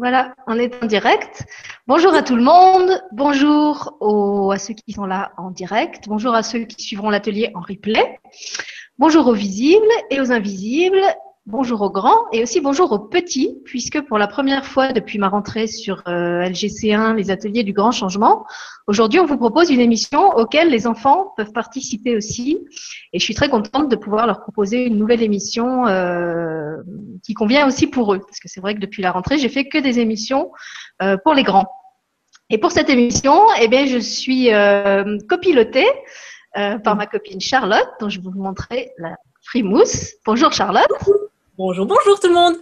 Voilà, on est en direct. Bonjour à tout le monde. Bonjour aux, à ceux qui sont là en direct. Bonjour à ceux qui suivront l'atelier en replay. Bonjour aux visibles et aux invisibles. Bonjour aux grands et aussi bonjour aux petits, puisque pour la première fois depuis ma rentrée sur euh, LGC1, les ateliers du grand changement, aujourd'hui on vous propose une émission auquel les enfants peuvent participer aussi. Et je suis très contente de pouvoir leur proposer une nouvelle émission euh, qui convient aussi pour eux, parce que c'est vrai que depuis la rentrée, j'ai fait que des émissions euh, pour les grands. Et pour cette émission, eh bien, je suis copilotée par ma copine Charlotte, dont je vais vous montrer la frimousse. Bonjour Charlotte. Bonjour, bonjour tout le monde.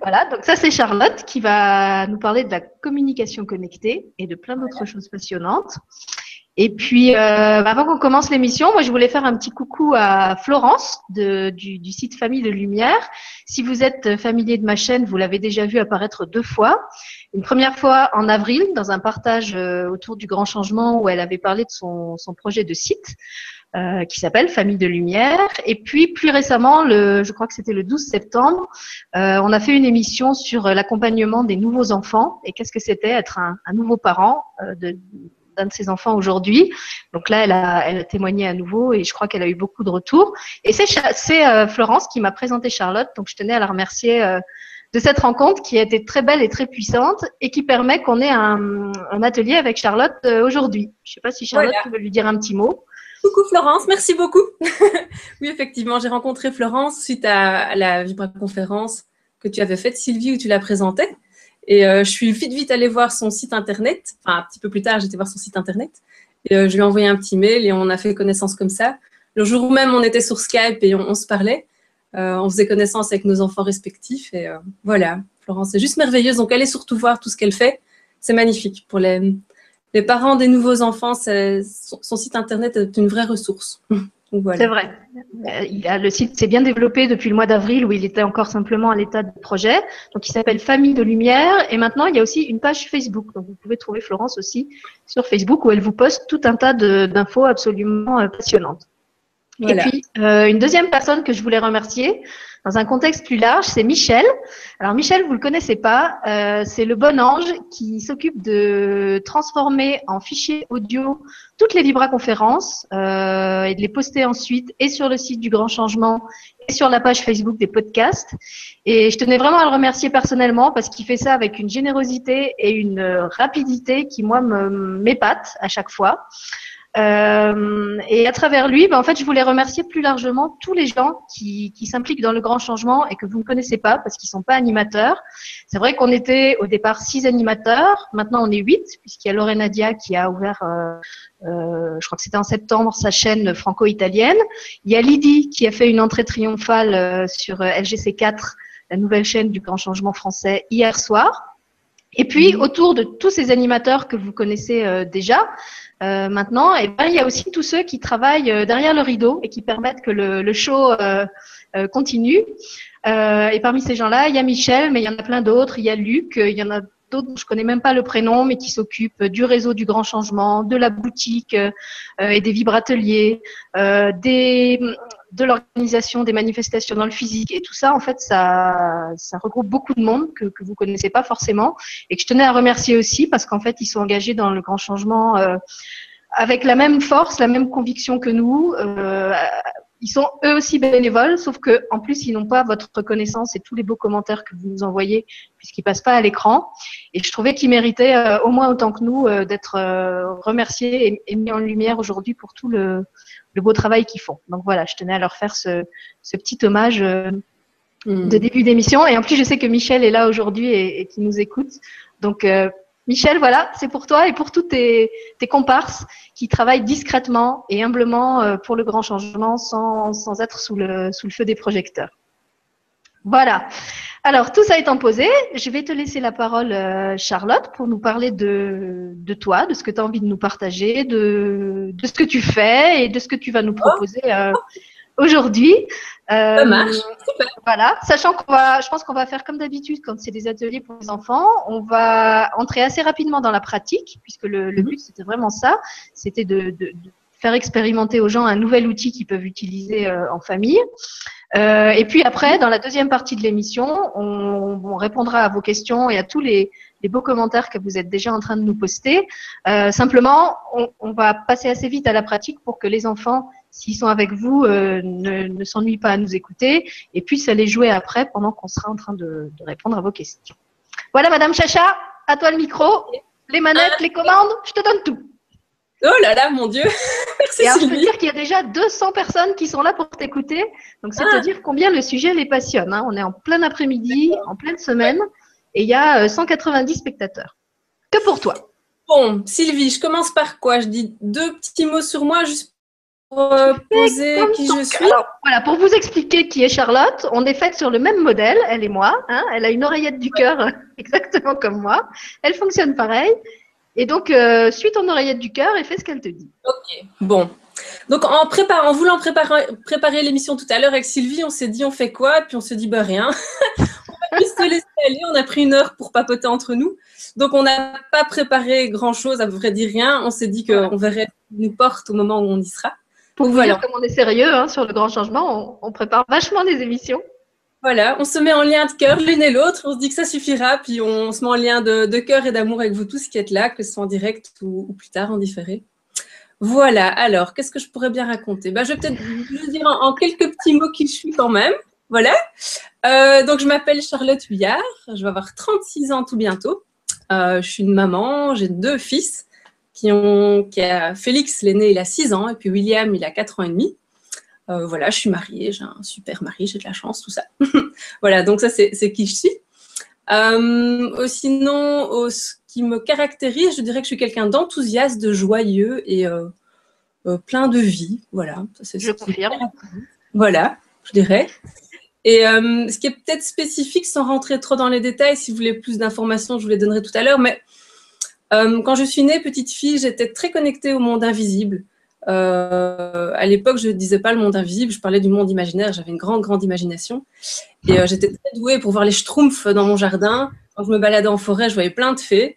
Voilà, donc ça c'est Charlotte qui va nous parler de la communication connectée et de plein d'autres choses passionnantes. Et puis, euh, avant qu'on commence l'émission, moi je voulais faire un petit coucou à Florence de, du, du, site Famille de Lumière. Si vous êtes familier de ma chaîne, vous l'avez déjà vu apparaître deux fois. Une première fois en avril dans un partage euh, autour du grand changement où elle avait parlé de son, son projet de site. Euh, qui s'appelle Famille de Lumière. Et puis plus récemment, le, je crois que c'était le 12 septembre, euh, on a fait une émission sur l'accompagnement des nouveaux enfants et qu'est-ce que c'était être un, un, nouveau parent euh, de, d'un de ses enfants aujourd'hui? Donc là, elle a, elle a témoigné à nouveau et je crois qu'elle a eu beaucoup de retours. Et c'est, c'est euh, Florence qui m'a présenté Charlotte, donc je tenais à la remercier euh, de cette rencontre qui a été très belle et très puissante et qui permet qu'on ait un, un atelier avec Charlotte aujourd'hui. Je ne sais pas si Charlotte voilà. veut lui dire un petit mot. Coucou Florence, merci beaucoup. oui, effectivement, j'ai rencontré Florence suite à la vibra-conférence que tu avais faite, Sylvie, où tu la présentais. Et euh, je suis vite, vite allée voir son site internet. Enfin, un petit peu plus tard, j'étais voir son site internet. Et euh, je lui ai envoyé un petit mail et on a fait connaissance comme ça. Le jour même, on était sur Skype et on, se parlait. Euh, on faisait connaissance avec nos enfants respectifs. Et voilà, Florence est juste merveilleuse. Donc, allez surtout voir tout ce qu'elle fait. C'est magnifique pour les, les parents des nouveaux enfants, son site internet est une vraie ressource. C'est vrai. A, le site s'est bien développé depuis le mois d'avril où il était encore simplement à l'état de projet. Donc il s'appelle Famille de Lumière et maintenant il y a aussi une page Facebook. Donc vous pouvez trouver Florence aussi sur Facebook où elle vous poste tout un tas d'infos absolument euh, passionnantes. Voilà. Et puis euh, une deuxième personne que je voulais remercier, dans un contexte plus large, c'est Michel. Alors Michel, vous le connaissez pas, euh, c'est le bon ange qui s'occupe de transformer en fichier audio toutes les vibraconférences euh, et de les poster ensuite et sur le site du Grand Changement et sur la page Facebook des podcasts. Et je tenais vraiment à le remercier personnellement parce qu'il fait ça avec une générosité et une rapidité qui moi m'épate à chaque fois. Euh, et à travers lui, ben, en fait, je voulais remercier plus largement tous les gens qui, qui s'impliquent dans le grand changement et que vous ne connaissez pas parce qu'ils sont pas animateurs. C'est vrai qu'on était au départ six animateurs, maintenant on est huit puisqu'il y a Lorena Dia qui a ouvert, euh, euh, je crois que c'était en septembre, sa chaîne franco-italienne. Il y a Lydie qui a fait une entrée triomphale sur euh, LGC4, la nouvelle chaîne du grand changement français, hier soir. Et puis, mmh. autour de tous ces animateurs que vous connaissez déjà, euh, maintenant, eh ben, il y a aussi tous ceux qui travaillent euh, derrière le rideau et qui permettent que le, show euh, continue. Et parmi ces gens-là, il y a Michel, mais il y en a plein d'autres. Il y a Luc, il y en a d'autres dont je connais même pas le prénom, mais qui s'occupent du réseau du grand changement, de la boutique et des vibrateliers, des de l'organisation des manifestations dans le physique et tout ça, en fait, ça, ça regroupe beaucoup de monde que, que vous connaissez pas forcément et que je tenais à remercier aussi parce qu'en fait, ils sont engagés dans le grand changement euh, avec la même force, la même conviction que nous. Euh, ils sont eux aussi bénévoles, sauf que en plus ils n'ont pas votre reconnaissance et tous les beaux commentaires que vous nous envoyez, puisqu'ils passent pas à l'écran. Et je trouvais qu'ils méritaient euh, au moins autant que nous d'être remerciés et, mis en lumière aujourd'hui pour tout le, le beau travail qu'ils font. Donc voilà, je tenais à leur faire ce, ce petit hommage euh, mmh. de début d'émission. Et en plus, je sais que Michel est là aujourd'hui et, et qui nous écoute. Donc euh, Michel, voilà, c'est pour toi et pour tous tes, tes, comparses qui travaillent discrètement et humblement euh, pour le grand changement sans, sans être sous le, sous le feu des projecteurs. Voilà. Alors, tout ça étant posé, je vais te laisser la parole, euh, Charlotte, pour nous parler de, de toi, de ce que tu as envie de nous partager, de, de ce que tu fais et de ce que tu vas nous proposer euh, aujourd'hui. Euh, ça marche. Voilà, sachant qu'on va, je pense qu'on va faire comme d'habitude quand c'est des ateliers pour les enfants, on va entrer assez rapidement dans la pratique, puisque le, le but c'était vraiment ça, c'était de faire expérimenter aux gens un nouvel outil qu'ils peuvent utiliser en famille. et puis après, dans la deuxième partie de l'émission, on, on, répondra à vos questions et à tous les, les beaux commentaires que vous êtes déjà en train de nous poster. Euh, simplement, on, on, va passer assez vite à la pratique pour que les enfants, s'ils sont avec vous, euh, ne, ne s'ennuient pas à nous écouter et puissent aller jouer après pendant qu'on sera en train de, de, répondre à vos questions. Voilà, Madame Chacha, à toi le micro, les manettes, les commandes, je te donne tout. Oh là là, mon Dieu Merci Et alors, je peux dire qu'il y a déjà 200 personnes qui sont là pour t'écouter. Donc, c'est à ah. dire combien le sujet les passionne. Hein. On est en plein après-midi, en pleine semaine et il y a 190 euh, spectateurs. Que pour toi. Bon, Sylvie, je commence par quoi? Je dis deux petits mots sur moi juste pour euh, poser qui je suis. voilà, pour vous expliquer qui est Charlotte, on est fait sur le même modèle, elle et moi. Hein. elle a une oreillette du cœur exactement comme moi. Elle fonctionne pareil. Et donc, euh, suis ton oreillette du cœur et fais ce qu'elle te dit. Ok, bon. Donc, en, préparant, en voulant préparer, préparer l'émission tout à l'heure avec Sylvie, on s'est dit on fait quoi? Puis on se dit bah rien. on a pris une heure pour papoter entre nous. Donc, on n'a pas préparé grand-chose, à vrai dire rien. On s'est dit qu'on verrait une porte au moment où on y sera. Pour vous dire comme on est sérieux hein, sur le grand changement, on, prépare vachement des émissions. Voilà, on se met en lien de cœur l'une et l'autre. On se dit que ça suffira, puis on se met en lien de, cœur et d'amour avec vous tous qui êtes là, que ce soit en direct ou, plus tard en différé. Voilà, alors, qu'est-ce que je pourrais bien raconter? Bah, Je vais peut-être vous dire en, quelques petits mots qui je suis quand même. Voilà. Euh, donc, je m'appelle Charlotte Huyard. Je vais avoir 36 ans tout bientôt. Euh, je suis une maman. J'ai deux fils qui ont. Qui a, Félix, l'aîné, il a 6 ans. Et puis William, il a 4 ans et demi. Euh, voilà, je suis mariée. J'ai un super mari. J'ai de la chance, tout ça. voilà, donc ça, c'est qui je suis. sinon, ce qui me caractérise, je dirais que je suis quelqu'un d'enthousiaste, de joyeux et plein de vie. Voilà. Ça, je confirme. Voilà, je dirais. Et euh, ce qui est peut-être spécifique, sans rentrer trop dans les détails, si vous voulez plus d'informations, je vous les donnerai tout à l'heure, mais euh, quand je suis née petite fille, j'étais très connectée au monde invisible. Euh, à l'époque, je ne disais pas le monde invisible, je parlais du monde imaginaire, j'avais une grande, grande imagination. Et j'étais très douée pour voir les schtroumpfs dans mon jardin. Quand je me baladais en forêt, je voyais plein de fées.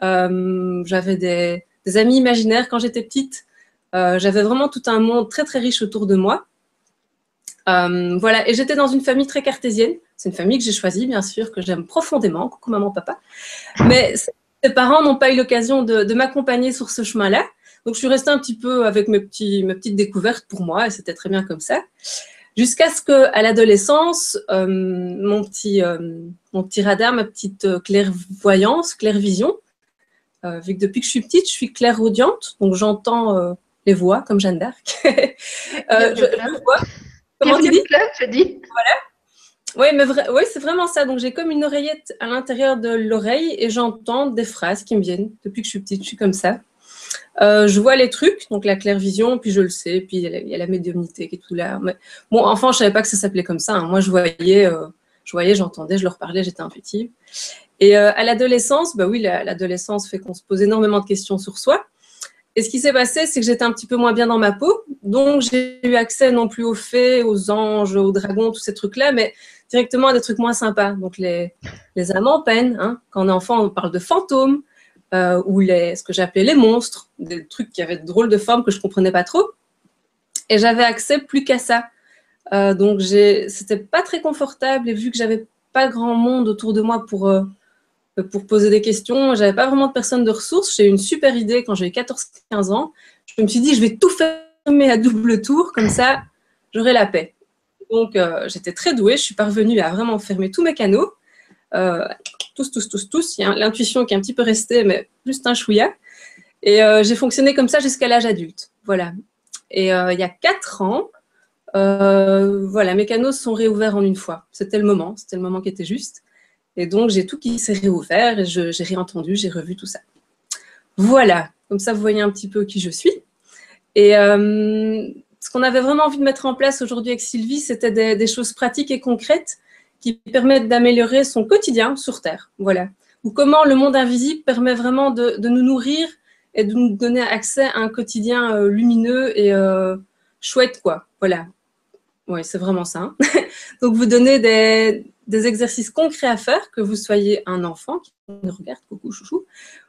j'avais des, amis imaginaires quand j'étais petite. j'avais vraiment tout un monde très, très riche autour de moi. Euh, voilà, et j'étais dans une famille très cartésienne. C'est une famille que j'ai choisie, bien sûr, que j'aime profondément. Coucou maman, papa. Mais ses parents n'ont pas eu l'occasion de, m'accompagner sur ce chemin-là. Donc, je suis restée un petit peu avec mes, petits, mes petites découvertes pour moi, et c'était très bien comme ça. Jusqu'à ce qu'à l'adolescence, euh, mon, petit, euh, mon petit radar, ma petite clairvoyance, clairvision, vu que depuis que je suis petite, je suis clairaudiente, donc j'entends les voix comme Jeanne d'Arc. je, je vois Comment tu dis je dis. Voilà. Oui, mais oui, c'est vraiment ça. Donc, j'ai comme une oreillette à l'intérieur de l'oreille et j'entends des phrases qui me viennent. Depuis que je suis petite, je suis comme ça. Euh, je vois les trucs, donc la claire vision, puis je le sais, puis il y a la, médiumnité qui est tout là. Mais, bon, enfant, je savais pas que ça s'appelait comme ça. Hein. Moi, je voyais, euh, je voyais, j'entendais, je leur parlais, j'étais intuitive. Et euh, à l'adolescence, bah oui, l'adolescence fait qu'on se pose énormément de questions sur soi. Et ce qui s'est passé, c'est que j'étais un petit peu moins bien dans ma peau. Donc, j'ai eu accès non plus aux fées, aux anges, aux dragons, tous ces trucs-là, mais directement à des trucs moins sympas. Donc, les, les âmes en peine. Hein. Quand on est enfant, on parle de fantômes euh, ou les, ce que j'appelais les monstres, des trucs qui avaient de drôles de formes que je comprenais pas trop. Et j'avais accès plus qu'à ça. Euh, donc, c'était pas très confortable et vu que j'avais pas grand monde autour de moi pour. Euh, pour poser des questions. J'avais pas vraiment de personne de ressources. J'ai eu une super idée quand j'avais 14-15 ans. Je me suis dit, je vais tout fermer à double tour, comme ça, j'aurai la paix. Donc, euh, j'étais très douée. Je suis parvenue à vraiment fermer tous mes canaux. Euh, tous, tous, tous, tous. Il y a l'intuition qui est un petit peu restée, mais juste un chouïa. Et euh, j'ai fonctionné comme ça jusqu'à l'âge adulte. Voilà. Et il y a 4 ans, voilà, mes canaux sont réouverts en une fois. C'était le moment. C'était le moment qui était juste. Et donc, j'ai tout qui s'est réouvert et j'ai réentendu, j'ai revu tout ça. Voilà, comme ça, vous voyez un petit peu qui je suis. Et euh, ce qu'on avait vraiment envie de mettre en place aujourd'hui avec Sylvie, c'était des, choses pratiques et concrètes qui permettent d'améliorer son quotidien sur Terre. Voilà. Ou comment le monde invisible permet vraiment de, nous nourrir et de nous donner accès à un quotidien euh, lumineux et euh, chouette, quoi. Voilà. Oui, c'est vraiment ça. Hein. Donc, vous donnez des, des exercices concrets à faire, que vous soyez un enfant qui nous regarde, coucou chouchou,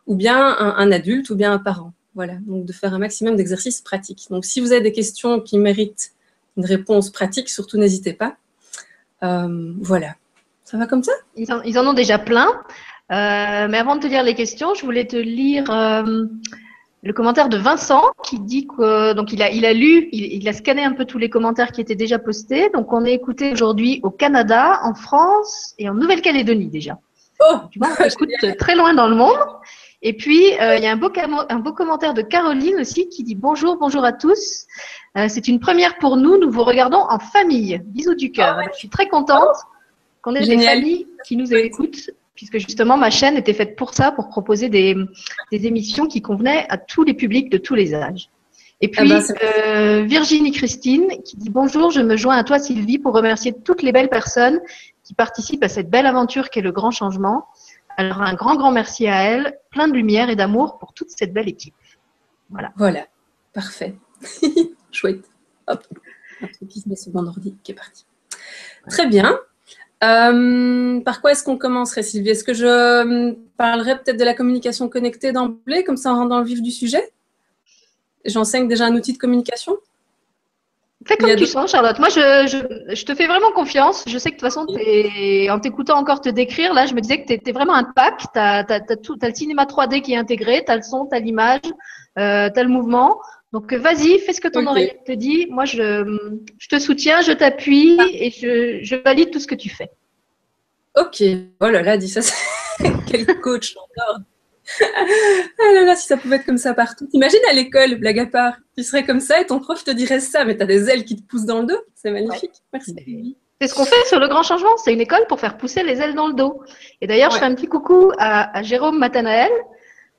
ou bien un, adulte, ou bien un parent. Voilà, donc de faire un maximum d'exercices pratiques. Donc si vous avez des questions qui méritent une réponse pratique, surtout n'hésitez pas. Euh, voilà. Ça va comme ça? Ils en, ont déjà plein. Euh, mais avant de te lire les questions, je voulais te lire euh, le commentaire de Vincent qui dit que donc il a il a lu, il, a scanné un peu tous les commentaires qui étaient déjà postés. Donc on est écouté aujourd'hui au Canada, en France et en Nouvelle-Calédonie déjà. Oh, tu vois, on écoute très loin dans le monde. Et puis, euh, il y a un beau, un beau commentaire de Caroline aussi qui dit bonjour, bonjour à tous. Euh, c'est une première pour nous. Nous vous regardons en famille. Bisous du cœur. Ah Je suis très contente qu'on ait des familles qui nous écoutent, puisque justement ma chaîne était faite pour ça, pour proposer des, des émissions qui convenaient à tous les publics de tous les âges. Et ah puis bah, euh, Virginie Christine qui dit bonjour, je me joins à toi Sylvie pour remercier toutes les belles personnes qui participent à cette belle aventure qu'est le grand changement. Alors un grand, grand merci à elle, plein de lumière et d'amour pour toute cette belle équipe. Voilà. Voilà, parfait. Chouette. Hop, petit sur mon ordi qui est parti. Très bien. Euh, par quoi est-ce qu'on commencerait, Sylvie? Est-ce que je euh, parlerai peut-être de la communication connectée d'emblée, comme ça on rentre dans le vif du sujet? J'enseigne déjà un outil de communication? Fais comme tu sens, Charlotte. Moi, je, te fais vraiment confiance. Je sais que de toute façon, en t'écoutant encore te décrire, là, je me disais que tu étais vraiment un pack. Tu as, le cinéma 3D qui est intégré, tu as le son, tu as l'image, euh, tu as le mouvement. Donc, vas-y, fais ce que ton oreille te dit. Moi, je, te soutiens, je t'appuie ah. et je, valide tout ce que tu fais. Ok. Oh là là, dis ça. Quel coach encore ah là là, si ça pouvait être comme ça partout. Imagine à l'école, blague à part, tu serais comme ça et ton prof te dirait ça, mais tu as des ailes qui te poussent dans le dos. C'est magnifique. Merci. C'est ce qu'on fait sur le grand changement. C'est une école pour faire pousser les ailes dans le dos. Et d'ailleurs, je fais un petit coucou à, Jérôme Matanael,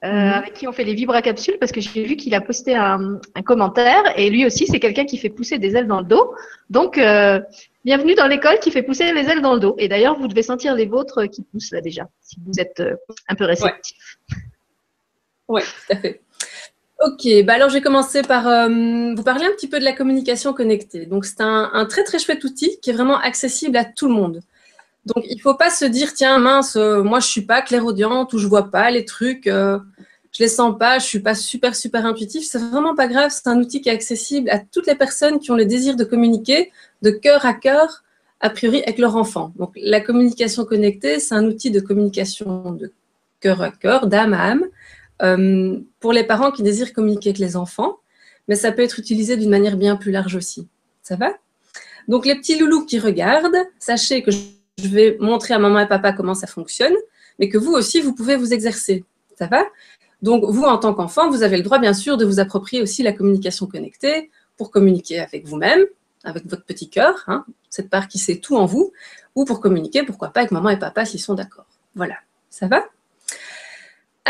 euh, mhm. avec qui on fait les vibracapsules, parce que j'ai vu qu'il a posté un, commentaire. Et lui aussi, c'est quelqu'un qui fait pousser des ailes dans le dos. Donc, euh, bienvenue dans l'école qui fait pousser les ailes dans le dos. Et d'ailleurs, vous devez sentir les vôtres qui poussent là déjà, si vous êtes euh, un peu réceptif. Oui, tout à fait. Ok, bah alors je vais commencer par euh, vous parler un petit peu de la communication connectée. Donc c'est un, très très chouette outil qui est vraiment accessible à tout le monde. Donc il ne faut pas se dire tiens mince, euh, moi je suis pas clairaudiente ou je vois pas les trucs, euh, je les sens pas, je suis pas super super intuitif. C'est vraiment pas grave. C'est un outil qui est accessible à toutes les personnes qui ont le désir de communiquer de cœur à cœur, a priori avec leur enfant. Donc la communication connectée, c'est un outil de communication de cœur à cœur, d'âme à âme euh, pour les parents qui désirent communiquer avec les enfants, mais ça peut être utilisé d'une manière bien plus large aussi. Ça va? Donc les petits loulous qui regardent, sachez que je vais montrer à maman et papa comment ça fonctionne, mais que vous aussi, vous pouvez vous exercer. Ça va? Donc vous, en tant qu'enfant, vous avez le droit, bien sûr, de vous approprier aussi la communication connectée pour communiquer avec vous-même, avec votre petit cœur, hein, cette part qui sait tout en vous, ou pour communiquer, pourquoi pas, avec maman et papa s'ils sont d'accord. Voilà, ça va?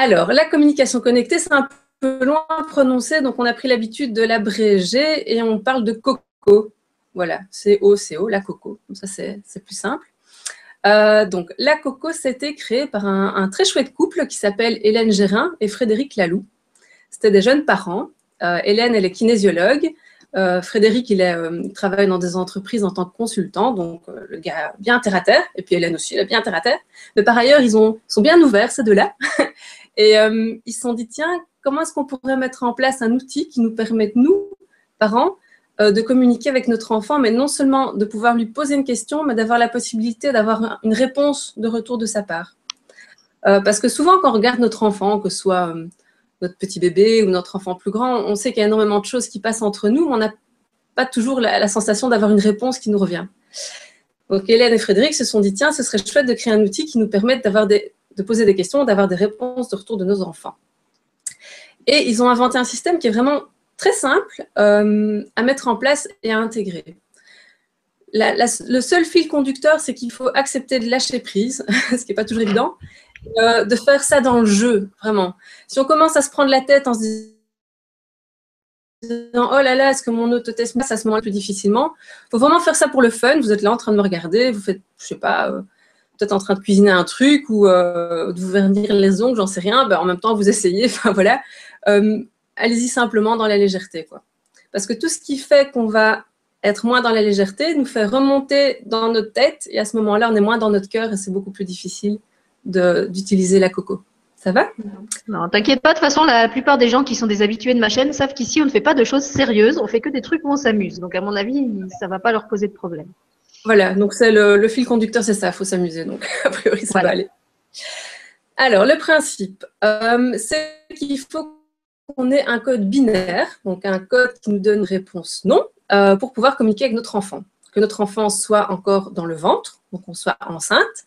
Alors, la communication connectée, c'est un peu loin prononcé, donc on a pris l'habitude de l'abréger et on parle de coco. Voilà, C-O-C-O, la coco. Ça, c'est plus simple. Euh, donc, la coco, c'était créé par un, très chouette couple qui s'appelle Hélène Gérin et Frédéric Laloux. C'était des jeunes parents. Euh, Hélène, elle est kinésiologue. Euh, Frédéric, il, travaille dans des entreprises en tant que consultant, donc le gars bien terre à terre, et puis Hélène aussi, elle est bien terre à terre. Mais par ailleurs, ils ont, sont bien ouverts, ces deux-là. Et euh, ils se sont dit, tiens, comment est-ce qu'on pourrait mettre en place un outil qui nous permette, nous, parents, euh, de communiquer avec notre enfant, mais non seulement de pouvoir lui poser une question, mais d'avoir la possibilité d'avoir une réponse de retour de sa part. Euh, parce que souvent, quand on regarde notre enfant, que ce soit notre petit bébé ou notre enfant plus grand, on sait qu'il y a énormément de choses qui passent entre nous, mais on n'a pas toujours la, la sensation d'avoir une réponse qui nous revient. Donc Hélène et Frédéric se sont dit, tiens, ce serait chouette de créer un outil qui nous permette d'avoir des, de poser des questions, d'avoir des réponses de retour de nos enfants. Et ils ont inventé un système qui est vraiment très simple euh, à mettre en place et à intégrer. le seul fil conducteur, c'est qu'il faut accepter de lâcher prise, ce qui n'est pas toujours évident, euh, de faire ça dans le jeu, vraiment. Si on commence à se prendre la tête en se disant oh là là, est-ce que mon autotest passe à ce moment-là plus difficilement? Il faut vraiment faire ça pour le fun. Vous êtes là en train de me regarder, vous faites, je sais pas, euh, peut-être en train de cuisiner un truc ou euh, de vous vernir les ongles, j'en sais rien, ben, en même temps vous essayez, enfin voilà. Euh, allez-y simplement dans la légèreté. Quoi. Parce que tout ce qui fait qu'on va être moins dans la légèreté nous fait remonter dans notre tête et à ce moment-là on est moins dans notre cœur et c'est beaucoup plus difficile d'utiliser la coco. Ça va? Non, t'inquiète pas. De toute façon, la plupart des gens qui sont des habitués de ma chaîne savent qu'ici, on ne fait pas de choses sérieuses. On fait que des trucs où on s'amuse. Donc, à mon avis, ça va pas leur poser de problème. Voilà. Donc, c'est le, fil conducteur, c'est ça. Il faut s'amuser. Donc, a priori, ça va aller. Alors, le principe, euh, c'est qu'il faut qu'on ait un code binaire, donc un code qui nous donne réponse non, euh, pour pouvoir communiquer avec notre enfant. Que notre enfant soit encore dans le ventre, donc on soit enceinte,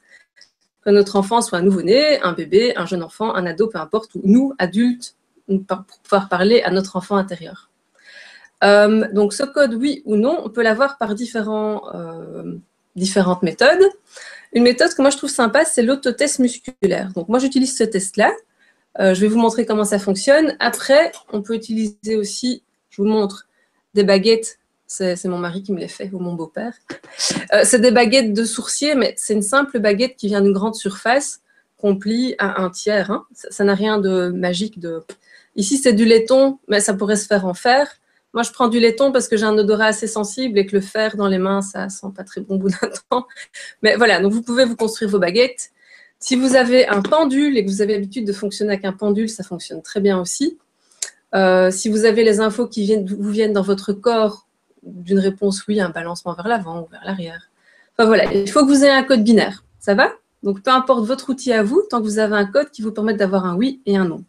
que notre enfant soit un nouveau-né, un bébé, un jeune enfant, un ado, peu importe, ou nous, adultes, pour pouvoir parler à notre enfant intérieur. Euh, donc ce code oui ou non, on peut l'avoir par différents, différentes méthodes. Une méthode que moi je trouve sympa, c'est l'autotest musculaire. Donc moi j'utilise ce test-là. Euh, je vais vous montrer comment ça fonctionne. Après, on peut utiliser aussi, je vous montre, des baguettes. C'est mon mari qui me les fait, ou mon beau-père. Euh, c'est des baguettes de sourcier, mais c'est une simple baguette qui vient d'une grande surface qu'on plie à un tiers. Hein. Ça n'a rien de magique. De... Ici, c'est du laiton, mais ça pourrait se faire en fer. Moi, je prends du laiton parce que j'ai un odorat assez sensible et que le fer dans les mains, ça sent pas très bon au bout d'un temps. Mais voilà, donc vous pouvez vous construire vos baguettes. Si vous avez un pendule et que vous avez l'habitude de fonctionner avec un pendule, ça fonctionne très bien aussi. Euh, si vous avez les infos qui vous viennent dans votre corps d'une réponse oui, un balancement vers l'avant ou vers l'arrière. Enfin voilà, il faut que vous ayez un code binaire. Ça va? Donc peu importe votre outil à vous, tant que vous avez un code qui vous permette d'avoir un oui et un non.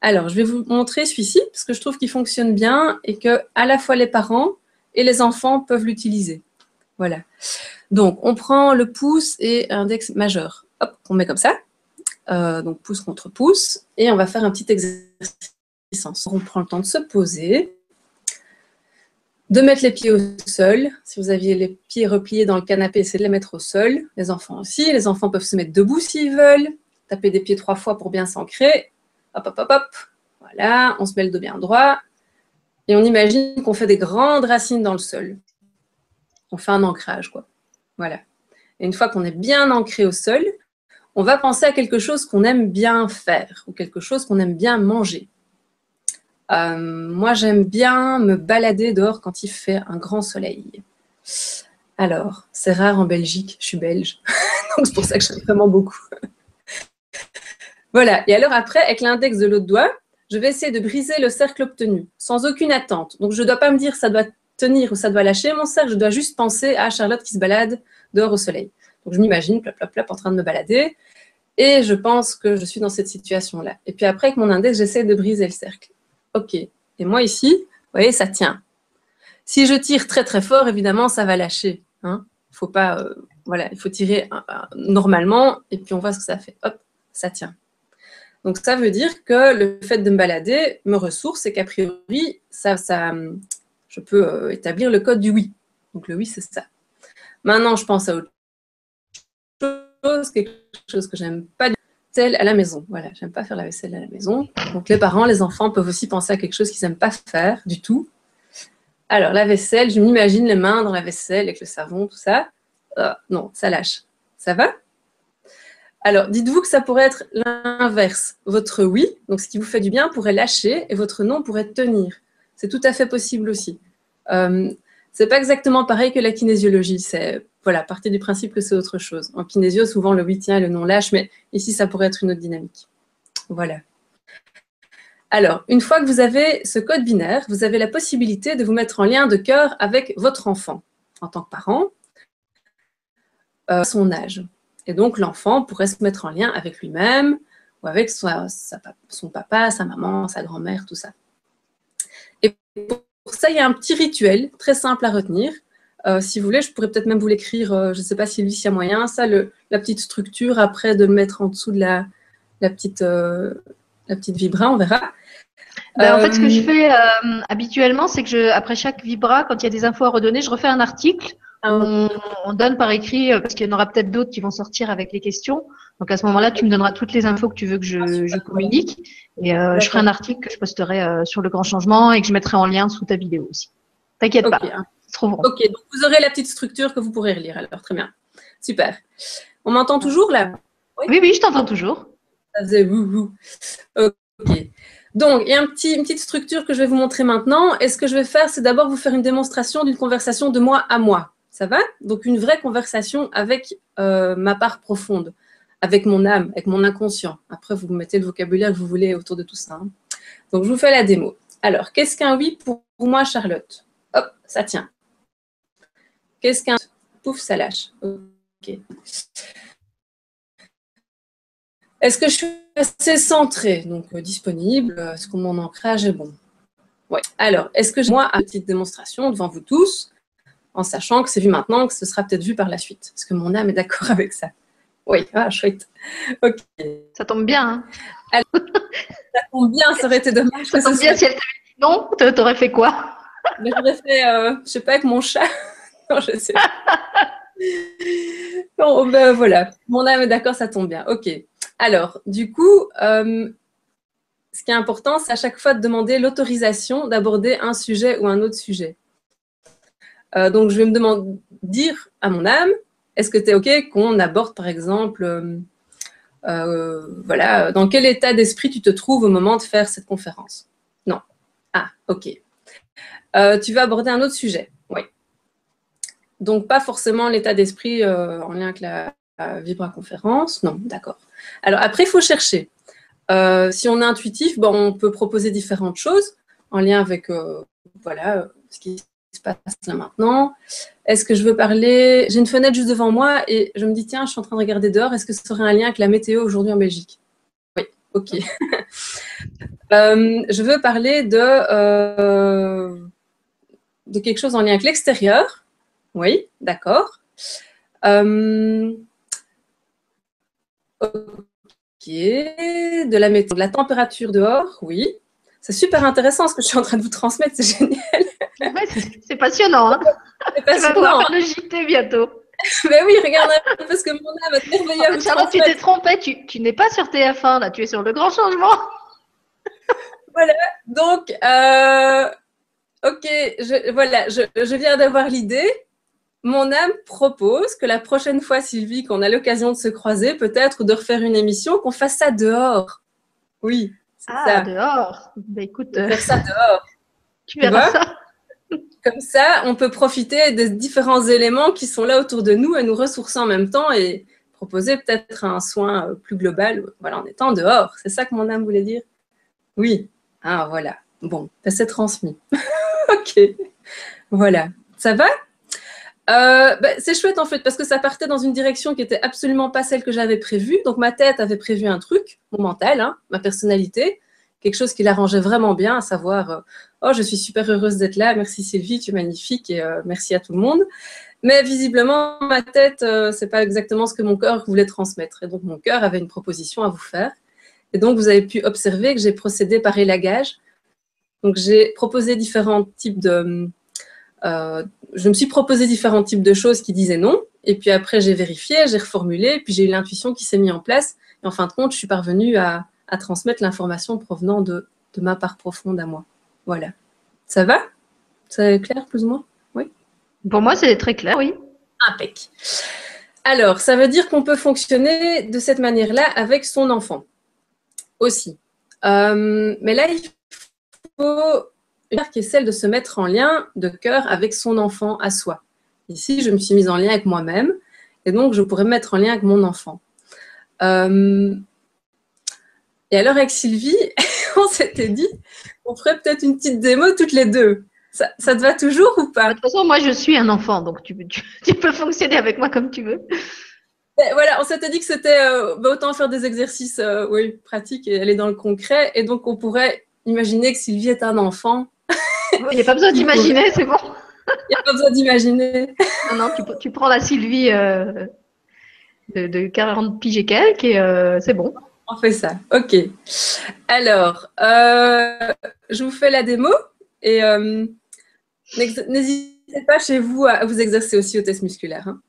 Alors, je vais vous montrer celui-ci parce que je trouve qu'il fonctionne bien et que à la fois les parents et les enfants peuvent l'utiliser. Voilà. Donc, on prend le pouce et index majeur. Hop, on met comme ça. Euh, donc, pouce contre pouce. Et on va faire un petit exercice. On prend le temps de se poser, de mettre les pieds au sol. Si vous aviez les pieds repliés dans le canapé, essayez de les mettre au sol. Les enfants aussi. Les enfants peuvent se mettre debout s'ils veulent. Taper des pieds trois fois pour bien s'ancrer. Hop, hop, hop, hop. Voilà, on se met le dos bien droit. Et on imagine qu'on fait des grandes racines dans le sol. On fait un ancrage, quoi. Voilà. Et une fois qu'on est bien ancré au sol, on va penser à quelque chose qu'on aime bien faire ou quelque chose qu'on aime bien manger. Euh, moi, j'aime bien me balader dehors quand il fait un grand soleil. Alors, c'est rare en Belgique, je suis belge, donc c'est pour ça que j'aime vraiment beaucoup. Voilà. Et alors après, avec l'index de l'autre doigt, je vais essayer de briser le cercle obtenu, sans aucune attente. Donc je ne dois pas me dire ça doit tenir ou ça doit lâcher mon cercle, je dois juste penser à Charlotte qui se balade dehors au soleil. Donc je m'imagine, plop, plop, en train de me balader. Et je pense que je suis dans cette situation-là. Et puis après, avec mon index, j'essaie de briser le cercle. OK. Et moi ici, vous voyez, ça tient. Si je tire très très fort, évidemment, ça va lâcher. Hein. Faut pas, euh, voilà, il faut tirer euh, normalement et puis on voit ce que ça fait. Hop, ça tient. Donc ça veut dire que le fait de me balader me ressource et qu'a priori, ça, ça, je peux euh, établir le code du oui. Donc le oui, c'est ça. Maintenant, je pense à autre chose, quelque chose que j'aime pas vaisselle à la maison. Voilà, j'aime pas faire la vaisselle à la maison. Donc les parents, les enfants peuvent aussi penser à quelque chose qu'ils n'aiment pas faire du tout. Alors la vaisselle, je m'imagine les mains dans la vaisselle avec le savon, tout ça. Euh, non, ça lâche. Ça va? Alors, dites-vous que ça pourrait être l'inverse. Votre oui, donc ce qui vous fait du bien, pourrait lâcher et votre non pourrait tenir. C'est tout à fait possible aussi. Euh, c'est pas exactement pareil que la kinésiologie. C'est voilà, partir du principe que c'est autre chose. En kinésio, souvent le oui tient et le non lâche, mais ici, ça pourrait être une autre dynamique. Voilà. Alors, une fois que vous avez ce code binaire, vous avez la possibilité de vous mettre en lien de cœur avec votre enfant en tant que parent, euh, son âge. Et donc, l'enfant pourrait se mettre en lien avec lui-même ou avec son papa, sa maman, sa grand-mère, tout ça. Et pour ça, il y a un petit rituel très simple à retenir. Euh, si vous voulez, je pourrais peut-être même vous l'écrire, euh, je ne sais pas si lui, s'il y a moyen, ça, la petite structure, après de le mettre en dessous de la, petite, euh, la petite vibra, on verra. Ben, en fait, ce que je fais habituellement, c'est que je, après chaque vibra, quand il y a des infos à redonner, je refais un article on, donne par écrit, euh, parce qu'il y en aura peut-être d'autres qui vont sortir avec les questions. Donc à ce moment-là, tu me donneras toutes les infos que tu veux que je, ah, communique. Et euh, je ferai un article que je posterai euh, sur le grand changement et que je mettrai en lien sous ta vidéo aussi. T'inquiète pas. Hein, ok, donc vous aurez la petite structure que vous pourrez relire alors. Très bien. Super. On m'entend toujours là? Oui, oui, je t'entends toujours. Ça faisait Ok. Donc, il y a un petit, une petite structure que je vais vous montrer maintenant. Et ce que je vais faire, c'est d'abord vous faire une démonstration d'une conversation de moi à moi. Ça va? Donc une vraie conversation avec euh, ma part profonde, avec mon âme, avec mon inconscient. Après, vous mettez le vocabulaire que vous voulez autour de tout ça. hein. Donc, je vous fais la démo. Alors, qu'est-ce qu'un oui pour moi, Charlotte? Hop, ça tient. Qu'est-ce qu'un pouf, ça lâche. Ok. Est-ce que je suis assez centrée, donc euh, disponible Est-ce que mon ancrage? Est bon Oui. Alors, est-ce que j'ai moi une petite démonstration devant vous tous, en sachant que c'est vu maintenant, que ce sera peut-être vu par la suite Est-ce que mon âme est d'accord avec ça Oui, ah, chouette. Ok. Ça tombe bien. Hein. Ça tombe bien, ça aurait été dommage. Ça tombe bien soit- si elle t'avait dit non, t'a- t'aurais fait quoi? Mais j'aurais fait, euh, je sais pas, avec mon chat. non, je sais pas. Bon, ben voilà. Mon âme est d'accord, ça tombe bien. Ok. Alors, du coup, euh, ce qui est important, c'est à chaque fois de demander l'autorisation d'aborder un sujet ou un autre sujet. Euh, donc, je vais me demander, dire à mon âme, est-ce que tu es OK qu'on aborde, par exemple, euh, euh, voilà, dans quel état d'esprit tu te trouves au moment de faire cette conférence? Non. Ah, OK. Tu veux aborder un autre sujet? Oui. Donc, pas forcément l'état d'esprit en lien avec la, la vibra-conférence. Non, d'accord. Alors, après, il faut chercher. Si on est intuitif, bon, on peut proposer différentes choses en lien avec voilà, ce qui se passe là maintenant. Est-ce que je veux parler? J'ai une fenêtre juste devant moi et je me dis, tiens, je suis en train de regarder dehors. Est-ce que ça aurait un lien avec la météo aujourd'hui en Belgique? Oui, ok. Euh, je veux parler de, euh, de quelque chose en lien avec l'extérieur. Oui, d'accord. Euh, ok. De la météo, de la température dehors, oui. C'est super intéressant ce que je suis en train de vous transmettre, c'est génial. C'est- passionnant. Hein. C'est Tu vas pouvoir passionnant. faire le JT bientôt. Mais oui, regarde un peu parce que mon âme te merveiller à vous Charlotte, tu t'es trompée. Tu, tu n'es pas sur TF1, là. Tu es sur le grand changement. Donc, euh, ok, je, voilà, je, je viens d'avoir l'idée. Mon âme propose que la prochaine fois, Sylvie, qu'on a l'occasion de se croiser, peut-être de refaire une émission, qu'on fasse ça dehors. Oui, c'est Ah, ça. dehors. Bah, écoute, euh, Faire ça dehors. tu verras ça. Comme ça, on peut profiter des différents éléments qui sont là autour de nous et nous ressourcer en même temps et proposer peut-être un soin euh, plus global, voilà, en étant dehors. C'est ça que mon âme voulait dire? Oui. Ah, voilà. Bon, ben, c'est transmis. ok. Voilà. Ça va? Euh, ben, C'est chouette en fait parce que ça partait dans une direction qui était absolument pas celle que j'avais prévue. Donc ma tête avait prévu un truc, mon mental, hein, ma personnalité, quelque chose qui l'arrangeait vraiment bien, à savoir euh, Oh, je suis super heureuse d'être là. Merci Sylvie, tu es magnifique et euh, merci à tout le monde. Mais visiblement, ma tête, euh, c'est pas exactement ce que mon cœur voulait transmettre. Et donc, mon cœur avait une proposition à vous faire. Et donc, vous avez pu observer que j'ai procédé par élagage. Donc, j'ai proposé différents types de. euh, je me suis proposé différents types de choses qui disaient non. Et puis après, j'ai vérifié, j'ai reformulé, puis j'ai eu l'intuition qui s'est mise en place. Et en fin de compte, je suis parvenue à, transmettre l'information provenant de ma part profonde à moi. Voilà. Ça va? C'est clair, plus ou moins? Pour moi, c'est très clair, oui. Impec. Alors, ça veut dire qu'on peut fonctionner de cette manière-là avec son enfant aussi. Euh, mais là, il faut une qui est celle de se mettre en lien de cœur avec son enfant à soi. Ici, je me suis mise en lien avec moi-même et donc je pourrais me mettre en lien avec mon enfant. Euh, et alors, avec Sylvie, on s'était dit qu'on ferait peut-être une petite démo toutes les deux. Ça, ça te va toujours ou pas? De toute façon, moi, je suis un enfant, donc tu, tu- tu peux fonctionner avec moi comme tu veux. Ben, voilà, on s'était dit que c'était euh, ben, autant faire des exercices euh, oui, pratiques et aller dans le concret. Et donc, on pourrait imaginer que Sylvie est un enfant. Il n'y a pas besoin d'imaginer, c'est bon. Il n'y a pas besoin d'imaginer. Non, non, tu, tu prends la Sylvie euh, de, de 40 piges et quelques et c'est bon. On fait ça. OK. Alors, euh, je vous fais la démo et euh, n'hésitez pas chez vous à vous exercer aussi au test musculaire. hein.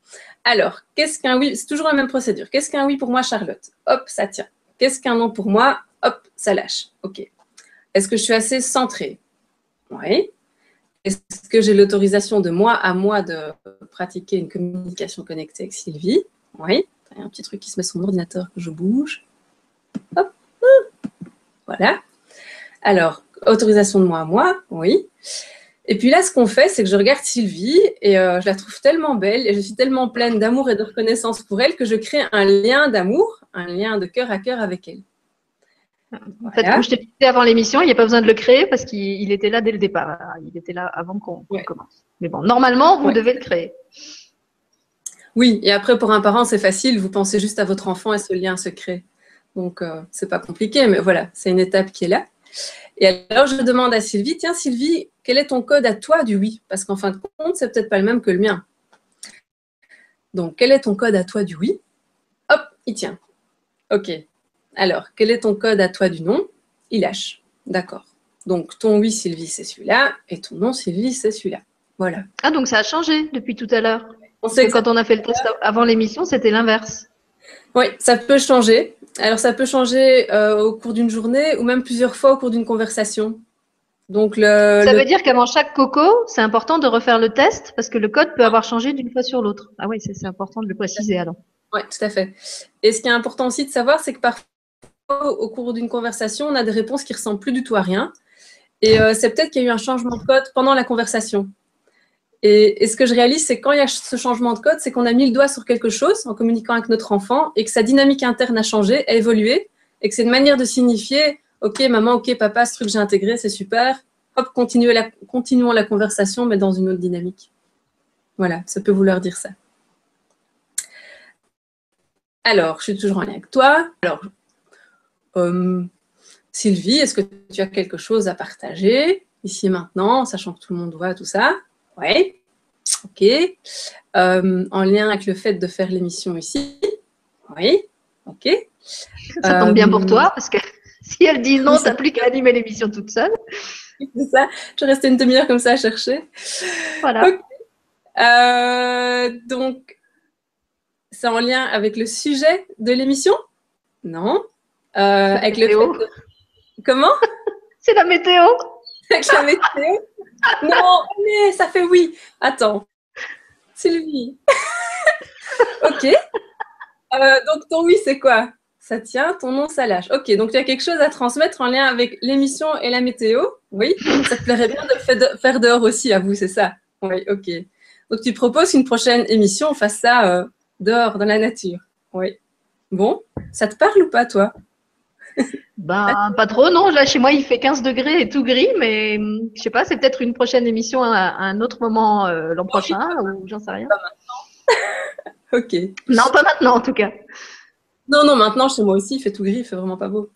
Alors, qu'est-ce qu'un oui? C'est toujours la même procédure. Qu'est-ce qu'un oui pour moi, Charlotte? Hop, ça tient. Qu'est-ce qu'un non pour moi? Hop, ça lâche. OK. Est-ce que je suis assez centrée? Oui. Est-ce que j'ai l'autorisation de moi à moi de pratiquer une communication connectée avec Sylvie? Oui. Il y a un petit truc qui se met sur mon ordinateur que je bouge. Voilà. Alors, autorisation de moi à moi, oui. Et puis là, ce qu'on fait, c'est que je regarde Sylvie et je la trouve tellement belle et je suis tellement pleine d'amour et de reconnaissance pour elle que je crée un lien d'amour, un lien de cœur à cœur avec elle. En fait, comme je t'ai dit avant l'émission, il n'y a pas besoin de le créer parce qu'il était là dès le départ. Il était là avant qu'on commence. Mais bon, normalement, vous devez le créer. Oui, et après, pour un parent, c'est facile. Vous pensez juste à votre enfant et ce lien se crée. Donc, euh, c'est pas compliqué, mais voilà, c'est une étape qui est là. Et alors, je demande à Sylvie, tiens, Sylvie, quel est ton code à toi du oui? Parce qu'en fin de compte, c'est peut-être pas le même que le mien. Donc, quel est ton code à toi du oui? Hop, il tient. OK. Alors, quel est ton code à toi du non? Il lâche. D'accord. Donc, ton oui, Sylvie, c'est celui-là, et ton non, Sylvie, c'est celui-là. Voilà. Ah, donc ça a changé depuis tout à l'heure. quand on a fait le test avant l'émission, c'était l'inverse. Oui, ça peut changer. Alors, ça peut changer euh, au cours d'une journée ou même plusieurs fois au cours d'une conversation. Donc, le, ça veut dire qu'avant chaque coco, c'est important de refaire le test parce que le code peut avoir changé d'une fois sur l'autre. Ah oui, c'est important de le préciser alors. Oui, tout à fait. Et ce qui est important aussi de savoir, c'est que parfois, au cours d'une conversation, on a des réponses qui ressemblent plus du tout à rien. Et euh, c'est peut-être qu'il y a eu un changement de code pendant la conversation. Et, ce que je réalise, c'est quand il y a ce changement de code, c'est qu'on a mis le doigt sur quelque chose en communiquant avec notre enfant et que sa dynamique interne a changé, a évolué, et que c'est une manière de signifier Ok, maman, ok, papa, ce truc j'ai intégré, c'est super. Hop, continuons la conversation, mais dans une autre dynamique. Voilà, ça peut vouloir dire ça. Alors, je suis toujours en lien avec toi. Alors, euh, Sylvie, est-ce que tu as quelque chose à partager ici et maintenant, sachant que tout le monde voit tout ça? Oui. Ok. Euh, en lien avec le fait de faire l'émission ici. Oui. Ok. Ça tombe bien pour euh, toi parce que si elle dit non, t'as plus qu'à animer l'émission toute seule. C'est ça. Je rester une demi-heure comme ça à chercher. Voilà. Euh, donc, c'est en lien avec le sujet de l'émission? Non. avec le Comment? C'est la météo. avec la météo? Non, mais ça fait oui. Attends. Sylvie. ok. Euh, donc ton oui, c'est quoi? Ça tient, ton nom, ça lâche. Ok, donc tu as quelque chose à transmettre en lien avec l'émission et la météo. Oui. Ça te plairait bien de faire dehors aussi, à vous, c'est ça? Oui, ok. Donc tu proposes qu'une prochaine émission, on fasse ça euh, dehors, dans la nature. Oui. Bon, ça te parle ou pas, toi? ben, pas trop, non. Là, chez moi, il fait 15 degrés et tout gris, mais je sais pas, c'est peut-être une prochaine émission à, un autre moment euh, l'an prochain, ou j'en sais rien. Pas maintenant. ok. Non, pas maintenant, en tout cas. Non, non, maintenant, chez moi aussi, il fait tout gris, il fait vraiment pas beau.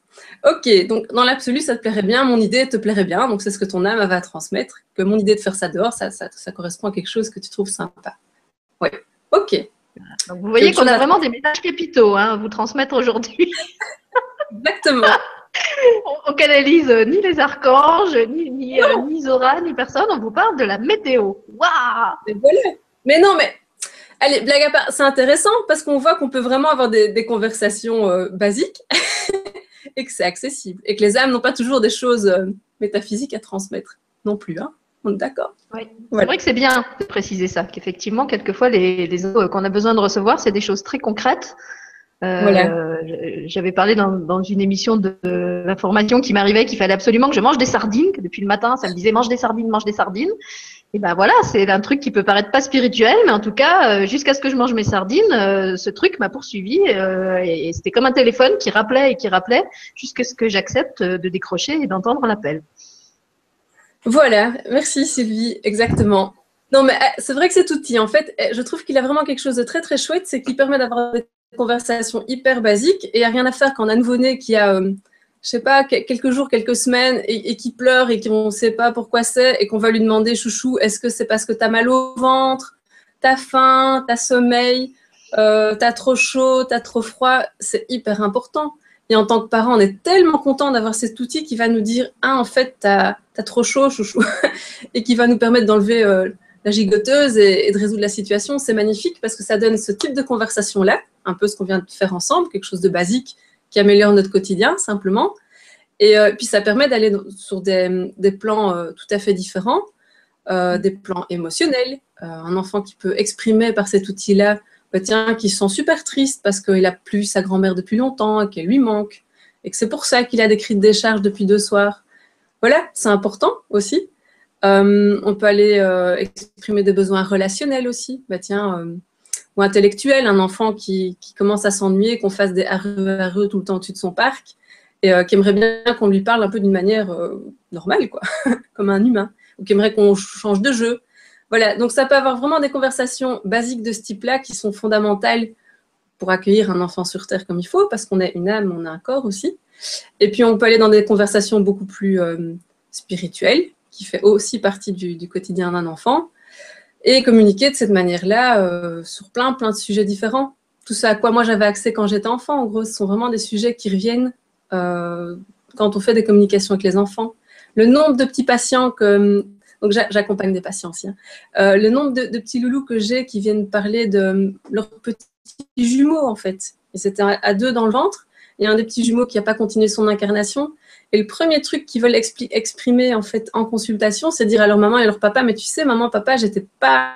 Ok, donc dans l'absolu, ça te plairait bien, mon idée te plairait bien, donc c'est ce que ton âme va transmettre, que mon idée de faire ça dehors, ça, ça, ça correspond à quelque chose que tu trouves sympa. Oui, ok. Donc vous voyez qu'on a vraiment des messages capitaux hein, à vous transmettre aujourd'hui. Exactement. on, canalise euh, ni les archanges, ni, ni, euh, ni, Zora, ni personne. On vous parle de la météo. Waouh Mais non, mais allez, blague à part, c'est intéressant parce qu'on voit qu'on peut vraiment avoir des, conversations euh, basiques et que c'est accessible et que les âmes n'ont pas toujours des choses métaphysiques à transmettre non plus. Hein on est d'accord? Oui. C'est vrai que c'est bien de préciser ça, qu'effectivement, quelquefois, les, les qu'on a besoin de recevoir, c'est des choses très concrètes euh, j'avais parlé dans, une émission de, l'information qui m'arrivait qu'il fallait absolument que je mange des sardines, que depuis le matin, ça me disait mange des sardines, mange des sardines. Et ben voilà, c'est un truc qui peut paraître pas spirituel, mais en tout cas, euh, jusqu'à ce que je mange mes sardines, euh, ce truc m'a poursuivi et, c'était comme un téléphone qui rappelait et qui rappelait jusqu'à ce que j'accepte de décrocher et d'entendre l'appel. Voilà, merci Sylvie, exactement. Non, mais c'est vrai que cet outil, en fait, je trouve qu'il a vraiment quelque chose de très très chouette, c'est qu'il permet d'avoir des conversation hyper basique et rien à faire quand un nouveau-né qui a, euh, je sais pas, quelques jours, quelques semaines et, qui pleure et qu'on ne sait pas pourquoi c'est et qu'on va lui demander, chouchou, est-ce que c'est parce que tu as mal au ventre, tu as faim, tu as sommeil, euh, tu as trop chaud, tu as trop froid C'est hyper important. Et en tant que parent, on est tellement content d'avoir cet outil qui va nous dire, ah, en fait, tu as, trop chaud, chouchou, et qui va nous permettre d'enlever euh, la gigoteuse et, de résoudre la situation. C'est magnifique parce que ça donne ce type de conversation-là un peu ce qu'on vient de faire ensemble, quelque chose de basique qui améliore notre quotidien simplement. Et euh, puis ça permet d'aller sur des, plans euh, tout à fait différents, euh, des plans émotionnels. un enfant qui peut exprimer par cet outil-là, bah, tiens, qui se sent super triste parce qu'il a plus sa grand-mère depuis longtemps, qu'elle lui manque, et que c'est pour ça qu'il a des cris de décharge depuis deux soirs. Voilà, c'est important aussi. On peut aller exprimer des besoins relationnels aussi. Bah, tiens, ou intellectuels, un enfant qui, commence à s'ennuyer, qu'on fasse des RE, tout le temps au-dessus de son parc, et qui aimerait bien qu'on lui parle un peu d'une manière normale, quoi, comme un humain, ou qui aimerait qu'on change de jeu. Voilà, donc ça peut avoir vraiment des conversations basiques de ce type-là qui sont fondamentales pour accueillir un enfant sur Terre comme il faut, parce qu'on est une âme, on a un corps aussi. Et puis on peut aller dans des conversations beaucoup plus euh, spirituelles, qui fait aussi partie du, quotidien d'un enfant, et communiquer de cette manière-là euh, sur plein, plein de sujets différents. Tout ça à quoi moi j'avais accès quand j'étais enfant, en gros, ce sont vraiment des sujets qui reviennent euh, quand on fait des communications avec les enfants. Le nombre de petits patients que donc j'accompagne des patients aussi. Hein. Euh, le nombre de, petits loulous que j'ai qui viennent parler de leurs petits jumeaux en fait. Et c'était à deux dans le ventre. A un des petits jumeaux qui n'a pas continué son incarnation. Et le premier truc qu'ils veulent exprimer en fait en consultation, c'est dire à leur maman et leur papa, mais tu sais, maman, papa, j'étais pas,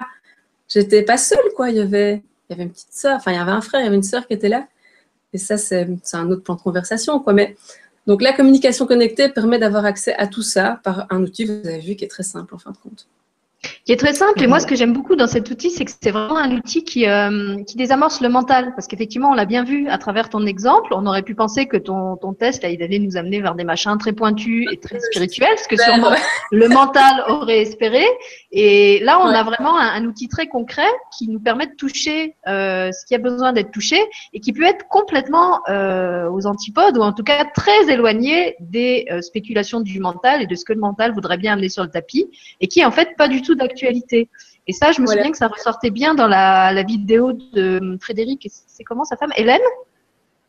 pas seule quoi. Il y avait, il y avait une petite sœur, enfin il y avait un frère, il y avait une sœur qui était là. Et ça, c'est un autre plan de conversation quoi. Mais donc la communication connectée permet d'avoir accès à tout ça par un outil, vous avez vu, qui est très simple en fin de compte qui est très simple. Et moi, ce que j'aime beaucoup dans cet outil, c'est que c'est vraiment un outil qui, euh, qui désamorce le mental. Parce qu'effectivement, on l'a bien vu à travers ton exemple. On aurait pu penser que ton, ton test, là, il allait nous amener vers des machins très pointus et très spirituels, ce que sûrement le mental aurait espéré. Et là, on a vraiment un, outil très concret qui nous permet de toucher euh, ce qui a besoin d'être touché et qui peut être complètement euh, aux antipodes ou en tout cas très éloigné des spéculations du mental et de ce que le mental voudrait bien amener sur le tapis et qui est en fait pas du tout d'actualité. Et ça, je me souviens que ça ressortait bien dans la, la vidéo de Frédéric, c'est comment sa femme Hélène?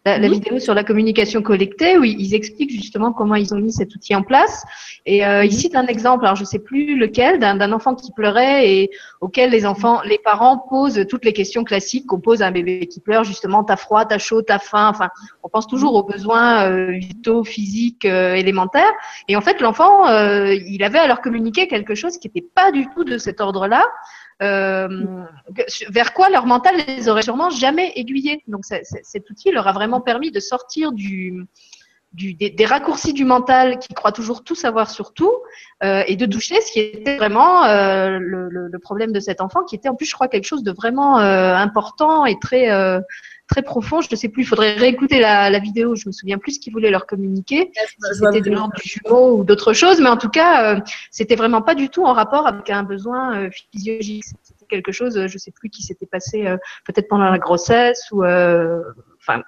La, vidéo sur la communication collectée où ils expliquent justement comment ils ont mis cet outil en place. Et euh, ils citent un exemple, alors je sais plus lequel, d'un enfant qui pleurait et auquel les enfants, les parents posent toutes les questions classiques qu'on pose à un bébé qui pleure, justement, t'as froid, t'as chaud, t'as faim. Enfin, on pense toujours aux besoins euh, vitaux, physiques, euh, élémentaires. Et en fait, l'enfant, euh, il avait à leur communiquer quelque chose qui n'était pas du tout de cet ordre-là. Euh, vers quoi leur mental les aurait sûrement jamais aiguillés. Donc cet outil leur a vraiment permis de sortir des, raccourcis du mental qui croit toujours tout savoir sur tout euh, et de toucher ce qui était vraiment euh, le, problème de cet enfant, qui était en plus, je crois, quelque chose de vraiment important et très très profond. Je ne sais plus, il faudrait réécouter la, la, vidéo. Je me souviens plus ce qu'ils voulaient leur communiquer. Si c'était de l'ordre du jumeau ou d'autres choses, mais en tout cas, euh, c'était vraiment pas du tout en rapport avec un besoin euh, physiologique. C'était quelque chose, euh, je ne sais plus qui s'était passé, euh, peut-être pendant la grossesse ou, enfin,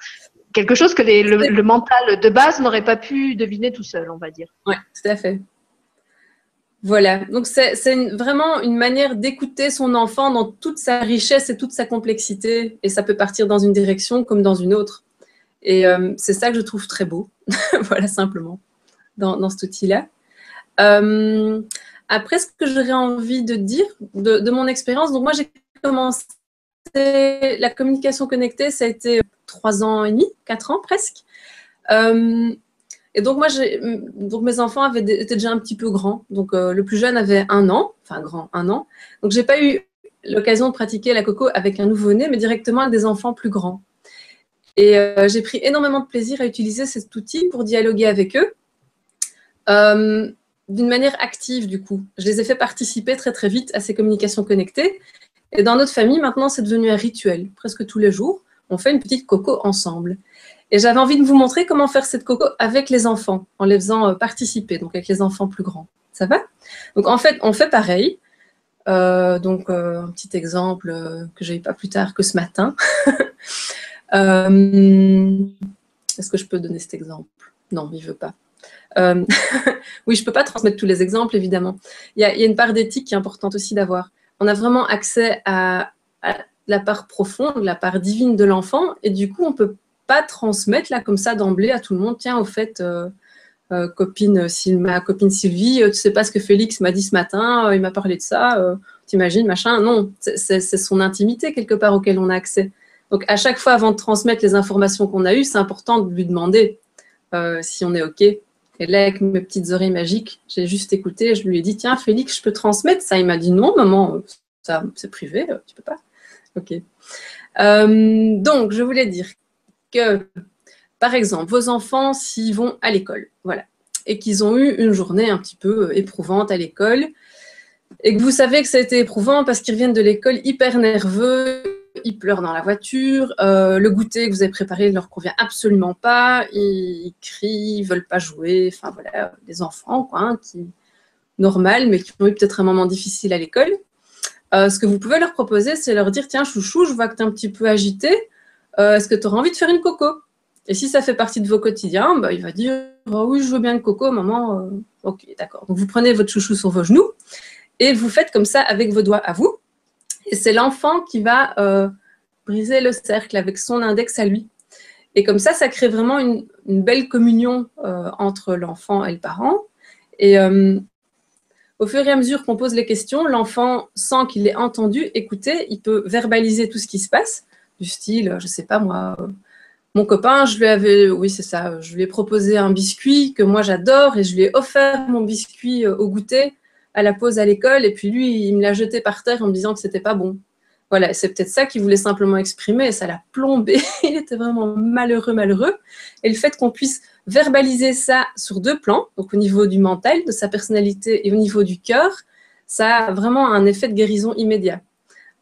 quelque chose que les, le, le, mental de base n'aurait pas pu deviner tout seul, on va dire. Oui, tout à fait. Voilà, donc c'est vraiment une manière d'écouter son enfant dans toute sa richesse et toute sa complexité, et ça peut partir dans une direction comme dans une autre. Et euh, c'est ça que je trouve très beau, voilà simplement, dans, cet outil-là. Euh, après, ce que j'aurais envie de dire de, mon expérience, donc moi j'ai commencé la communication connectée, ça a été trois ans et demi, quatre ans presque. Euh, et donc, moi, donc mes enfants avaient étaient déjà un petit peu grands. Donc, euh, le plus jeune avait un an, enfin grand, un an. Donc, j'ai pas eu l'occasion de pratiquer la coco avec un nouveau-né, mais directement avec des enfants plus grands. Et euh, j'ai pris énormément de plaisir à utiliser cet outil pour dialoguer avec eux euh, d'une manière active, du coup. Je les ai fait participer très, très vite à ces communications connectées. Et dans notre famille, maintenant, c'est devenu un rituel. Presque tous les jours, on fait une petite coco ensemble. Et j'avais envie de vous montrer comment faire cette coco avec les enfants, en les faisant euh, participer, donc avec les enfants plus grands. Ça va? Donc en fait, on fait pareil. Euh, donc euh, un petit exemple que j'ai eu pas plus tard que ce matin. Est-ce que je peux donner cet exemple? Non, il veut pas. oui, je peux pas transmettre tous les exemples, évidemment. Il y a, une part d'éthique qui est importante aussi d'avoir. On a vraiment accès à, la part profonde, la part divine de l'enfant, et du coup, on peut pas transmettre là comme ça d'emblée à tout le monde. Tiens, au fait, euh, euh, copine, ma copine Sylvie, euh, tu sais pas ce que Félix m'a dit ce matin, il m'a parlé de ça, t'imagines, machin. Non, c'est son intimité quelque part auquel on a accès. Donc à chaque fois, avant de transmettre les informations qu'on a eues, c'est important de lui demander si on est OK. Et là, avec mes petites oreilles magiques, j'ai juste écouté, je lui ai dit, tiens, Félix, je peux transmettre ça. Il m'a dit, non, maman, ça, c'est privé, tu peux pas. OK. donc, je voulais dire que, par exemple, vos enfants, s'ils vont à l'école, voilà, et qu'ils ont eu une journée un petit peu euh, éprouvante à l'école, et que vous savez que ça a été éprouvant parce qu'ils reviennent de l'école hyper nerveux, ils pleurent dans la voiture, euh, le goûter que vous avez préparé ne leur convient absolument pas, ils crient, ils veulent pas jouer, enfin voilà, des enfants quoi, hein, qui normal, mais qui ont eu peut-être un moment difficile à l'école. Euh, ce que vous pouvez leur proposer, c'est leur dire tiens chouchou, je vois que tu es un petit peu agité, euh, est-ce que tu auras envie de faire une coco? Et si ça fait partie de vos quotidiens, bah, il va dire oh oui, je veux bien une coco, maman. ok, d'accord. Donc vous prenez votre chouchou sur vos genoux et vous faites comme ça avec vos doigts à vous. Et c'est l'enfant qui va euh, briser le cercle avec son index à lui. Et comme ça, ça crée vraiment une, belle communion euh, entre l'enfant et le parent. Et euh, au fur et à mesure qu'on pose les questions, l'enfant sent qu'il est entendu, écouté, il peut verbaliser tout ce qui se passe, du style, je sais pas moi, mon copain, je lui avais, oui c'est ça, je lui ai proposé un biscuit que moi j'adore et je lui ai offert mon biscuit au goûter à la pause à l'école et puis lui, il me l'a jeté par terre en me disant que c'était pas bon. Voilà, c'est peut-être ça qu'il voulait simplement exprimer et ça l'a plombé. il était vraiment malheureux, malheureux. Et le fait qu'on puisse verbaliser ça sur deux plans, donc au niveau du mental, de sa personnalité et au niveau du cœur, ça a vraiment un effet de guérison immédiat.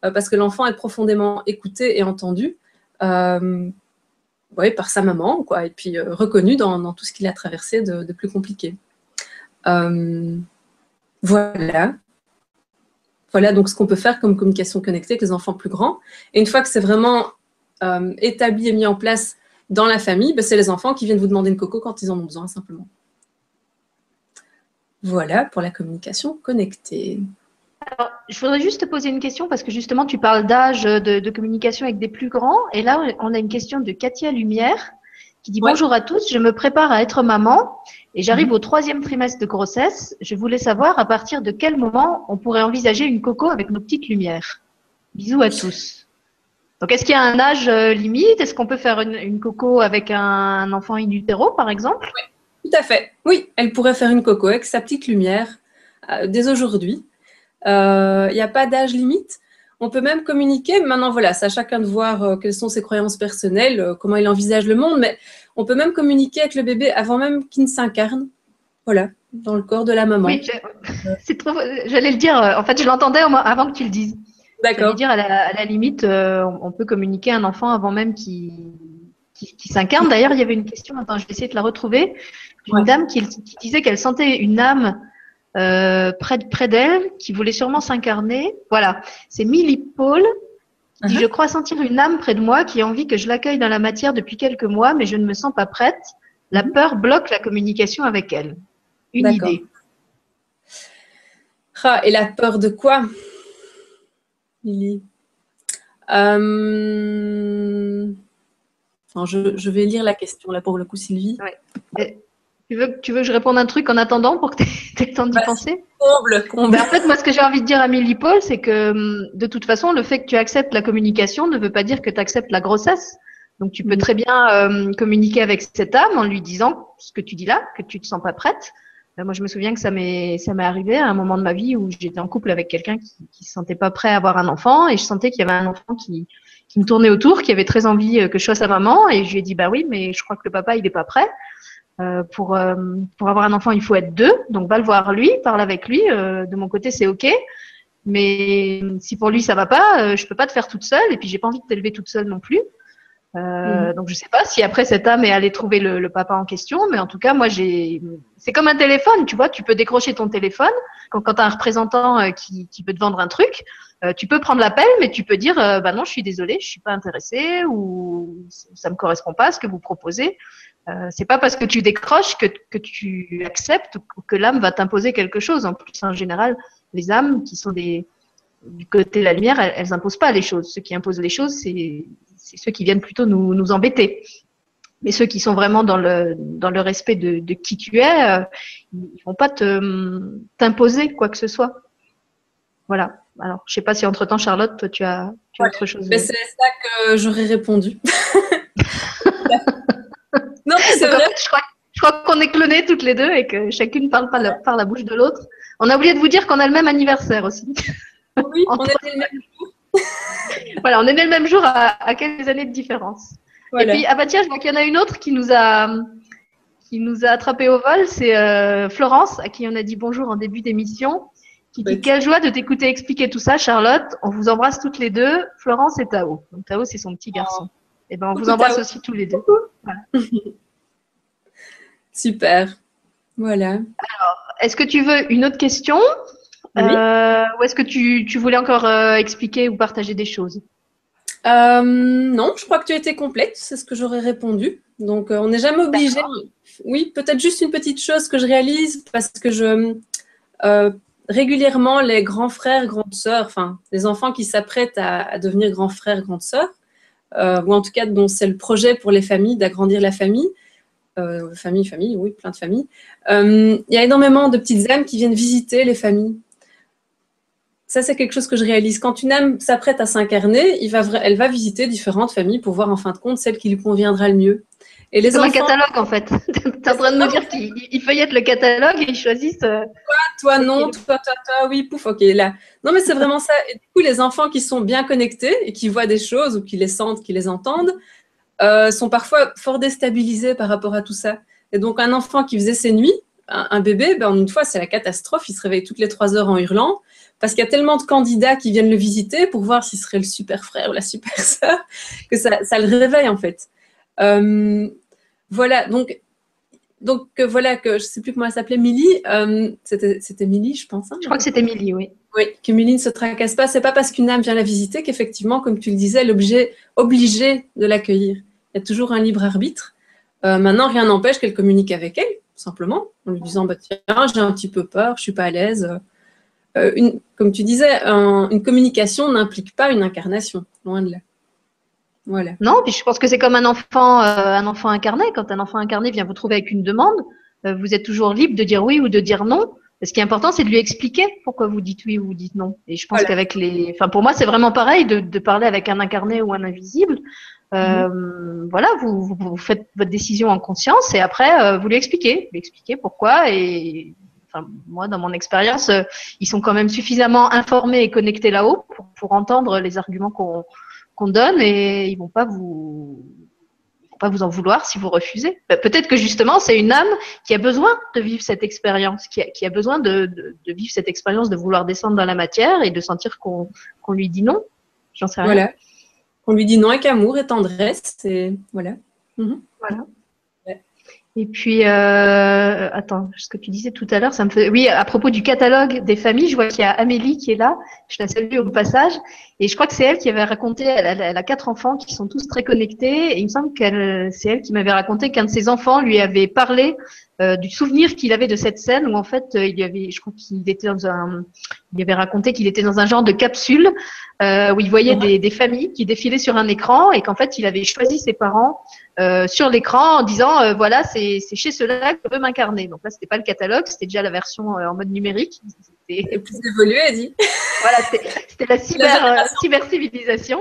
Euh, parce que l'enfant est profondément écouté et entendu euh, par sa maman, quoi, et puis euh, reconnu dans, tout ce qu'il a traversé de, plus compliqué. Voilà. Voilà donc ce qu'on peut faire comme communication connectée avec les enfants plus grands. Et une fois que c'est vraiment établi et mis en place dans la famille, ben, c'est les enfants qui viennent vous demander une coco quand ils en ont besoin, simplement. Voilà pour la communication connectée. Alors, je voudrais juste te poser une question parce que justement, tu parles d'âge de, communication avec des plus grands. Et là, on a une question de Katia Lumière qui dit Bonjour à tous, je me prépare à être maman et j'arrive mhm. au troisième trimestre de grossesse. Je voulais savoir à partir de quel moment on pourrait envisager une coco avec nos petites lumières. Bisous à tous. Donc, est-ce qu'il y a un âge euh, limite? Est-ce qu'on peut faire une, coco avec un enfant in utero, par exemple? Oui, tout à fait. Oui, elle pourrait faire une coco avec sa petite lumière euh, dès aujourd'hui. Euh, il n'y a pas d'âge limite. On peut même communiquer. Maintenant, voilà, c'est à chacun de voir euh, quelles sont ses croyances personnelles, euh, comment il envisage le monde, mais on peut même communiquer avec le bébé avant même qu'il ne s'incarne. Voilà, dans le corps de la maman. Oui, c'est trop. J'allais le dire. Euh, en fait, je l'entendais avant que tu le dises. D'accord. dire à la, limite, on peut communiquer un enfant avant même qu'il s'incarne. D'ailleurs, il y avait une question. Attends, je vais essayer de la retrouver. Une dame qui disait qu'elle sentait une âme euh, près, près d'elle, qui voulait sûrement s'incarner. Voilà, c'est Millie Paul. Qui uh-huh. Je crois sentir une âme près de moi qui a envie que je l'accueille dans la matière depuis quelques mois, mais je ne me sens pas prête. La uh-huh. peur bloque la communication avec elle. Une idée. Ah, et la peur de quoi, Millie? Euh... je, vais lire la question là pour le coup, Sylvie. Ouais. Tu veux, tu veux que je réponde un truc en attendant pour que tu aies le temps d'y penser? Comble, comble. Ben, en fait, moi, ce que j'ai envie de dire à Milly Paul, c'est que hum, de toute façon, le fait que tu acceptes la communication ne veut pas dire que tu acceptes la grossesse. Donc, tu peux mm. très bien euh, communiquer avec cette âme en lui disant ce que tu dis là, que tu te sens pas prête. Ben, moi, je me souviens que ça m'est ça m'est arrivé à un moment de ma vie où j'étais en couple avec quelqu'un qui, qui se sentait pas prêt à avoir un enfant et je sentais qu'il y avait un enfant qui qui me tournait autour, qui avait très envie euh, que je sois sa maman et je lui ai dit bah oui, mais je crois que le papa il est pas prêt. Euh, pour, euh, pour avoir un enfant, il faut être deux. Donc, va le voir lui, parle avec lui. Euh, de mon côté, c'est OK. Mais si pour lui, ça va pas, je peux pas te faire toute seule. Et puis, j'ai pas envie de t'élever toute seule non plus. Euh, Donc je sais pas si après cette âme est allée trouver le, le, papa en question, mais en tout cas moi j'ai, c'est comme un téléphone, tu vois, tu peux décrocher ton téléphone quand, quand tu as un représentant qui, qui peut te vendre un truc, tu peux prendre l'appel, mais tu peux dire bah non je suis désolée, je suis pas intéressée ou ça me correspond pas à ce que vous proposez. Euh, c'est pas parce que tu décroches que, que tu acceptes que l'âme va t'imposer quelque chose. En plus, en général, les âmes qui sont des, du côté de la lumière, elles, elles imposent pas les choses. Ceux qui imposent les choses, c'est ceux qui viennent plutôt nous, nous, embêter. Mais ceux qui sont vraiment dans le, dans le respect de, de qui tu es, euh, ils vont pas t'imposer quoi que ce soit. Voilà. Alors, je sais pas si entre-temps, Charlotte, toi, tu as, tu as autre chose. C'est ça que j'aurais répondu. Non, c'est vrai. je crois, qu'on est clonés toutes les deux et que chacune parle par la, par la bouche de l'autre. On a oublié de vous dire qu'on a le même anniversaire aussi. Oui, on est né le même jour. voilà, on est né le même jour à, quelques années de différence. Et puis, ah bah tiens, je vois qu'il y en a une autre qui nous a, qui nous a attrapé au vol, c'est euh, Florence, à qui on a dit bonjour en début d'émission, quelle joie de t'écouter expliquer tout ça, Charlotte. On vous embrasse toutes les deux, Florence et Tao. Donc Tao, c'est son petit garçon. Oh. Et eh ben, on vous embrasse aussi tous les deux. Super. Voilà. Alors, est-ce que tu veux une autre question? Euh, Ou est-ce que tu, voulais encore euh, expliquer ou partager des choses? Euh, Non, je crois que tu as été complète. C'est ce que j'aurais répondu. Donc, on n'est jamais obligé. Oui, peut-être juste une petite chose que je réalise parce que je régulièrement les grands frères, grandes sœurs, enfin les enfants qui s'apprêtent à, devenir grands frères, grandes sœurs, ou en tout cas dont c'est le projet pour les familles d'agrandir la famille, euh, famille, famille, oui, plein de familles. Euh, il y a énormément de petites âmes qui viennent visiter les familles. Ça, c'est quelque chose que je réalise. Quand une âme s'apprête à s'incarner, elle va visiter différentes familles pour voir en fin de compte celle qui lui conviendra le mieux. Et les enfants... un catalogue en fait. tu es en train de me dire qu'ils feuillettent le catalogue et ils choisissent. Euh, toi, toi non, toi, toi, toi, oui, pouf, ok, là. Non, mais c'est vraiment ça. Et du coup, les enfants qui sont bien connectés et qui voient des choses ou qui les sentent, qui les entendent, euh, sont parfois fort déstabilisés par rapport à tout ça. Et donc, un enfant qui faisait ses nuits, un, bébé, ben, une fois, c'est la catastrophe. Il se réveille toutes les trois heures en hurlant parce qu'il y a tellement de candidats qui viennent le visiter pour voir s'il serait le super frère ou la super sœur que ça, ça, le réveille en fait. Euh, voilà, donc, donc euh, voilà, que je ne sais plus comment elle s'appelait, Millie. C'était Millie, je pense. Hein, je crois que c'était Millie, oui. Oui, que Millie ne se tracasse pas. C'est pas parce qu'une âme vient la visiter qu'effectivement, comme tu le disais, l'objet obligé de l'accueillir. Il y a toujours un libre arbitre. Euh, maintenant, rien n'empêche qu'elle communique avec elle, simplement, en lui disant bah, Tiens, j'ai un petit peu peur, je suis pas à l'aise. Euh, comme tu disais, une communication n'implique pas une incarnation, loin de là. Voilà. Non, puis je pense que c'est comme un enfant, euh, un enfant incarné. Quand un enfant incarné vient vous trouver avec une demande, vous êtes toujours libre de dire oui ou de dire non. Ce qui est important, c'est de lui expliquer pourquoi vous dites oui ou vous dites non. Et je pense qu'avec les, enfin pour moi, c'est vraiment pareil de, de, parler avec un incarné ou un invisible. Euh, mhm. Voilà, vous, vous, faites votre décision en conscience et après euh, vous lui expliquez, vous lui expliquez pourquoi. Et enfin, moi, dans mon expérience, euh, ils sont quand même suffisamment informés et connectés là-haut pour, pour, entendre les arguments qu'on qu'on donne et ils vont pas vous vont pas vous en vouloir si vous refusez. Bah, peut-être que justement, c'est une âme qui a besoin de vivre cette expérience, qui a, qui a besoin de, de, de, vivre cette expérience de vouloir descendre dans la matière et de sentir qu'on qu'on lui dit non. J'en sais rien. Voilà. On lui dit non avec amour et tendresse. Et voilà. Mhm. Voilà. Et puis, euh, attends, ce que tu disais tout à l'heure, ça me fait. Oui, à propos du catalogue des familles, je vois qu'il y a Amélie qui est là. Je la salue au passage. Et je crois que c'est elle qui avait raconté. Elle a, quatre enfants qui sont tous très connectés. Et il me semble qu'elle, c'est elle qui m'avait raconté qu'un de ses enfants lui avait parlé euh, du souvenir qu'il avait de cette scène où en fait euh, il y avait, je crois qu'il était dans un, il avait raconté qu'il était dans un genre de capsule euh, où il voyait des, des, familles qui défilaient sur un écran et qu'en fait il avait choisi ses parents sur l'écran en disant voilà c'est chez cela que je veux m'incarner. Donc là c'était pas le catalogue, c'était déjà la version en mode numérique. C'était plus évolué, elle dit. voilà, c'était la cyber, cyber civilisation.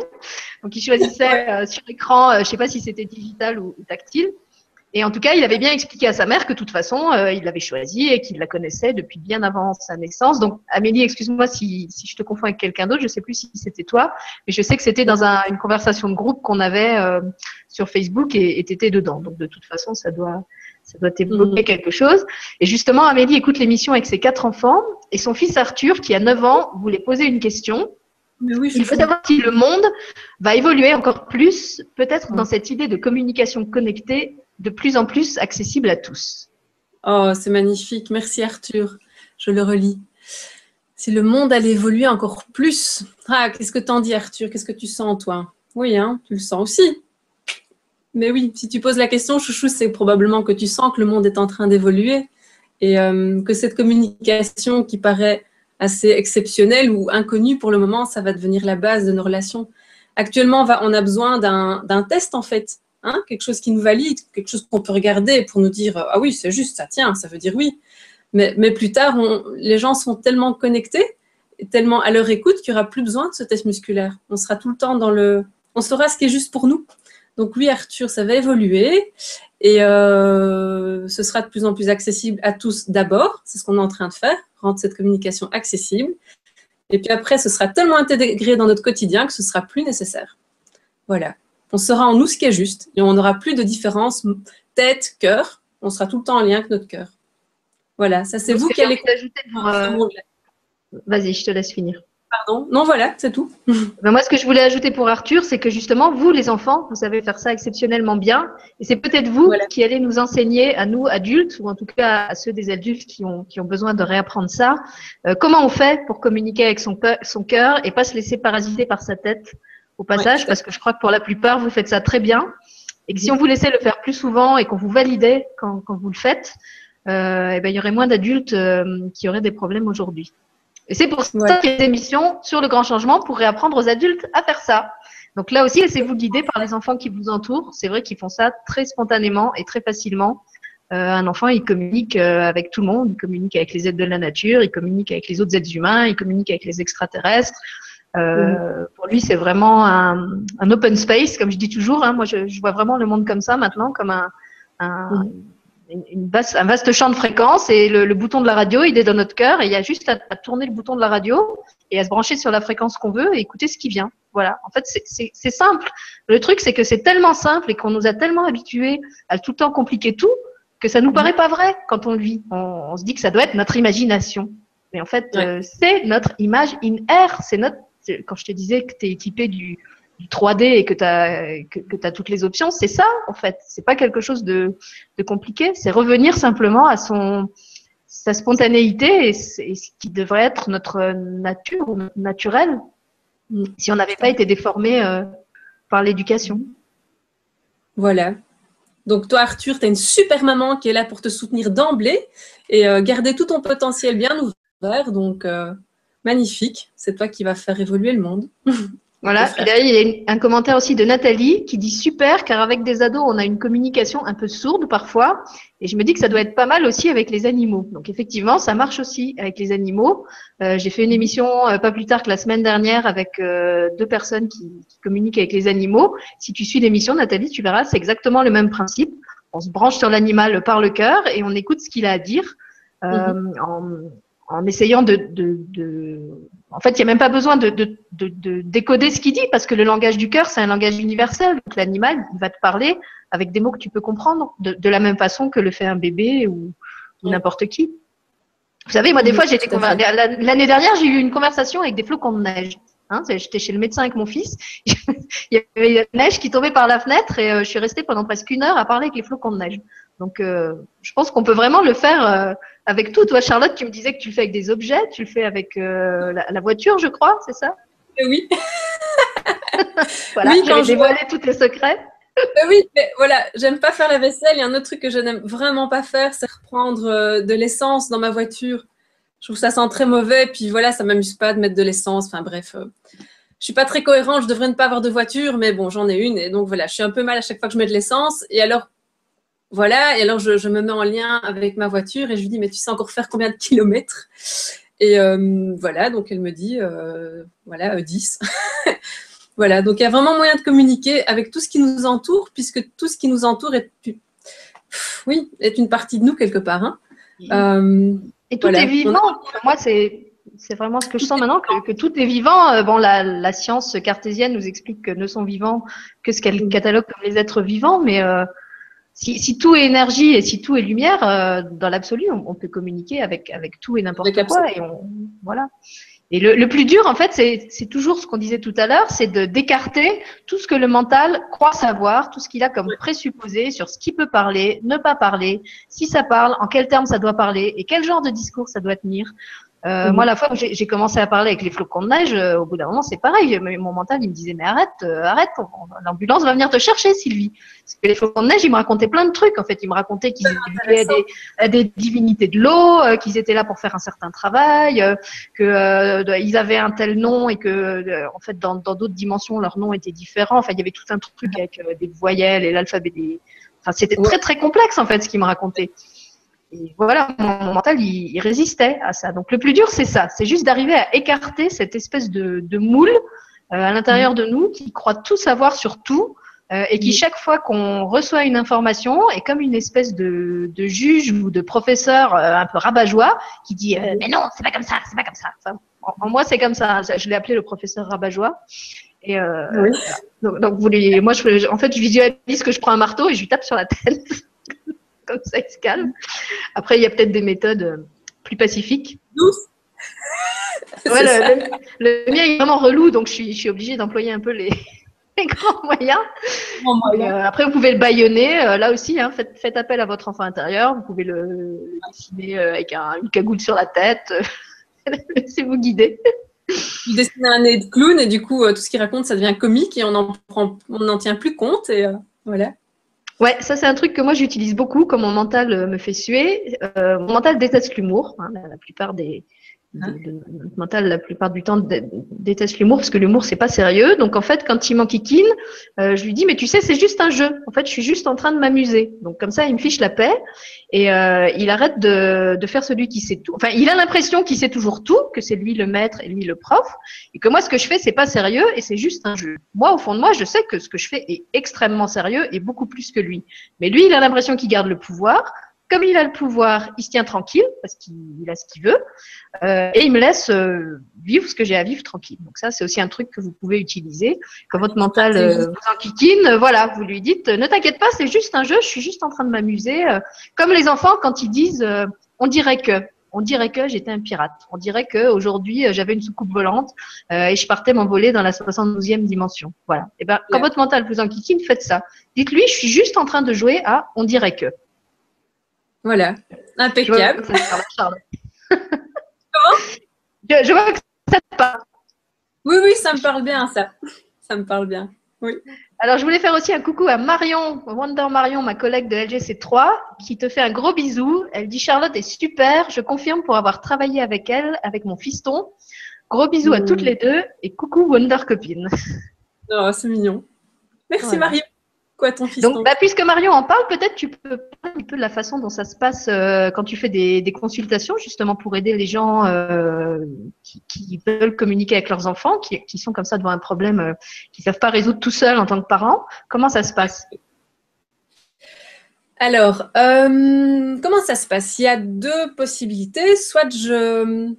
Donc il choisissait sur l'écran, je sais pas si c'était digital ou tactile. Et en tout cas, il avait bien expliqué à sa mère que de toute façon, euh, il l'avait choisi et qu'il la connaissait depuis bien avant sa naissance. Donc, Amélie, excuse-moi si, si je te confonds avec quelqu'un d'autre, je sais plus si c'était toi, mais je sais que c'était dans un, une conversation de groupe qu'on avait euh, sur Facebook et tu étais dedans. Donc, de toute façon, ça doit, ça doit t'évoquer mmh. quelque chose. Et justement, Amélie écoute l'émission avec ses quatre enfants et son fils Arthur, qui a 9 ans, voulait poser une question. Mais oui, il faut savoir si le monde va évoluer encore plus, peut-être dans cette idée de communication connectée de plus en plus accessible à tous. Oh, c'est magnifique. Merci Arthur. Je le relis. Si le monde allait évoluer encore plus. Ah, qu'est-ce que t'en dis Arthur? Qu'est-ce que tu sens toi? Oui, hein, tu le sens aussi. Mais oui, si tu poses la question, chouchou, c'est probablement que tu sens que le monde est en train d'évoluer et euh, que cette communication qui paraît assez exceptionnelle ou inconnue pour le moment, ça va devenir la base de nos relations. Actuellement, on a besoin d'un test en fait Hein, quelque chose qui nous valide, quelque chose qu'on peut regarder pour nous dire ah oui, c'est juste, ça tient, ça veut dire oui. Mais, plus tard, les gens sont tellement connectés, tellement à leur écoute qu'il n'y aura plus besoin de ce test musculaire. On sera tout le temps dans le. On saura ce qui est juste pour nous. Donc oui, Arthur, ça va évoluer et euh, ce sera de plus en plus accessible à tous d'abord. C'est ce qu'on est en train de faire, rendre cette communication accessible. Et puis après, ce sera tellement intégré dans notre quotidien que ce sera plus nécessaire. Voilà on sera en nous ce qui est juste et on n'aura plus de différence tête, cœur. On sera tout le temps en lien avec notre cœur. Voilà, ça c'est vous qui allez euh, Vas-y, je te laisse finir. Pardon. Non, voilà, c'est tout. Ben, moi, ce que je voulais ajouter pour Arthur, c'est que justement, vous, les enfants, vous savez faire ça exceptionnellement bien. Et c'est peut-être vous qui allez nous enseigner à nous, adultes, ou en tout cas à ceux des adultes qui ont, qui ont besoin de réapprendre ça, euh, comment on fait pour communiquer avec son, son cœur et pas se laisser parasiter par sa tête au passage, parce que je crois que pour la plupart, vous faites ça très bien. Et que si on vous laissait le faire plus souvent et qu'on vous validait quand, quand vous le faites, euh, eh ben, il y aurait moins d'adultes euh, qui auraient des problèmes aujourd'hui. Et c'est pour ça qu'il y a des émissions sur le grand changement pour réapprendre aux adultes à faire ça. Donc là aussi, laissez-vous guider par les enfants qui vous entourent. C'est vrai qu'ils font ça très spontanément et très facilement. Euh, un enfant, il communique euh, avec tout le monde, il communique avec les êtres de la nature, il communique avec les autres êtres humains, il communique avec les extraterrestres. Euh, Pour lui, c'est vraiment un, un, open space, comme je dis toujours. Hein. Moi, je, je, vois vraiment le monde comme ça maintenant, comme un, un, une un vaste champ de fréquences et le, le, bouton de la radio, il est dans notre cœur et il y a juste à, à, tourner le bouton de la radio et à se brancher sur la fréquence qu'on veut et écouter ce qui vient. Voilà. En fait, c'est simple. Le truc, c'est que c'est tellement simple et qu'on nous a tellement habitués à tout le temps compliquer tout que ça nous paraît pas vrai quand on le vit. On, on se dit que ça doit être notre imagination. Mais en fait, ouais. euh, c'est notre image in air. C'est notre, quand je te disais que tu es équipé du, du 3D et que tu as, toutes les options, c'est ça en fait. C'est pas quelque chose de, compliqué. C'est revenir simplement à son sa spontanéité et, ce qui devrait être notre nature, notre naturel, si on n'avait pas été déformé euh, par l'éducation. Voilà. Donc toi, Arthur, tu as une super maman qui est là pour te soutenir d'emblée et euh, garder tout ton potentiel bien ouvert. Donc euh, magnifique. C'est toi qui vas faire évoluer le monde. Voilà, et derrière, il y a un commentaire aussi de Nathalie qui dit super, car avec des ados, on a une communication un peu sourde parfois. Et je me dis que ça doit être pas mal aussi avec les animaux. Donc effectivement, ça marche aussi avec les animaux. Euh, J'ai fait une émission euh, pas plus tard que la semaine dernière avec euh, deux personnes qui, qui, communiquent avec les animaux. Si tu suis l'émission, Nathalie, tu verras, c'est exactement le même principe. On se branche sur l'animal par le cœur et on écoute ce qu'il a à dire. Mm -hmm. en, en essayant de, de, de, En fait, il n'y a même pas besoin de, de, de décoder ce qu'il dit, parce que le langage du cœur, c'est un langage universel. Donc, l'animal, il va te parler avec des mots que tu peux comprendre, de, la même façon que le fait un bébé ou, ou n'importe qui. Vous savez, moi, des fois, j'ai L'année dernière, j'ai eu une conversation avec des flocons de neige. Hein, J'étais chez le médecin avec mon fils. il y avait la neige qui tombait par la fenêtre et euh, je suis restée pendant presque une heure à parler avec les flocons de neige. Donc, euh, je pense qu'on peut vraiment le faire euh, avec tout. Toi, Charlotte, tu me disais que tu le fais avec des objets, tu le fais avec la, la, voiture, je crois, c'est ça? Oui. voilà, oui, je dévoilé tous tes secrets. oui, mais voilà, j'aime pas faire la vaisselle. Il y a un autre truc que je n'aime vraiment pas faire, c'est reprendre de l'essence dans ma voiture. Je trouve ça sent très mauvais. Puis voilà, ça m'amuse pas de mettre de l'essence. Enfin bref, je suis pas très cohérente. Je devrais ne pas avoir de voiture, mais bon, j'en ai une. Et donc voilà, je suis un peu mal à chaque fois que je mets de l'essence. Et alors, voilà, et alors je, je, me mets en lien avec ma voiture et je lui dis, mais tu sais encore faire combien de kilomètres? Et euh, voilà, donc elle me dit, euh, voilà, euh, 10. voilà, donc il y a vraiment moyen de communiquer avec tout ce qui nous entoure, puisque tout ce qui nous entoure est, oui, est une partie de nous quelque part. Hein. Euh, et tout voilà. est vivant. Moi, c'est c'est vraiment ce que je sens maintenant, que, que tout est vivant. Bon, la, la, science cartésienne nous explique que ne sont vivants que ce qu'elle catalogue comme les êtres vivants, mais euh, si, si, tout est énergie et si tout est lumière, euh, dans l'absolu, on, on, peut communiquer avec, avec tout et n'importe quoi. Et on, voilà. Et le, le, plus dur, en fait, c'est toujours ce qu'on disait tout à l'heure, c'est de d'écarter tout ce que le mental croit savoir, tout ce qu'il a comme présupposé sur ce qui peut parler, ne pas parler, si ça parle, en quels termes ça doit parler et quel genre de discours ça doit tenir. Euh, mmh. Moi, la fois où j'ai commencé à parler avec les flocons de neige, euh, au bout d'un moment, c'est pareil. Mon mental, il me disait, mais arrête, euh, arrête, l'ambulance va venir te chercher, Sylvie. Parce que les flocons de neige, ils me racontaient plein de trucs. En fait, ils me racontaient qu'ils étaient des, à des divinités de l'eau, euh, qu'ils étaient là pour faire un certain travail, euh, qu'ils avaient un tel nom et que, en fait, dans d'autres dimensions, leur nom était différent. Enfin, il y avait tout un truc avec des voyelles et l'alphabet des. Enfin, c'était très très complexe en fait ce qu'ils me racontaient. Et voilà, mon mental, il, il, résistait à ça. Donc le plus dur, c'est ça. C'est juste d'arriver à écarter cette espèce de, de moule euh, à l'intérieur de nous qui croit tout savoir sur tout euh, et qui, chaque fois qu'on reçoit une information, est comme une espèce de, de juge ou de professeur euh, un peu rabat-joie qui dit euh, Mais non, c'est pas comme ça, c'est pas comme ça. Enfin, en, en, moi, c'est comme ça. Je l'ai appelé le professeur rabat-joie. Et euh, oui. donc, donc, vous les, moi, je, en fait, je visualise que je prends un marteau et je lui tape sur la tête comme ça, il se calme. Après, il y a peut-être des méthodes plus pacifiques. Douce. le, mien est vraiment relou, donc je suis, je suis obligée d'employer un peu les, grands moyens. Euh, après, vous pouvez le baïonner. là aussi, hein, faites, faites, appel à votre enfant intérieur. Vous pouvez le, dessiner avec une cagoule sur la tête. Laissez-vous guider. Vous dessinez un nez de clown et du coup, tout ce qu'il raconte, ça devient comique et on n'en on tient plus compte. Et voilà. Ouais, ça c'est un truc que moi j'utilise beaucoup quand mon mental euh, me fait suer. Euh, mon mental déteste l'humour. Hein, la, plupart des, Hein notre mental, la plupart du temps, déteste l'humour parce que l'humour, c'est pas sérieux. Donc, en fait, quand il m'enquiquine, euh, je lui dis, mais tu sais, c'est juste un jeu. En fait, je suis juste en train de m'amuser. Donc, comme ça, il me fiche la paix et euh, il arrête de, de faire celui qui sait tout. Enfin, il a l'impression qu'il sait toujours tout, que c'est lui le maître et lui le prof, et que moi, ce que je fais, c'est pas sérieux et c'est juste un jeu. Moi, au fond de moi, je sais que ce que je fais est extrêmement sérieux et beaucoup plus que lui. Mais lui, il a l'impression qu'il garde le pouvoir comme il a le pouvoir, il se tient tranquille parce qu'il a ce qu'il veut euh, et il me laisse euh, vivre ce que j'ai à vivre tranquille. Donc ça, c'est aussi un truc que vous pouvez utiliser quand votre mental euh, vous enquiquine. Voilà, vous lui dites ne t'inquiète pas, c'est juste un jeu, je suis juste en train de m'amuser. comme les enfants quand ils disent on dirait que. On dirait que j'étais un pirate. On dirait que aujourd'hui j'avais une soucoupe volante et je partais m'envoler dans la 72e dimension. Voilà. Et ben quand votre mental vous enquiquine, faites ça. Dites-lui, je suis juste en train de jouer à on dirait que. Voilà, impeccable. Je vois, que ça te parle. Oui, oui, ça me parle bien, ça. Ça me parle bien. Oui. Alors, je voulais faire aussi un coucou à Marion, Wonder Marion, ma collègue de LGC3, qui te fait un gros bisou. Elle dit Charlotte est super. Je confirme pour avoir travaillé avec elle, avec mon fiston. Gros bisous à toutes mmh. les deux et coucou Wonder copine. Oh, c'est mignon. Merci Marion. Quoi, ton fils Donc, bah, puisque Marion en parle, peut-être tu peux parler un peu de la façon dont ça se passe euh, quand tu fais des, des, consultations, justement pour aider les gens euh, qui, qui, veulent communiquer avec leurs enfants, qui, qui sont comme ça devant un problème euh, qu'ils ne savent pas résoudre tout seuls en tant que parents. Comment ça se passe? Alors, euh, comment ça se passe? Il y a deux possibilités. Soit je...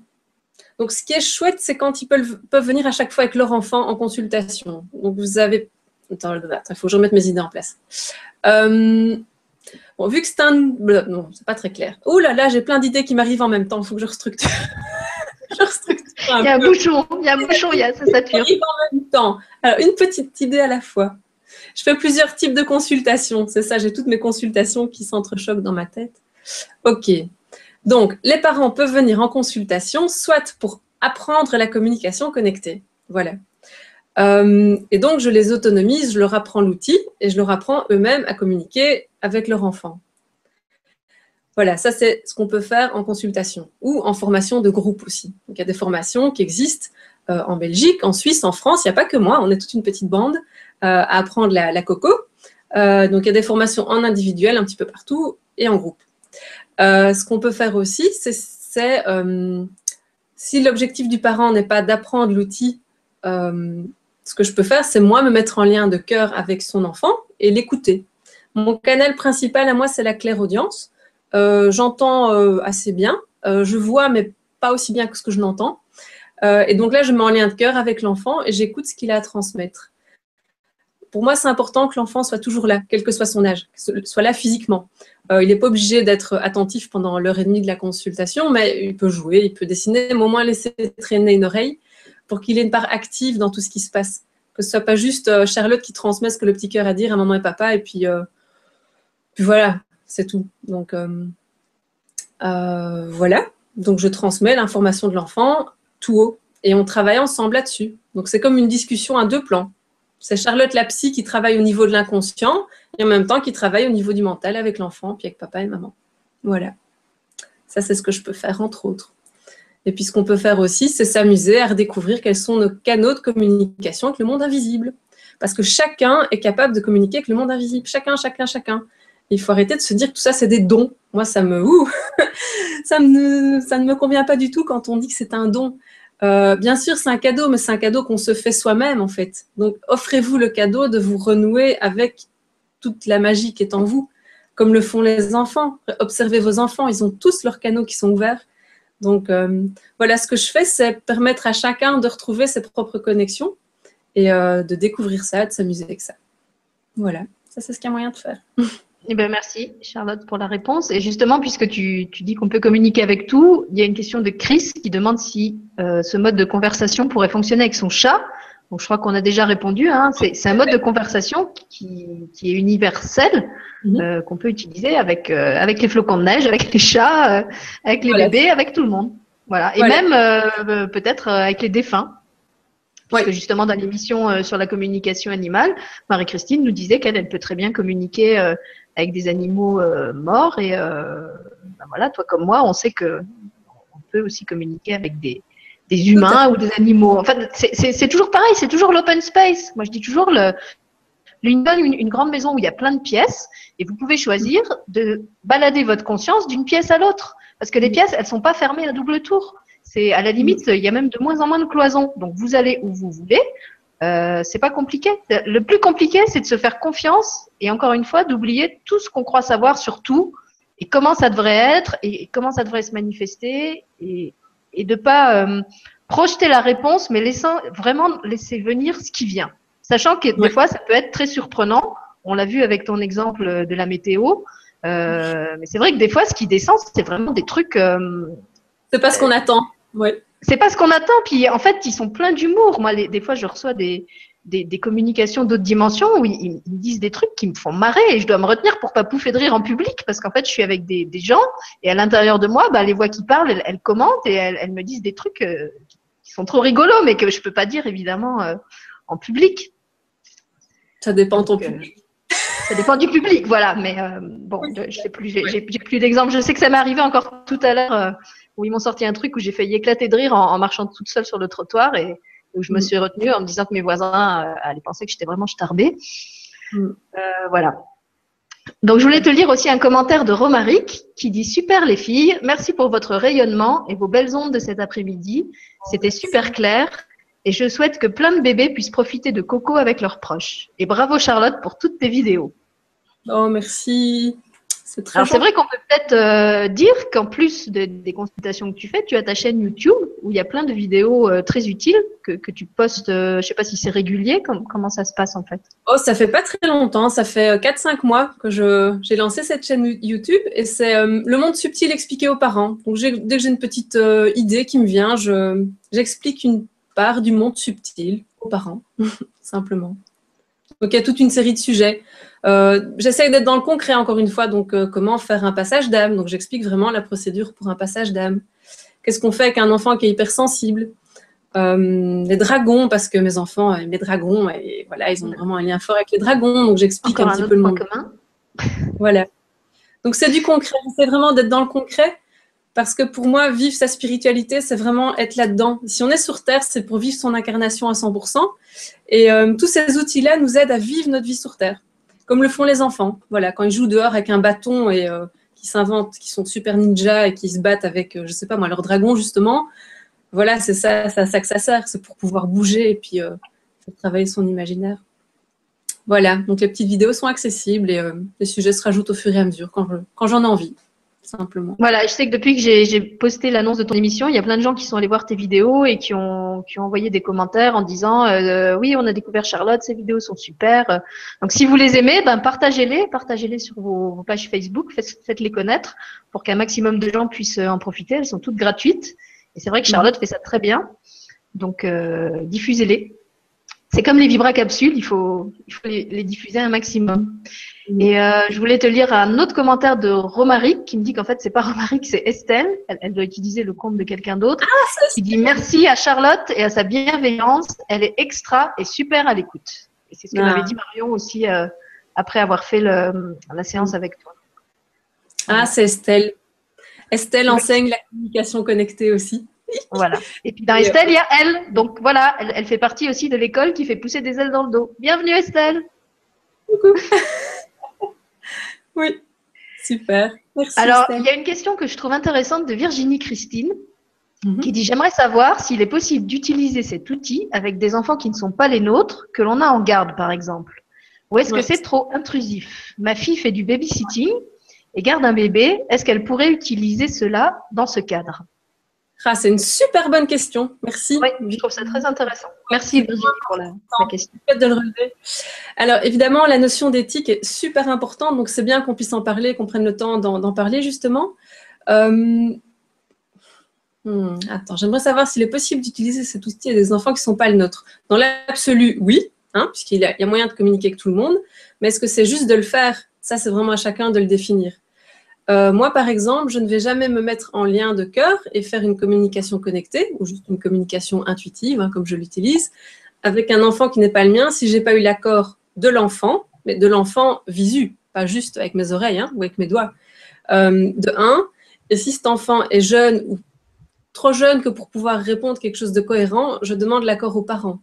Donc, ce qui est chouette, c'est quand ils peuvent, peuvent venir à chaque fois avec leur enfant en consultation. Donc, vous avez Il faut que je remette mes idées en place. Euh, bon, vu que c'est un. Non, c'est pas très clair. Oh là là, j'ai plein d'idées qui m'arrivent en même temps. Il faut que je restructure. je restructure il y a un bouchon, il y a un bouchon, il y a ça sature. en même temps. Alors, une petite idée à la fois. Je fais plusieurs types de consultations. C'est ça, j'ai toutes mes consultations qui s'entrechoquent dans ma tête. OK. Donc, les parents peuvent venir en consultation, soit pour apprendre la communication connectée. Voilà. Euh, et donc, je les autonomise, je leur apprends l'outil et je leur apprends eux-mêmes à communiquer avec leur enfant. Voilà, ça c'est ce qu'on peut faire en consultation ou en formation de groupe aussi. Donc, il y a des formations qui existent euh, en Belgique, en Suisse, en France. Il n'y a pas que moi, on est toute une petite bande euh, à apprendre la, coco. donc, il y a des formations en individuel un petit peu partout et en groupe. ce qu'on peut faire aussi, c'est si l'objectif du parent n'est pas d'apprendre l'outil ce que je peux faire, c'est moi me mettre en lien de cœur avec son enfant et l'écouter. Mon canal principal à moi, c'est la claire-audience. Euh, j'entends euh, assez bien, euh, je vois, mais pas aussi bien que ce que je n'entends. et donc là, je mets en lien de cœur avec l'enfant et j'écoute ce qu'il a à transmettre. Pour moi, c'est important que l'enfant soit toujours là, quel que soit son âge, soit là physiquement. il n'est pas obligé d'être attentif pendant l'heure et demie de la consultation, mais il peut jouer, il peut dessiner, mais au moins laisser traîner une oreille pour qu'il ait une part active dans tout ce qui se passe. Que ce soit pas juste euh, Charlotte qui transmet ce que le petit cœur a à dire à maman et papa, et puis, euh, puis voilà, c'est tout. Donc euh, voilà, donc je transmets l'information de l'enfant tout haut, et on travaille ensemble là-dessus. Donc c'est comme une discussion à deux plans. C'est Charlotte la psy qui travaille au niveau de l'inconscient, et en même temps qui travaille au niveau du mental avec l'enfant, puis avec papa et maman. Voilà. Ça, c'est ce que je peux faire, entre autres. Et puis ce qu'on peut faire aussi, c'est s'amuser à redécouvrir quels sont nos canaux de communication avec le monde invisible. Parce que chacun est capable de communiquer avec le monde invisible. Chacun, chacun, chacun. Il faut arrêter de se dire que tout ça, c'est des dons. Moi, ça me, ça, me, ça ne me convient pas du tout quand on dit que c'est un don. Euh, bien sûr, c'est un cadeau, mais c'est un cadeau qu'on se fait soi-même, en fait. Donc, offrez-vous le cadeau de vous renouer avec toute la magie qui est en vous, comme le font les enfants. Observez vos enfants, ils ont tous leurs canaux qui sont ouverts. Donc euh, voilà, ce que je fais, c'est permettre à chacun de retrouver ses propres connexions et euh, de découvrir ça, de s'amuser avec ça. Voilà, ça c'est ce qu'il y a moyen de faire. Eh ben, merci Charlotte pour la réponse. Et justement, puisque tu, tu dis qu'on peut communiquer avec tout, il y a une question de Chris qui demande si euh, ce mode de conversation pourrait fonctionner avec son chat. Donc je crois qu'on a déjà répondu. Hein. C'est un mode de conversation qui, qui est universel, Mhm. euh, qu'on peut utiliser avec, euh, avec les flocons de neige, avec les chats, euh, avec les Voilà. bébés, avec tout le monde. Voilà. Et Voilà. même euh, peut-être euh, avec les défunts. Parce Ouais. que justement, dans l'émission euh, sur la communication animale, Marie-Christine nous disait qu'elle elle peut très bien communiquer euh, avec des animaux euh, morts. Et euh, ben voilà, toi comme moi, on sait que on peut aussi communiquer avec des, des humains ou des animaux. En fait, c'est- toujours pareil, c'est toujours l'open space. Moi, je dis toujours le, une, une, une grande maison où il y a plein de pièces et vous pouvez choisir de balader votre conscience d'une pièce à l'autre. Parce que les pièces, elles sont pas fermées à double tour. C'est à la limite, il y a même de moins en moins de cloisons. Donc vous allez où vous voulez. Euh, c'est pas compliqué. Le plus compliqué, c'est de se faire confiance et encore une fois d'oublier tout ce qu'on croit savoir sur tout et comment ça devrait être et comment ça devrait se manifester et, et de pas euh, projeter la réponse, mais laissant vraiment laisser venir ce qui vient. Sachant que des Ouais. fois, ça peut être très surprenant. On l'a vu avec ton exemple de la météo. Euh, mais c'est vrai que des fois, ce qui descend, c'est vraiment des trucs. euh, C'est pas ce qu'on attend. Ouais. c'est pas ce qu'on attend. Puis en fait, ils sont pleins d'humour. Moi, les- des fois, je reçois des, des, des communications d'autres dimensions où ils, ils me disent des trucs qui me font marrer et je dois me retenir pour pas pouffer de rire en public parce qu'en fait, je suis avec des, des gens et à l'intérieur de moi, bah, les voix qui parlent, elles, elles commentent et elles, elles me disent des trucs euh, qui sont trop rigolos, mais que je peux pas dire évidemment euh, en public. Ça dépend de ton euh, public. Ça dépend du public, voilà. Mais euh, bon, je sais plus, j'ai plus d'exemples. Je sais que ça m'est arrivé encore tout à l'heure euh, où ils m'ont sorti un truc où j'ai failli éclater de rire en, en marchant toute seule sur le trottoir et où je me Mm. suis retenue en me disant que mes voisins euh, allaient penser que j'étais vraiment starbée. Mm. Euh, voilà. Donc, je voulais te lire aussi un commentaire de Romaric qui dit Super les filles, merci pour votre rayonnement et vos belles ondes de cet après-midi. C'était super clair et je souhaite que plein de bébés puissent profiter de Coco avec leurs proches. Et bravo Charlotte pour toutes tes vidéos. Oh, merci. C'est très Alors c'est vrai qu'on peut peut-être euh, dire qu'en plus de- des consultations que tu fais, tu as ta chaîne YouTube où il y a plein de vidéos euh, très utiles que, que tu postes. euh, je sais pas si c'est régulier, com- comment ça se passe en fait? Oh, ça fait pas très longtemps, ça fait euh, 4-5 mois que je, j'ai lancé cette chaîne YouTube et c'est le monde subtil expliqué aux parents. Donc j'ai- dès que j'ai une petite idée qui me vient, je, j'explique une part du monde subtil aux parents, simplement. Donc il y a toute une série de sujets. Euh, J'essaie d'être dans le concret encore une fois, donc euh, comment faire un passage d'âme. Donc j'explique vraiment la procédure pour un passage d'âme. Qu'est-ce qu'on fait avec un enfant qui est hypersensible? Euh, les dragons, parce que mes enfants aiment les dragons et voilà, ils ont vraiment un lien fort avec les dragons, donc j'explique un un petit peu le monde. commun. Voilà. Donc c'est du concret, c'est vraiment d'être dans le concret, parce que pour moi, vivre sa spiritualité, c'est vraiment être là-dedans. Si on est sur Terre, c'est pour vivre son incarnation à 100%, et euh, tous ces outils-là nous aident à vivre notre vie sur Terre, comme le font les enfants. Voilà, quand ils jouent dehors avec un bâton et euh, qui s'inventent, qui sont super ninjas et qui se battent avec, euh, je sais pas moi, leur dragon justement. Voilà, c'est ça, à ça que ça sert, c'est pour pouvoir bouger et puis euh, travailler son imaginaire. Voilà, donc les petites vidéos sont accessibles et euh, les sujets se rajoutent au fur et à mesure quand j'en ai envie, simplement. Voilà, je sais que depuis que j'ai posté l'annonce de ton émission, il y a plein de gens qui sont allés voir tes vidéos et qui ont, qui ont envoyé des commentaires en disant euh, oui, on a découvert Charlotte, ces vidéos sont super. Donc si vous les aimez, ben partagez-les, partagez-les sur vos, vos pages Facebook, faites- faites-les connaître pour qu'un maximum de gens puissent euh, en profiter. Elles sont toutes gratuites. Et c'est vrai que Charlotte fait ça très bien. Donc euh, diffusez-les. C'est comme les vibracapsules, il faut, il faut les, les diffuser un maximum. Et euh, je voulais te lire un autre commentaire de Romaric qui me dit qu'en fait c'est pas Romaric, c'est Estelle. Elle, elle doit utiliser le compte de quelqu'un d'autre. qui dit merci à Charlotte et à sa bienveillance. Elle est extra et super à l'écoute. Et c'est ce que Ah. m'avait dit Marion aussi euh, après avoir fait le- la séance avec toi. Ah, c'est Estelle. Estelle enseigne la communication connectée aussi. Voilà. Et puis dans Estelle, il y a elle. Donc voilà, elle, elle fait partie aussi de l'école qui fait pousser des ailes dans le dos. Bienvenue Estelle. Oui, super. Merci. Alors, Estelle. il y a une question que je trouve intéressante de Virginie Christine Mhm. qui dit J'aimerais savoir s'il est possible d'utiliser cet outil avec des enfants qui ne sont pas les nôtres, que l'on a en garde par exemple. Ou est-ce Ouais. que c'est trop intrusif? Ma fille fait du babysitting et garde un bébé. Est-ce qu'elle pourrait utiliser cela dans ce cadre? Ah, c'est une super bonne question. Merci. Oui, je trouve ça très intéressant. Merci Virginie pour la, question. De le relever. Alors évidemment, la notion d'éthique est super importante, donc c'est bien qu'on puisse en parler, qu'on prenne le temps d'en parler justement. Euh, hmm, attends, j'aimerais savoir s'il est possible d'utiliser cet outil à des enfants qui ne sont pas le nôtre. Dans l'absolu, oui, hein, puisqu'il y, a moyen de communiquer avec tout le monde, mais est-ce que c'est juste de le faire? Ça, c'est vraiment à chacun de le définir. Euh, moi, par exemple, je ne vais jamais me mettre en lien de cœur et faire une communication connectée, ou juste une communication intuitive, hein, comme je l'utilise, avec un enfant qui n'est pas le mien, si je n'ai pas eu l'accord de l'enfant, mais de l'enfant visu, pas juste avec mes oreilles hein, ou avec mes doigts. Euh, de un, et si cet enfant est jeune ou trop jeune que pour pouvoir répondre quelque chose de cohérent, je demande l'accord aux parents.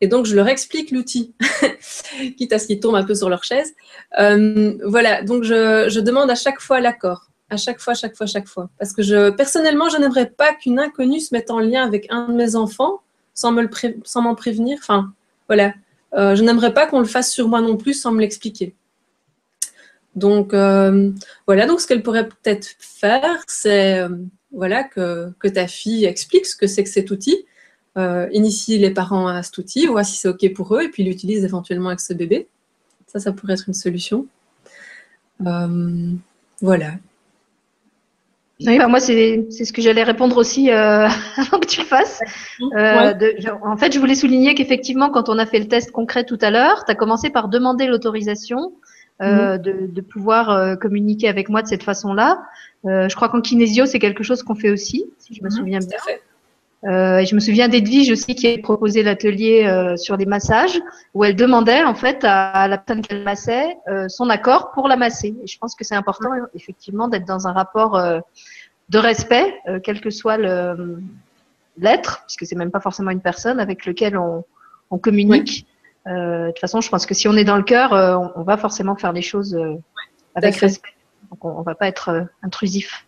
Et donc, je leur explique l'outil, quitte à ce qu'ils tombent un peu sur leur chaise. Euh, voilà, donc je, demande à chaque fois l'accord. À chaque fois, chaque fois, chaque fois. Parce que je, personnellement, je n'aimerais pas qu'une inconnue se mette en lien avec un de mes enfants sans m'en me prévenir. Enfin, voilà. Euh, je n'aimerais pas qu'on le fasse sur moi non plus sans me l'expliquer. Donc, euh, voilà. Donc, ce qu'elle pourrait peut-être faire, c'est voilà, que, que, ta fille explique ce que c'est que cet outil euh, initie les parents à cet outil, voit si c'est OK pour eux, et puis l'utilise éventuellement avec ce bébé. Ça, ça pourrait être une solution. Euh, voilà. Oui, bah, moi, c'est ce que j'allais répondre aussi euh, avant que tu le fasses. en fait, je voulais souligner qu'effectivement, quand on a fait le test concret tout à l'heure, tu as commencé par demander l'autorisation mhm. de, de, pouvoir communiquer avec moi de cette façon-là. je crois qu'en kinésio, c'est quelque chose qu'on fait aussi, si je me mhm, souviens bien. Euh, je me souviens d'Edwige aussi qui a proposé l'atelier euh, sur les massages, où elle demandait en fait à, la personne qu'elle massait euh, son accord pour la masser. Et je pense que c'est important effectivement d'être dans un rapport de respect, quel que soit l'être, puisque c'est même pas forcément une personne avec lequel on, on communique. de toute façon, je pense que si on est dans le cœur, on, on, va forcément faire les choses avec respect. Donc on, on va pas être intrusif.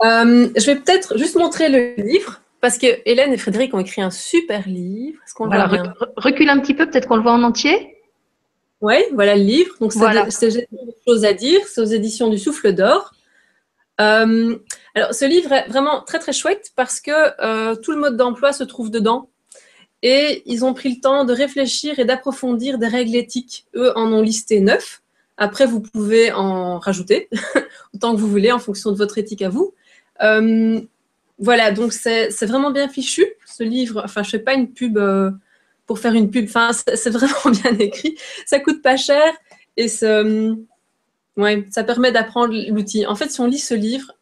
je vais peut-être juste montrer le livre parce que Hélène et Frédéric ont écrit un super livre. Est-ce qu'on voilà, recule un petit peu, peut-être qu'on le voit en entier. Oui, voilà le livre. Donc, c'est des choses à dire. C'est aux éditions du Souffle d'Or. Euh, alors, ce livre est vraiment très, très chouette parce que euh, tout le mode d'emploi se trouve dedans. Et ils ont pris le temps de réfléchir et d'approfondir des règles éthiques. Eux en ont listé neuf. Après, vous pouvez en rajouter autant que vous voulez en fonction de votre éthique à vous. Euh, voilà, donc c'est vraiment bien fichu, ce livre. Enfin, je ne fais pas une pub euh, pour faire une pub. Enfin, c'est vraiment bien écrit. Ça coûte pas cher et ouais, ça permet d'apprendre l'outil. En fait, si on lit ce livre,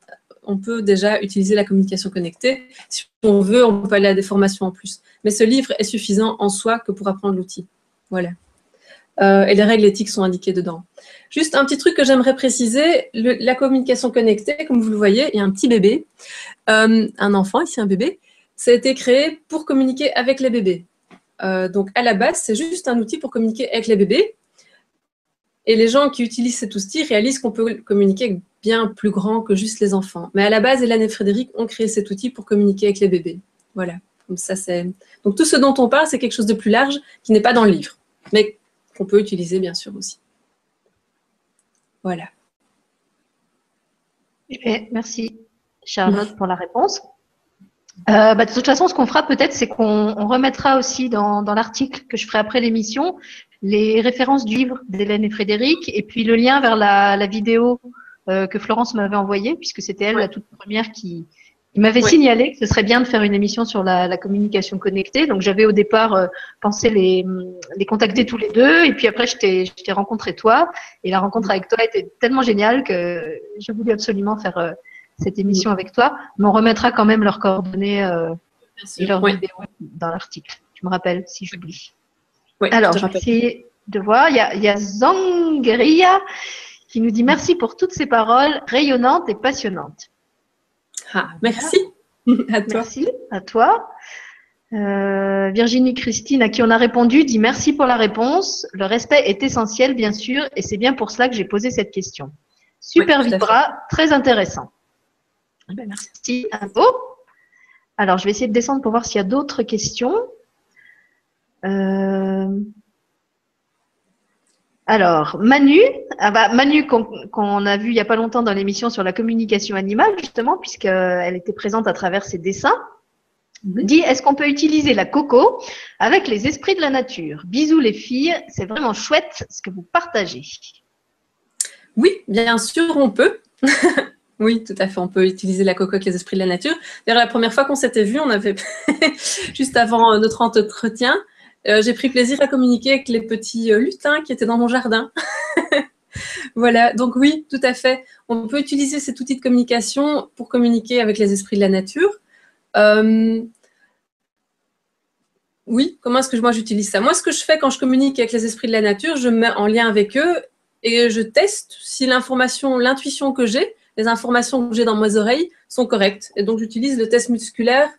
on peut déjà utiliser la communication connectée. Si on veut, on peut aller à des formations en plus. Mais ce livre est suffisant en soi que pour apprendre l'outil. Voilà. Euh, et les règles éthiques sont indiquées dedans. Juste un petit truc que j'aimerais préciser, la communication connectée, comme vous le voyez, il y a un petit bébé, euh, un enfant, ici un bébé, ça a été créé pour communiquer avec les bébés. Euh, donc à la base, c'est juste un outil pour communiquer avec les bébés. Et les gens qui utilisent cet outil réalisent qu'on peut communiquer bien plus grand que juste les enfants. Mais à la base, Hélène et Frédéric ont créé cet outil pour communiquer avec les bébés. Voilà. Donc, ça, c'est... Donc tout ce dont on parle, c'est quelque chose de plus large qui n'est pas dans le livre. Mais qu'on peut utiliser bien sûr aussi. Voilà. Eh merci Charlotte pour la réponse. Euh, bah, de toute façon, ce qu'on fera peut-être, c'est qu'on remettra aussi dans, l'article que je ferai après l'émission les références du livre d'Hélène et Frédéric et puis le lien vers la, vidéo euh, que Florence m'avait envoyée, puisque c'était elle la toute première qui, m'avait signalé que ce serait bien de faire une émission sur la, communication connectée. Donc j'avais au départ euh, pensé les, les, contacter tous les deux. Et puis après, je t'ai rencontré toi. Et la rencontre avec toi était tellement géniale que je voulais absolument faire cette émission avec toi. Mais on remettra quand même leurs coordonnées euh, et leurs vidéos dans l'article. Tu me rappelles si j'oublie. Alors, je vais essayer de voir. Il y a, il y a Zangeria qui nous dit merci pour toutes ces paroles rayonnantes et passionnantes. Ah, merci. à toi. Merci à toi. Euh, Virginie Christine, à qui on a répondu, dit merci pour la réponse. Le respect est essentiel, bien sûr, et c'est bien pour cela que j'ai posé cette question. Super Vibra, très intéressant. Eh ben, merci à vous. Alors, je vais essayer de descendre pour voir s'il y a d'autres questions. Euh, Alors, Manu, ah bah, Manu qu'on a vu il n'y a pas longtemps dans l'émission sur la communication animale, justement, puisqu'elle était présente à travers ses dessins, dit est-ce qu'on peut utiliser la coco avec les esprits de la nature? Bisous les filles, c'est vraiment chouette ce que vous partagez. Oui, bien sûr, on peut. oui, tout à fait, on peut utiliser la coco avec les esprits de la nature. D'ailleurs, la première fois qu'on s'était vu, on avait juste avant notre entretien, euh, j'ai pris plaisir à communiquer avec les petits euh, lutins qui étaient dans mon jardin. voilà, donc oui, tout à fait. On peut utiliser cet outil de communication pour communiquer avec les esprits de la nature. Euh, oui, comment est-ce que moi j'utilise ça? Moi, ce que je fais quand je communique avec les esprits de la nature, je me mets en lien avec eux et je teste si l'information, l'intuition que j'ai, les informations que j'ai dans mes oreilles sont correctes. Et donc, j'utilise le test musculaire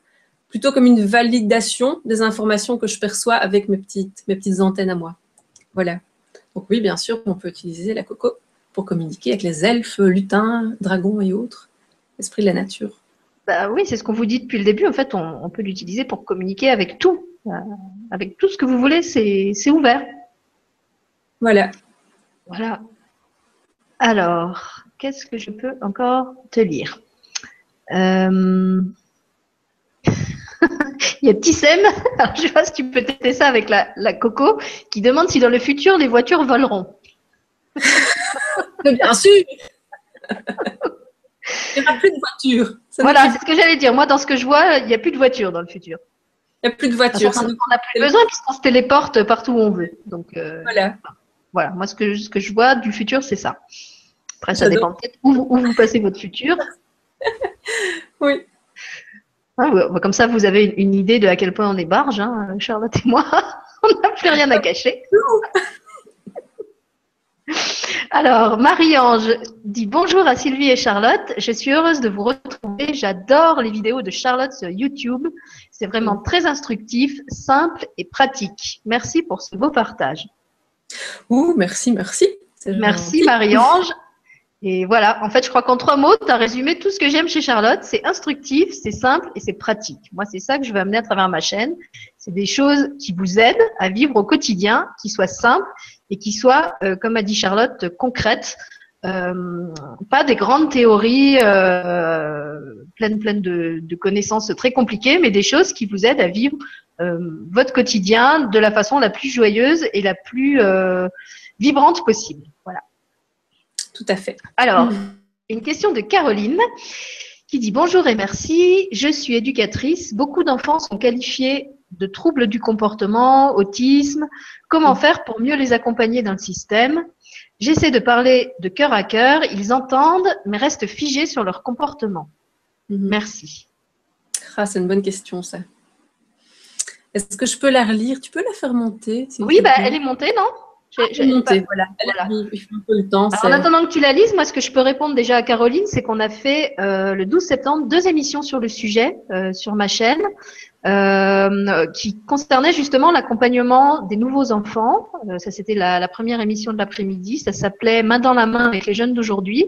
plutôt comme une validation des informations que je perçois avec mes petites, mes petites antennes à moi. Voilà. Donc oui, bien sûr, on peut utiliser la coco pour communiquer avec les elfes, lutins, dragons et autres, esprits de la nature. Bah oui, c'est ce qu'on vous dit depuis le début. En fait, on, peut l'utiliser pour communiquer avec tout. Euh, avec tout ce que vous voulez, c'est ouvert. Voilà. Voilà. Alors, qu'est-ce que je peux encore te lire euh... Il y a Tissem, alors je sais pas si tu peux tester ça avec la, Coco, qui demande si dans le futur les voitures voleront. Bien sûr Il n'y aura plus de voitures. voilà, c'est ce que j'allais dire. Moi, dans ce que je vois, il n'y a plus de voitures dans le futur. Il n'y a plus de voitures. on n'a plus besoin puisqu'on se téléporte partout où on veut. Donc, euh, voilà. Voilà, moi, ce que, ce que je vois du futur, c'est ça. Après, ça dépend peut-être où, où vous passez votre futur. oui. Ah, bah, comme ça, vous avez une idée de à quel point on est barge, hein, Charlotte et moi. on n'a plus rien à cacher. Alors, Marie-Ange dit bonjour à Sylvie et Charlotte. Je suis heureuse de vous retrouver. J'adore les vidéos de Charlotte sur YouTube. C'est vraiment très instructif, simple et pratique. Merci pour ce beau partage. Ouh, merci, merci. Merci Marie-Ange. Et voilà, en fait, je crois qu'en trois mots, tu as résumé tout ce que j'aime chez Charlotte. C'est instructif, c'est simple et c'est pratique. Moi, c'est ça que je veux amener à travers ma chaîne. C'est des choses qui vous aident à vivre au quotidien, qui soient simples et qui soient, euh, comme a dit Charlotte, concrètes. Euh, pas des grandes théories euh, pleines, pleines de, de, connaissances très compliquées, mais des choses qui vous aident à vivre votre quotidien de la façon la plus joyeuse et la plus vibrante possible. Voilà. Tout à fait. Alors, une question de Caroline qui dit bonjour et merci. Je suis éducatrice. Beaucoup d'enfants sont qualifiés de troubles du comportement, autisme. Comment faire pour mieux les accompagner dans le système? J'essaie de parler de cœur à cœur. Ils entendent, mais restent figés sur leur comportement. Mhm. Merci. Ah, c'est une bonne question, ça. Est-ce que je peux la relire? Tu peux la faire monter Oui, bah, elle est montée, non? J'ai monté, voilà. le temps. en attendant que tu la lises, moi, ce que je peux répondre déjà à Caroline, c'est qu'on a fait euh, le 12 septembre deux émissions sur le sujet euh, sur ma chaîne. Euh, qui concernaient justement l'accompagnement des nouveaux enfants. Euh, ça, c'était la, la, première émission de l'après-midi. Ça s'appelait Main dans la main avec les jeunes d'aujourd'hui.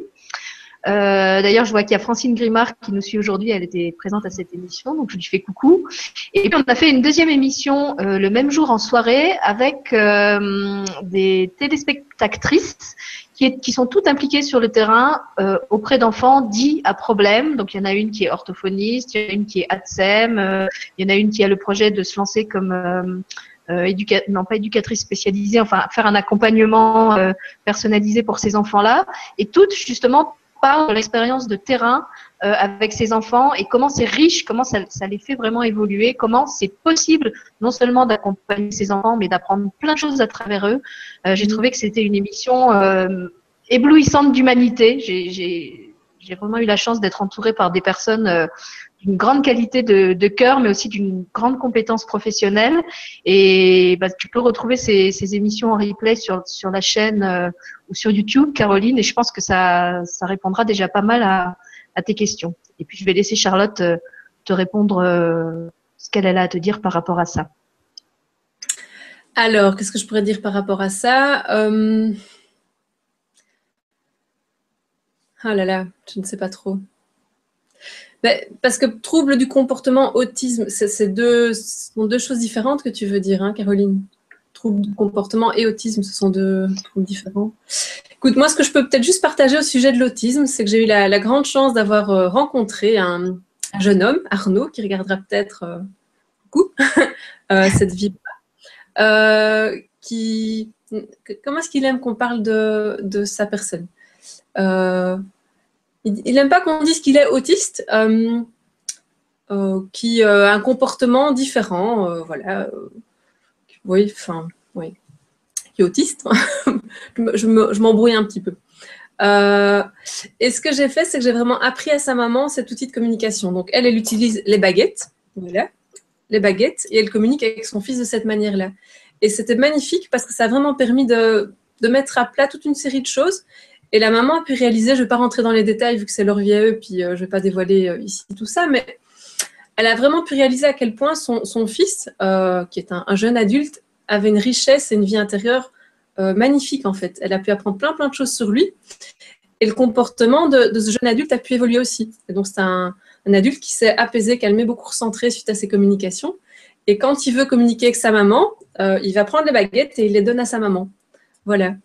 Euh, D'ailleurs, je vois qu'il y a Francine Grimard qui nous suit aujourd'hui. Elle était présente à cette émission, donc je lui fais coucou. Et puis, on a fait une deuxième émission euh, le même jour en soirée avec euh, des téléspectatrices qui, sont toutes impliquées sur le terrain auprès d'enfants dits à problème. Donc, il y en a une qui est orthophoniste, il y en a une qui est ATSEM, il y en a une qui a le projet de se lancer comme non pas éducatrice spécialisée, enfin faire un accompagnement personnalisé pour ces enfants-là, et toutes justement parle de l'expérience de terrain euh, avec ses enfants et comment c'est riche, comment ça, ça, les fait vraiment évoluer, comment c'est possible non seulement d'accompagner ses enfants, mais d'apprendre plein de choses à travers eux. Euh, j'ai mmh. trouvé que c'était une émission euh, éblouissante d'humanité. J'ai vraiment eu la chance d'être entourée par des personnes euh, d'une grande qualité de, cœur, mais aussi d'une grande compétence professionnelle. Et bah, tu peux retrouver ces, émissions en replay sur, sur la chaîne euh, ou sur YouTube, Caroline, et je pense que ça, ça répondra déjà pas mal à, tes questions. Et puis je vais laisser Charlotte euh, te répondre ce qu'elle a à te dire par rapport à ça. Alors, qu'est-ce que je pourrais dire par rapport à ça euh... Ah là là, je ne sais pas trop. Ben, parce que trouble du comportement, autisme, c'est deux, sont deux choses différentes que tu veux dire, hein, Caroline trouble de comportement et autisme, ce sont deux troubles différents. Écoute, moi, ce que je peux peut-être juste partager au sujet de l'autisme, c'est que j'ai eu la, grande chance d'avoir euh, rencontré un, jeune homme, Arnaud, qui regardera peut-être euh, beaucoup cette vie qui, comment est-ce qu'il aime qu'on parle de, sa personne? Il n'aime pas qu'on dise qu'il est autiste. Euh, qui a un comportement différent, euh, voilà. oui, enfin, oui, qui est autiste. je m'embrouille un petit peu. Euh, et ce que j'ai fait, c'est que j'ai vraiment appris à sa maman cet outil de communication. Donc, elle, elle utilise les baguettes, voilà, les baguettes, et elle communique avec son fils de cette manière-là. Et c'était magnifique parce que ça a vraiment permis de, mettre à plat toute une série de choses. Et la maman a pu réaliser, je ne vais pas rentrer dans les détails vu que c'est leur vie à eux, puis je ne vais pas dévoiler ici tout ça, mais elle a vraiment pu réaliser à quel point son, fils, euh, qui est un, jeune adulte, avait une richesse et une vie intérieure euh, magnifique en fait. Elle a pu apprendre plein plein de choses sur lui. Et le comportement de, ce jeune adulte a pu évoluer aussi. Et donc c'est un, adulte qui s'est apaisé, calmé, beaucoup recentré suite à ses communications. Et quand il veut communiquer avec sa maman, euh, il va prendre les baguettes et il les donne à sa maman. Voilà.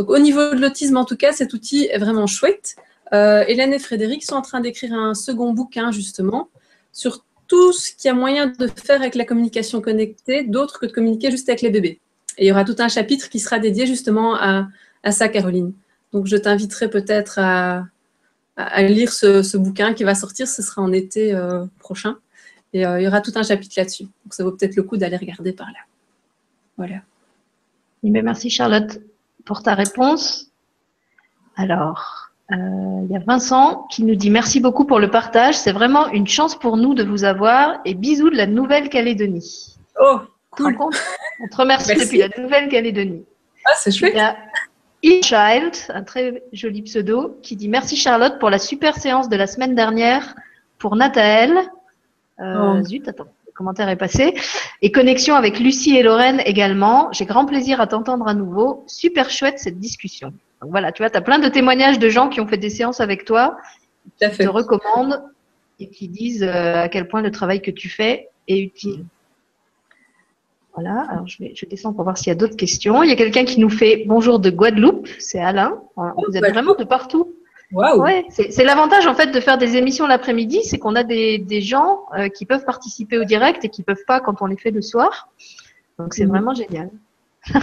Donc au niveau de l'autisme, en tout cas, cet outil est vraiment chouette. Hélène et Frédéric sont en train d'écrire un second bouquin justement sur tout ce qu'il y a moyen de faire avec la communication connectée, d'autre que de communiquer juste avec les bébés. Et il y aura tout un chapitre qui sera dédié justement à, ça, Caroline. Donc je t'inviterai peut-être à, lire ce, bouquin qui va sortir, ce sera en été euh, prochain. Et euh, il y aura tout un chapitre là-dessus. Donc ça vaut peut-être le coup d'aller regarder par là. Voilà. merci Charlotte pour ta réponse. Alors, euh, il y a Vincent qui nous dit merci beaucoup pour le partage. C'est vraiment une chance pour nous de vous avoir et bisous de la Nouvelle-Calédonie. Oh, cool. On te remercie depuis la Nouvelle-Calédonie. Ah, c'est chouette. Il y a E-Child, un très joli pseudo, qui dit merci Charlotte pour la super séance de la semaine dernière pour Nathael. Euh, oh. Zut, attends, commentaire est passé. Et connexion avec Lucie et Lorraine également. J'ai grand plaisir à t'entendre à nouveau. Super chouette cette discussion. Donc voilà, tu vois, tu as plein de témoignages de gens qui ont fait des séances avec toi, qui te recommandent et qui disent euh, à quel point le travail que tu fais est utile. Voilà, alors je, vais, je descends pour voir s'il y a d'autres questions. Il y a quelqu'un qui nous fait bonjour de Guadeloupe, c'est Alain. Vous êtes vraiment de partout. Wow. Ouais, c'est l'avantage en fait de faire des émissions l'après-midi, c'est qu'on a des, des gens euh, qui peuvent participer au direct et qui peuvent pas quand on les fait le soir. Donc c'est mhm. vraiment génial.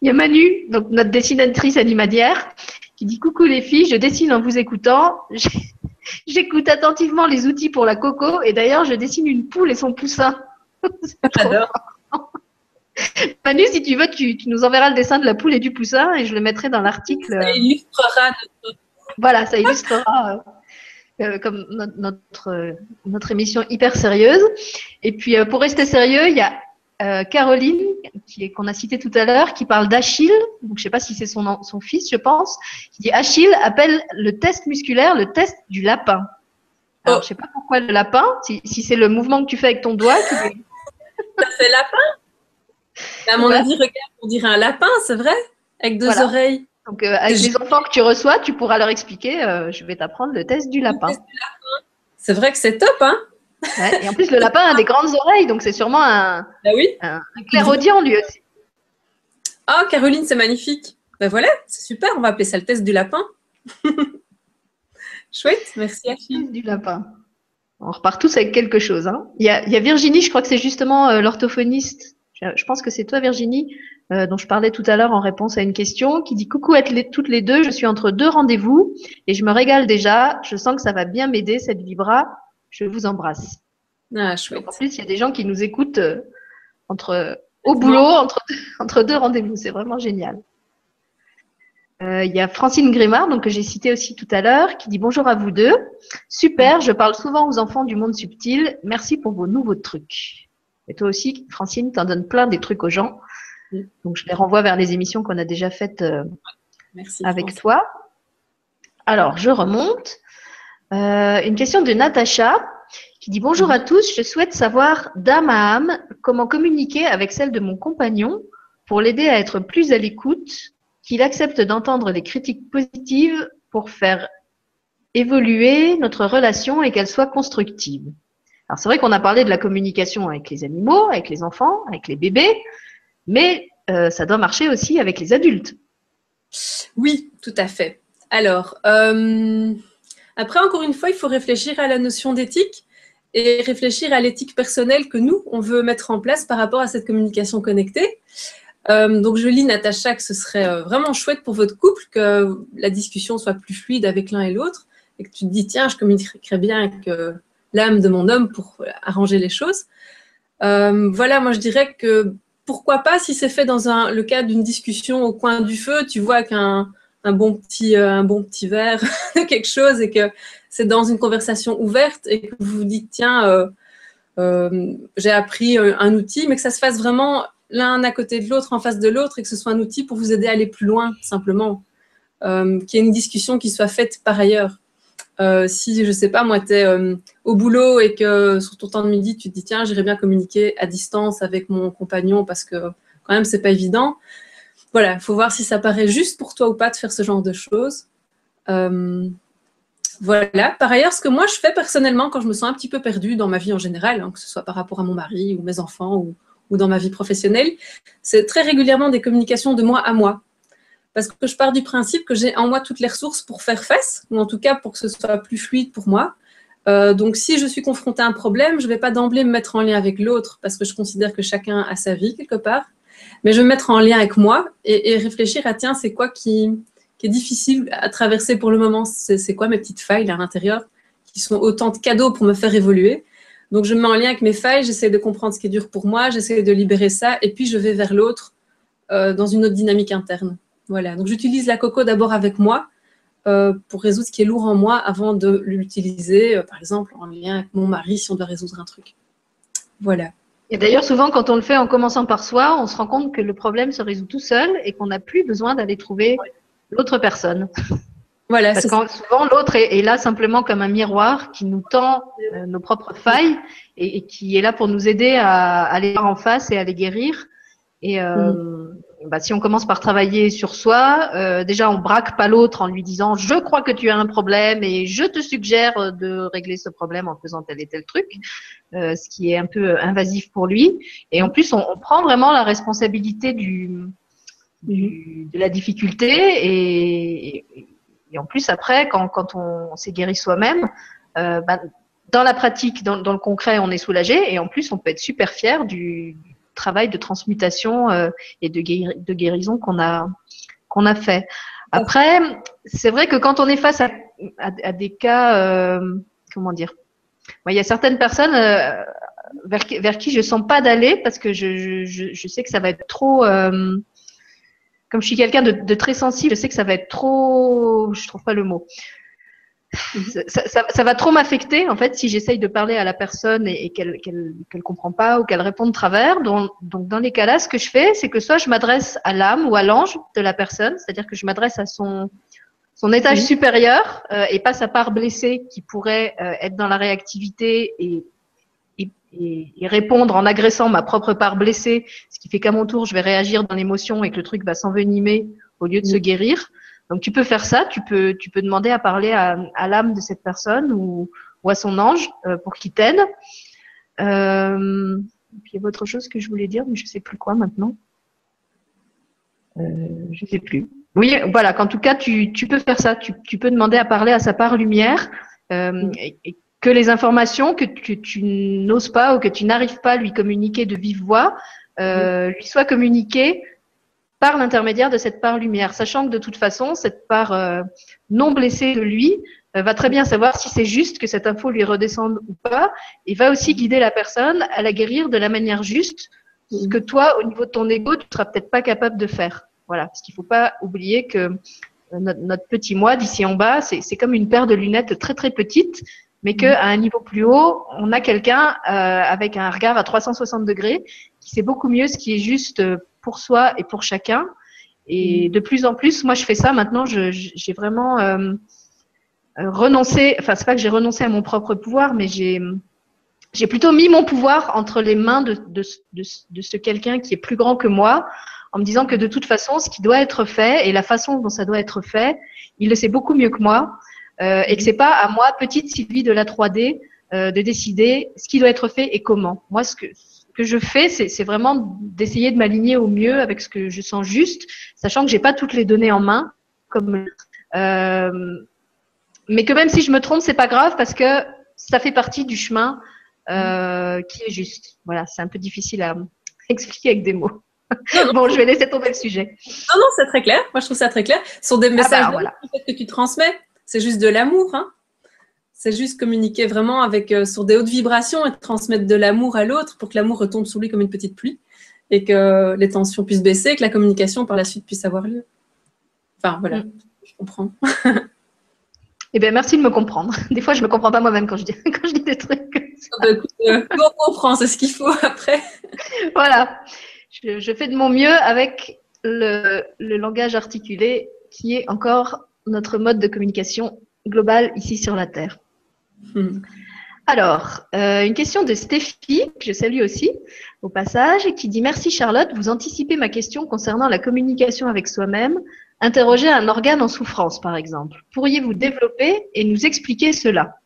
Il y a Manu, donc notre dessinatrice animadière, qui dit Coucou les filles, je dessine en vous écoutant. J'écoute attentivement les outils pour la coco et d'ailleurs je dessine une poule et son poussin. J'adore. Manu, si tu veux, tu, nous enverras le dessin de la poule et du poussin et je le mettrai dans l'article. Ça illustrera notre... Voilà, ça illustrera euh, euh, comme notre, notre, émission hyper sérieuse. Et puis, euh, pour rester sérieux, il y a euh, Caroline, qui est qu'on a cité tout à l'heure, qui parle d'Achille. Donc je sais pas si c'est son son fils, je pense. Qui dit Achille appelle le test musculaire le test du lapin. Alors oh. je sais pas pourquoi le lapin, si, c'est le mouvement que tu fais avec ton doigt. Ça fait lapin? À mon avis, regarde, on dirait un lapin, c'est vrai, avec deux oreilles. Donc euh, avec les enfants que tu reçois, tu pourras leur expliquer. Euh, je vais t'apprendre le test du lapin. C'est vrai que c'est top, hein et en plus, le lapin a des grandes oreilles, donc c'est sûrement un, bah oui. un, clairaudient lui aussi. Oh, Caroline, c'est magnifique. Ben voilà, c'est super. On va appeler ça le test du lapin. Chouette, merci Achille. Du lapin. On repart tous avec quelque chose. Hein. Il, y a, il, y a, Virginie, je crois que c'est justement euh, l'orthophoniste. Je, pense que c'est toi, Virginie, euh, dont je parlais tout à l'heure en réponse à une question, qui dit Coucou à toutes les deux, je suis entre deux rendez-vous et je me régale déjà. Je sens que ça va bien m'aider, cette vibra. Je vous embrasse. Ah, chouette. En plus, il y a des gens qui nous écoutent euh, entre, au boulot, entre, entre deux rendez-vous. C'est vraiment génial. Euh, il y a Francine Grimard, donc que j'ai cité aussi tout à l'heure, qui dit bonjour à vous deux. Super, je parle souvent aux enfants du monde subtil. Merci pour vos nouveaux trucs. Et toi aussi, Francine, tu en donnes plein des trucs aux gens. Donc je les renvoie vers les émissions qu'on a déjà faites euh, avec toi. Alors, je remonte. Euh, une question de Natacha qui dit Bonjour à tous, je souhaite savoir d'âme à âme comment communiquer avec celle de mon compagnon pour l'aider à être plus à l'écoute, qu'il accepte d'entendre des critiques positives pour faire évoluer notre relation et qu'elle soit constructive. Alors c'est vrai qu'on a parlé de la communication avec les animaux, avec les enfants, avec les bébés, mais ça doit marcher aussi avec les adultes. Oui, tout à fait. Alors, euh, après, encore une fois, il faut réfléchir à la notion d'éthique et réfléchir à l'éthique personnelle que nous, on veut mettre en place par rapport à cette communication connectée. Euh, donc, je lis Natacha que ce serait euh, vraiment chouette pour votre couple que la discussion soit plus fluide avec l'un et l'autre et que tu te dis, tiens, je communiquerai bien avec l'âme de mon homme pour arranger les choses. voilà, moi, je dirais que pourquoi pas si c'est fait dans le cadre d'une discussion au coin du feu, tu vois qu'un un bon petit, euh, bon petit verre quelque chose et que c'est dans une conversation ouverte et que vous vous dites, tiens, euh, euh, j'ai appris un outil, mais que ça se fasse vraiment l'un à côté de l'autre, en face de l'autre, et que ce soit un outil pour vous aider à aller plus loin, simplement. qu'il y ait une discussion qui soit faite par ailleurs. Si, je sais pas, moi, tu es au boulot et que sur ton temps de midi, tu te dis, tiens, j'irais bien communiquer à distance avec mon compagnon parce que quand même, c'est pas évident voilà, il faut voir si ça paraît juste pour toi ou pas de faire ce genre de choses. Euh, voilà. Par ailleurs, ce que moi je fais personnellement quand je me sens un petit peu perdue dans ma vie en général, hein, que ce soit par rapport à mon mari ou mes enfants ou, dans ma vie professionnelle, c'est très régulièrement des communications de moi à moi. Parce que je pars du principe que j'ai en moi toutes les ressources pour faire face, ou en tout cas pour que ce soit plus fluide pour moi. Euh, donc, si je suis confrontée à un problème, je ne vais pas d'emblée me mettre en lien avec l'autre parce que je considère que chacun a sa vie quelque part. Mais je vais me mettre en lien avec moi et, réfléchir à tiens, c'est quoi qui, est difficile à traverser pour le moment? C'est quoi mes petites failles à l'intérieur qui sont autant de cadeaux pour me faire évoluer? Donc je me mets en lien avec mes failles, j'essaie de comprendre ce qui est dur pour moi, j'essaie de libérer ça et puis je vais vers l'autre euh, dans une autre dynamique interne. Voilà, donc j'utilise la coco d'abord avec moi euh, pour résoudre ce qui est lourd en moi avant de l'utiliser, euh, par exemple, en lien avec mon mari si on doit résoudre un truc. Voilà. Et d'ailleurs, souvent, quand on le fait en commençant par soi, on se rend compte que le problème se résout tout seul et qu'on n'a plus besoin d'aller trouver l'autre personne. Voilà, Parce que souvent, l'autre est, là simplement comme un miroir qui nous tend euh, nos propres failles et, qui est là pour nous aider à, aller voir en face et à les guérir. Et euh, mm bah, si on commence par travailler sur soi, euh, déjà on braque pas l'autre en lui disant je crois que tu as un problème et je te suggère de régler ce problème en faisant tel et tel truc, euh, ce qui est un peu invasif pour lui. Et en plus, on, prend vraiment la responsabilité de la difficulté et, en plus après, quand, on, s'est guéri soi-même, euh, bah, dans la pratique, dans, le concret, on est soulagé et en plus, on peut être super fier du, travail de transmutation euh, et de, de guérison qu'on a, a fait. Après, c'est vrai que quand on est face à, des cas, euh, comment dire, il y a certaines personnes euh, vers, vers, qui je sens pas d'aller parce que je, je, je, sais que ça va être trop. Comme je suis quelqu'un de, de, très sensible, je sais que ça va être trop. Je trouve pas le mot ça, ça, ça, va trop m'affecter en fait si j'essaye de parler à la personne et, et qu'elle qu'elle comprend pas ou qu'elle répond de travers. Donc, donc dans les cas-là, ce que je fais, c'est que soit je m'adresse à l'âme ou à l'ange de la personne, c'est-à-dire que je m'adresse à son son étage supérieur euh, et pas sa part blessée qui pourrait euh, être dans la réactivité et, et, et, répondre en agressant ma propre part blessée, ce qui fait qu'à mon tour je vais réagir dans l'émotion et que le truc va s'envenimer au lieu de se guérir. Donc tu peux faire ça, tu peux, demander à parler à, l'âme de cette personne ou, à son ange euh, pour qu'il t'aide. Euh, il y avait autre chose que je voulais dire, mais je sais plus quoi maintenant. Euh, je sais plus. Oui, voilà, qu'en tout cas, tu, peux faire ça. Tu, peux demander à parler à sa part lumière et, que les informations que tu, n'oses pas ou que tu n'arrives pas à lui communiquer de vive voix lui soient communiquées par l'intermédiaire de cette part lumière, sachant que de toute façon, cette part euh, non blessée de lui euh, va très bien savoir si c'est juste que cette info lui redescende ou pas, et va aussi guider la personne à la guérir de la manière juste, ce que toi, au niveau de ton ego, tu seras peut-être pas capable de faire. Voilà, parce qu'il faut pas oublier que euh, notre, petit moi d'ici en bas, c'est comme une paire de lunettes très très petites, mais qu'à un niveau plus haut, on a quelqu'un avec un regard à 360 degrés qui sait beaucoup mieux ce qui est juste pour soi et pour chacun. Et mm. de plus en plus, moi, je fais ça maintenant. J'ai vraiment euh, euh, renoncé. Enfin, c'est pas que j'ai renoncé à mon propre pouvoir, mais j'ai j'ai plutôt mis mon pouvoir entre les mains de, de, de, de ce quelqu'un qui est plus grand que moi, en me disant que de toute façon, ce qui doit être fait et la façon dont ça doit être fait, il le sait beaucoup mieux que moi, euh, et que c'est pas à moi, petite Sylvie de la 3D, euh, de décider ce qui doit être fait et comment. Moi, ce que que je fais, c'est vraiment d'essayer de m'aligner au mieux avec ce que je sens juste, sachant que j'ai pas toutes les données en main, comme euh, mais que même si je me trompe, c'est pas grave parce que ça fait partie du chemin euh, qui est juste. Voilà, c'est un peu difficile à expliquer avec des mots. bon, je vais laisser tomber le sujet. Non, non, c'est très clair. Moi, je trouve ça très clair. Ce sont des ah bah, messages que tu transmets. C'est juste de l'amour. Hein c'est juste communiquer vraiment avec, euh, sur des hautes vibrations et transmettre de l'amour à l'autre pour que l'amour retombe sur lui comme une petite pluie et que les tensions puissent baisser, que la communication par la suite puisse avoir lieu. Enfin, voilà, mm. je comprends. eh bien, merci de me comprendre. Des fois, je ne me comprends pas moi-même quand je dis, quand je dis des trucs. Ah bah, euh, on comprend, c'est ce qu'il faut après. voilà. Je, fais de mon mieux avec le, le langage articulé qui est encore notre mode de communication global ici sur la Terre. Hmm. Alors, euh, une question de Stéphie, que je salue aussi au passage, qui dit Merci Charlotte, vous anticipez ma question concernant la communication avec soi-même. Interroger un organe en souffrance, par exemple. Pourriez-vous développer et nous expliquer cela?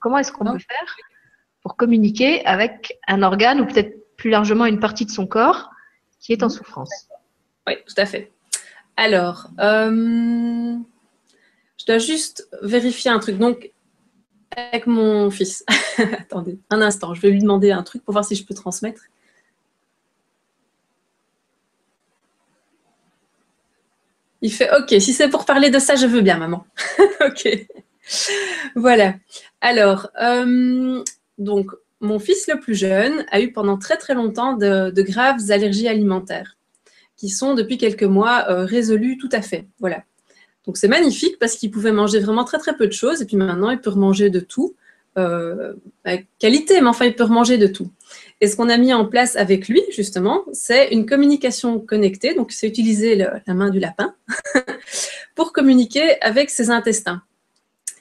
Comment est-ce qu'on peut faire pour communiquer avec un organe ou peut-être plus largement une partie de son corps qui est en souffrance? Oui, tout à fait. Alors, euh, je dois juste vérifier un truc. Donc, avec mon fils. Attendez, un instant, je vais lui demander un truc pour voir si je peux transmettre. Il fait OK, si c'est pour parler de ça, je veux bien, maman. OK. Voilà. Alors, euh, donc, mon fils le plus jeune a eu pendant très très longtemps de, graves allergies alimentaires qui sont depuis quelques mois euh, résolues tout à fait. Voilà. Donc c'est magnifique parce qu'il pouvait manger vraiment très très peu de choses et puis maintenant il peut manger de tout, euh, avec qualité, mais enfin il peut manger de tout. Et ce qu'on a mis en place avec lui justement, c'est une communication connectée. Donc c'est utiliser la main du lapin pour communiquer avec ses intestins.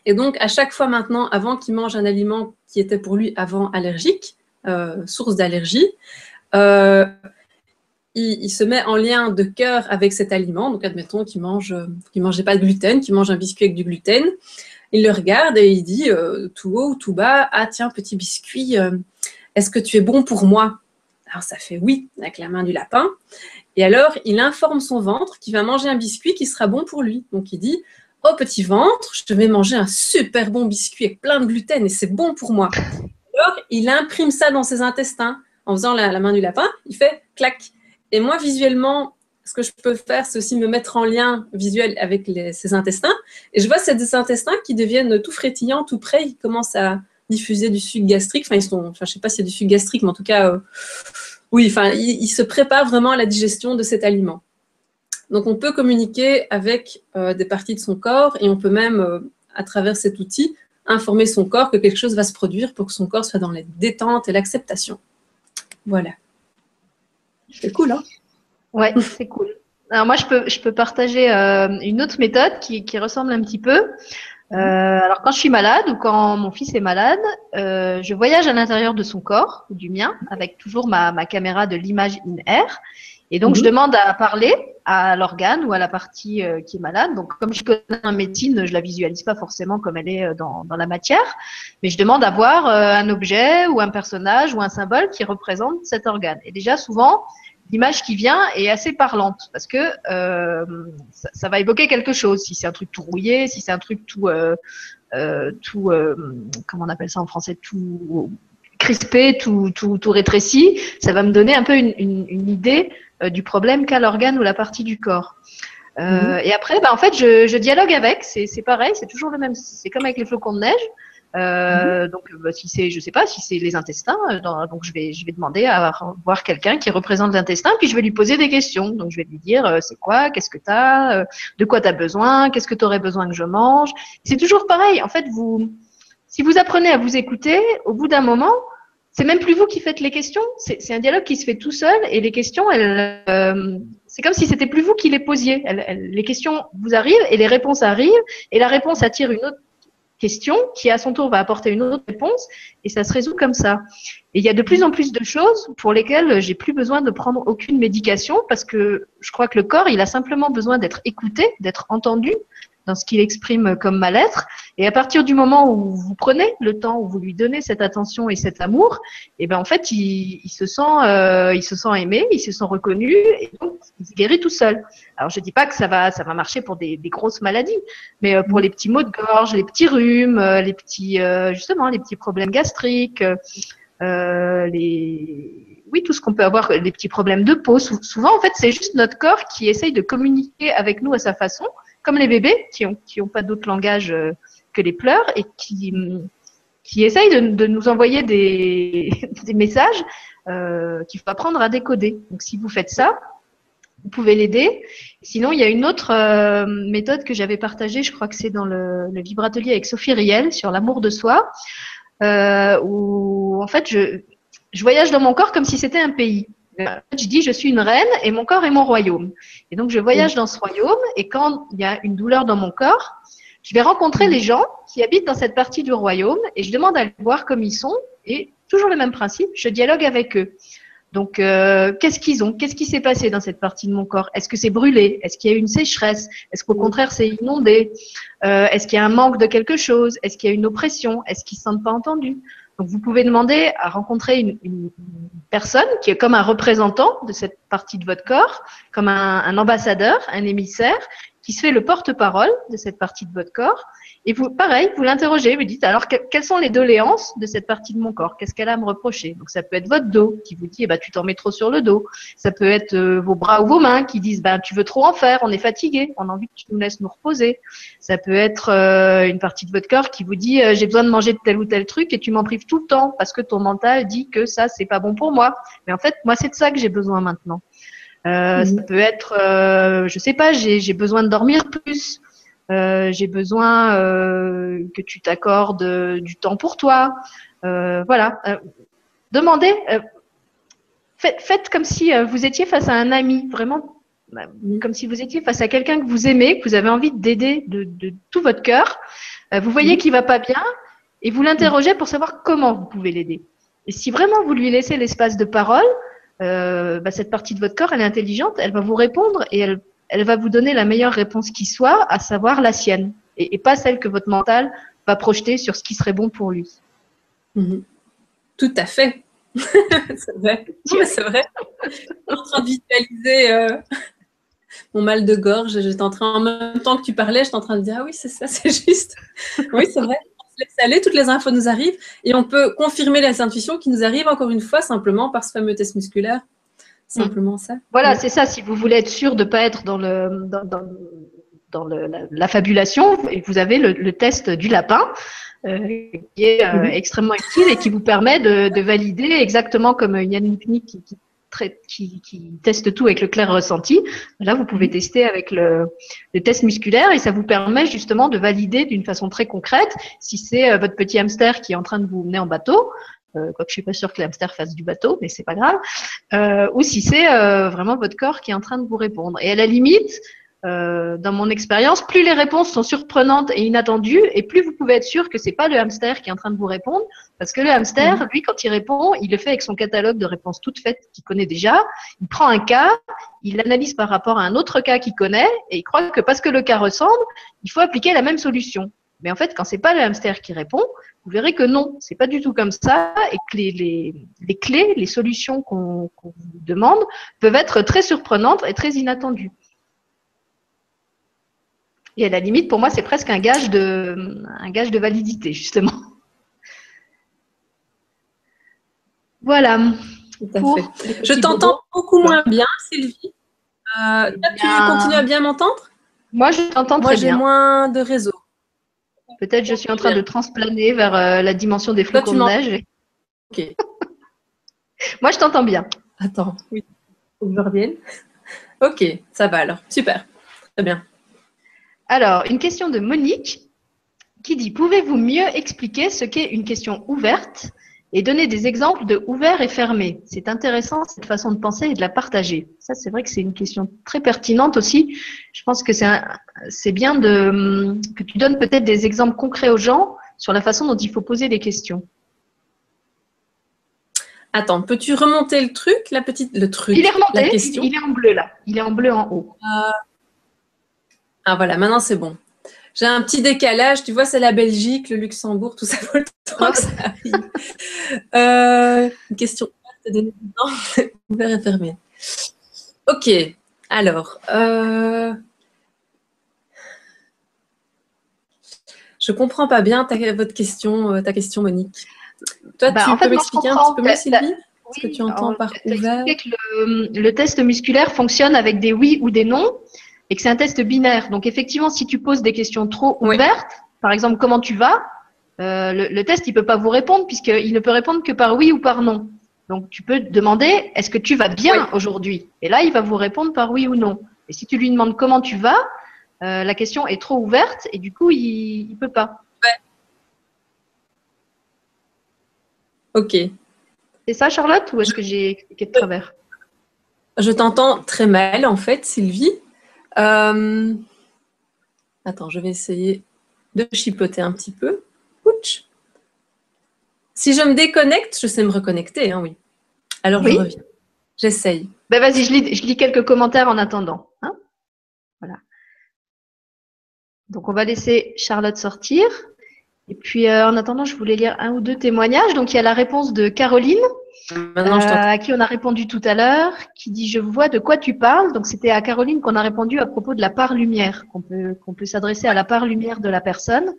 Et donc à chaque fois maintenant, avant qu'il mange un aliment qui était pour lui avant allergique, euh, source d'allergie, euh, il, se met en lien de cœur avec cet aliment. Donc, admettons qu'il mange, qu'il mangeait pas de gluten, qu'il mange un biscuit avec du gluten. Il le regarde et il dit euh, tout haut ou tout bas Ah, tiens, petit biscuit, euh, est-ce que tu es bon pour moi? Alors, ça fait oui avec la main du lapin. Et alors, il informe son ventre qu'il va manger un biscuit qui sera bon pour lui. Donc, il dit Oh, petit ventre, je vais manger un super bon biscuit avec plein de gluten et c'est bon pour moi. Alors, il imprime ça dans ses intestins en faisant la main du lapin. Il fait clac. Et moi, visuellement, ce que je peux faire, c'est aussi me mettre en lien visuel avec ces intestins. Et je vois ces intestins qui deviennent tout frétillants, tout prêts. Ils commencent à diffuser du sucre gastrique. Enfin, ils sont, enfin, je sais pas si c'est du sucre gastrique, mais en tout cas, euh, oui, enfin, ils, se préparent vraiment à la digestion de cet aliment. Donc, on peut communiquer avec euh, des parties de son corps et on peut même, euh, à travers cet outil, informer son corps que quelque chose va se produire pour que son corps soit dans la détente et l'acceptation. Voilà. C'est cool, hein Ouais, c'est cool. Alors moi, je peux, partager euh, une autre méthode qui, qui, ressemble un petit peu. Euh, alors quand je suis malade ou quand mon fils est malade, euh, je voyage à l'intérieur de son corps, ou du mien, avec toujours ma, ma caméra de l'image in air. Et donc, je mhm. demande à parler à l'organe ou à la partie euh, qui est malade. Donc, comme je connais un médecine, je la visualise pas forcément comme elle est euh, dans, dans la matière, mais je demande à voir euh, un objet ou un personnage ou un symbole qui représente cet organe. Et déjà, souvent, l'image qui vient est assez parlante parce que euh, ça, ça, va évoquer quelque chose. Si c'est un truc tout rouillé, si c'est un truc tout, tout, comment on appelle ça en français, tout crispé, tout, tout, tout rétréci, ça va me donner un peu une, une, une idée euh, du problème qu'a l'organe ou la partie du corps. Euh, mhm. Et après, bah, en fait, je, je dialogue avec. C'est pareil, c'est toujours le même. C'est comme avec les flocons de neige. Euh, mhm. Donc, bah, si c'est, je sais pas, si c'est les intestins, donc je vais, je vais demander à voir quelqu'un qui représente l'intestin, puis je vais lui poser des questions. Donc, je vais lui dire, euh, c'est quoi, qu'est-ce que tu as, de quoi tu as besoin, qu'est-ce que tu aurais besoin que je mange. C'est toujours pareil. En fait, vous, si vous apprenez à vous écouter, au bout d'un moment, c'est même plus vous qui faites les questions, c'est un dialogue qui se fait tout seul et les questions, euh, c'est comme si c'était plus vous qui les posiez. les questions vous arrivent et les réponses arrivent et la réponse attire une autre question qui à son tour va apporter une autre réponse et ça se résout comme ça. Et il y a de plus en plus de choses pour lesquelles j'ai plus besoin de prendre aucune médication parce que je crois que le corps, il a simplement besoin d'être écouté, d'être entendu dans ce qu'il exprime comme mal-être. Et à partir du moment où vous prenez le temps, où vous lui donnez cette attention et cet amour, et eh ben en fait, il, se sent, euh, il se sent aimé, il se sent reconnu, et donc il se guérit tout seul. Alors je dis pas que ça va, ça va marcher pour des, grosses maladies, mais euh, pour les petits maux de gorge, les petits rhumes, euh, les petits, justement, les petits problèmes gastriques, les oui, tout ce qu'on peut avoir, les petits problèmes de peau. Souvent, en fait, c'est juste notre corps qui essaye de communiquer avec nous à sa façon comme les bébés qui n'ont pas d'autre langage euh, que les pleurs et qui, qui essayent de, nous envoyer des, messages euh, qu'il faut apprendre à décoder. Donc si vous faites ça, vous pouvez l'aider. Sinon, il y a une autre euh, méthode que j'avais partagée, je crois que c'est dans le, le vibratelier avec Sophie Riel sur l'amour de soi, où en fait je voyage dans mon corps comme si c'était un pays je dis, je suis une reine et mon corps est mon royaume. Et donc, je voyage dans ce royaume et quand il y a une douleur dans mon corps, je vais rencontrer les gens qui habitent dans cette partie du royaume et je demande à les voir comme ils sont et toujours le même principe, je dialogue avec eux. Donc, euh, qu'est-ce qu'ils ont? Qu'est-ce qui s'est passé dans cette partie de mon corps? Est-ce que c'est brûlé? Est-ce qu'il y a eu une sécheresse? Est-ce qu'au contraire c'est inondé? Euh, Est-ce qu'il y a un manque de quelque chose? Est-ce qu'il y a une oppression? Est-ce qu'ils ne se sentent pas entendus? Donc, vous pouvez demander à rencontrer une, personne qui est comme un représentant de cette partie de votre corps, comme un ambassadeur, un émissaire, qui se fait le porte-parole de cette partie de votre corps. Et vous, pareil, vous l'interrogez, vous dites alors quelles sont les doléances de cette partie de mon corps? Qu'est-ce qu'elle a à me reprocher? Donc ça peut être votre dos qui vous dit eh ben, tu t'en mets trop sur le dos. Ça peut être euh, vos bras ou vos mains qui disent ben tu veux trop en faire, on est fatigué, on a envie que tu nous laisses nous reposer. Ça peut être euh, une partie de votre corps qui vous dit euh, j'ai besoin de manger de tel ou tel truc et tu m'en prives tout le temps parce que ton mental dit que ça c'est pas bon pour moi. Mais en fait moi c'est de ça que j'ai besoin maintenant. Euh, Ça peut être, euh, je sais pas, j'ai besoin de dormir plus. Euh, j'ai besoin euh, que tu t'accordes du temps pour toi. Euh, voilà. Euh, demandez. Faites, faites, comme si vous étiez face à un ami, vraiment comme si vous étiez face à quelqu'un que vous aimez, que vous avez envie d'aider de, de, tout votre cœur. vous voyez qu'il va pas bien et vous l'interrogez pour savoir comment vous pouvez l'aider. Et si vraiment vous lui laissez l'espace de parole, euh, bah, cette partie de votre corps, elle est intelligente, elle va vous répondre et elle, elle va vous donner la meilleure réponse qui soit, à savoir la sienne, et, pas celle que votre mental va projeter sur ce qui serait bon pour lui. Mhm. Tout à fait. c'est vrai. c'est vrai. En train de visualiser euh, mon mal de gorge. En train, en même temps que tu parlais, j'étais en train de dire ah oui, c'est ça, c'est juste. oui, c'est vrai laisse aller, toutes les infos nous arrivent et on peut confirmer les intuitions qui nous arrivent encore une fois simplement par ce fameux test musculaire. Simplement ça. Voilà, c'est ça. Si vous voulez être sûr de ne pas être dans, le, dans, dans, dans le, la, fabulation, vous avez le, le test du lapin. Euh, qui est euh, mhm. extrêmement utile et qui vous permet de, de valider exactement comme Yann Lipnik qui, qui qui, qui, teste tout avec le clair ressenti. Là, vous pouvez mhm. tester avec le, le, test musculaire et ça vous permet justement de valider d'une façon très concrète si c'est euh, votre petit hamster qui est en train de vous mener en bateau. Euh, quoique je suis pas sûre que le hamster fasse du bateau, mais c'est pas grave. Euh, ou si c'est euh, vraiment votre corps qui est en train de vous répondre. Et à la limite, dans mon expérience, plus les réponses sont surprenantes et inattendues, et plus vous pouvez être sûr que c'est pas le hamster qui est en train de vous répondre, parce que le hamster, mhm. lui, quand il répond, il le fait avec son catalogue de réponses toutes faites qu'il connaît déjà. Il prend un cas, il l'analyse par rapport à un autre cas qu'il connaît, et il croit que parce que le cas ressemble, il faut appliquer la même solution. Mais en fait, quand c'est pas le hamster qui répond, vous verrez que non, c'est pas du tout comme ça, et que les, les, les clés, les solutions qu'on vous demande peuvent être très surprenantes et très inattendues. Et à la limite, pour moi, c'est presque un gage de, un gage de validité, justement. Voilà. Je t'entends beaucoup moins bien, Sylvie. Euh, tu continues à bien m'entendre? Moi, je t'entends très bien. Moi, j'ai moins de réseau. Peut-être je suis en train de transplaner vers euh, la dimension des flocons de neige. Ok. Moi, je t'entends bien. Attends, oui. Faut que je revienne. Ok, ça va alors. Super. Très bien. Alors, une question de Monique qui dit Pouvez-vous mieux expliquer ce qu'est une question ouverte? Et donner des exemples de ouvert et fermé C'est intéressant cette façon de penser et de la partager. Ça, c'est vrai que c'est une question très pertinente aussi. Je pense que c'est bien de, que tu donnes peut-être des exemples concrets aux gens sur la façon dont il faut poser des questions. Attends, peux-tu remonter le truc, la petite, le truc Il est remonté, il est en bleu là. Il est en bleu en haut. Euh, ah voilà, maintenant c'est bon. J'ai un petit décalage, tu vois, c'est la Belgique, le Luxembourg, tout ça vaut le temps que ça arrive. Euh, une question ouvert et fermé. Ok, alors. Euh, je comprends pas bien ta, votre question, euh, ta question, Monique. Toi, bah, tu peux m'expliquer un petit peu mieux, Sylvie ce que tu entends par ouvert que le, le, test musculaire fonctionne avec des oui ou des non et que c'est un test binaire. Donc effectivement, si tu poses des questions trop ouvertes, par exemple comment tu vas, euh, le, test il peut pas vous répondre puisqu'il ne peut répondre que par oui ou par non. Donc tu peux demander est-ce que tu vas bien aujourd'hui? Et là il va vous répondre par oui ou non. Et si tu lui demandes comment tu vas, euh, la question est trop ouverte et du coup il, ne peut pas. Ok. C'est ça, Charlotte, ou est-ce que j'ai expliqué de travers? Je t'entends très mal, en fait, Sylvie. Euh, attends, je vais essayer de chipoter un petit peu. Ouch. Si je me déconnecte, je sais me reconnecter, hein, oui. Alors, je reviens. J'essaye. Ben vas-y, je lis, je lis, quelques commentaires en attendant. Hein voilà. Donc, on va laisser Charlotte sortir. Et puis, euh, en attendant, je voulais lire un ou deux témoignages. Donc, il y a la réponse de Caroline, euh, à qui on a répondu tout à l'heure, qui dit Je vois de quoi tu parles. Donc, c'était à Caroline qu'on a répondu à propos de la part lumière, qu'on peut, qu'on peut s'adresser à la part lumière de la personne.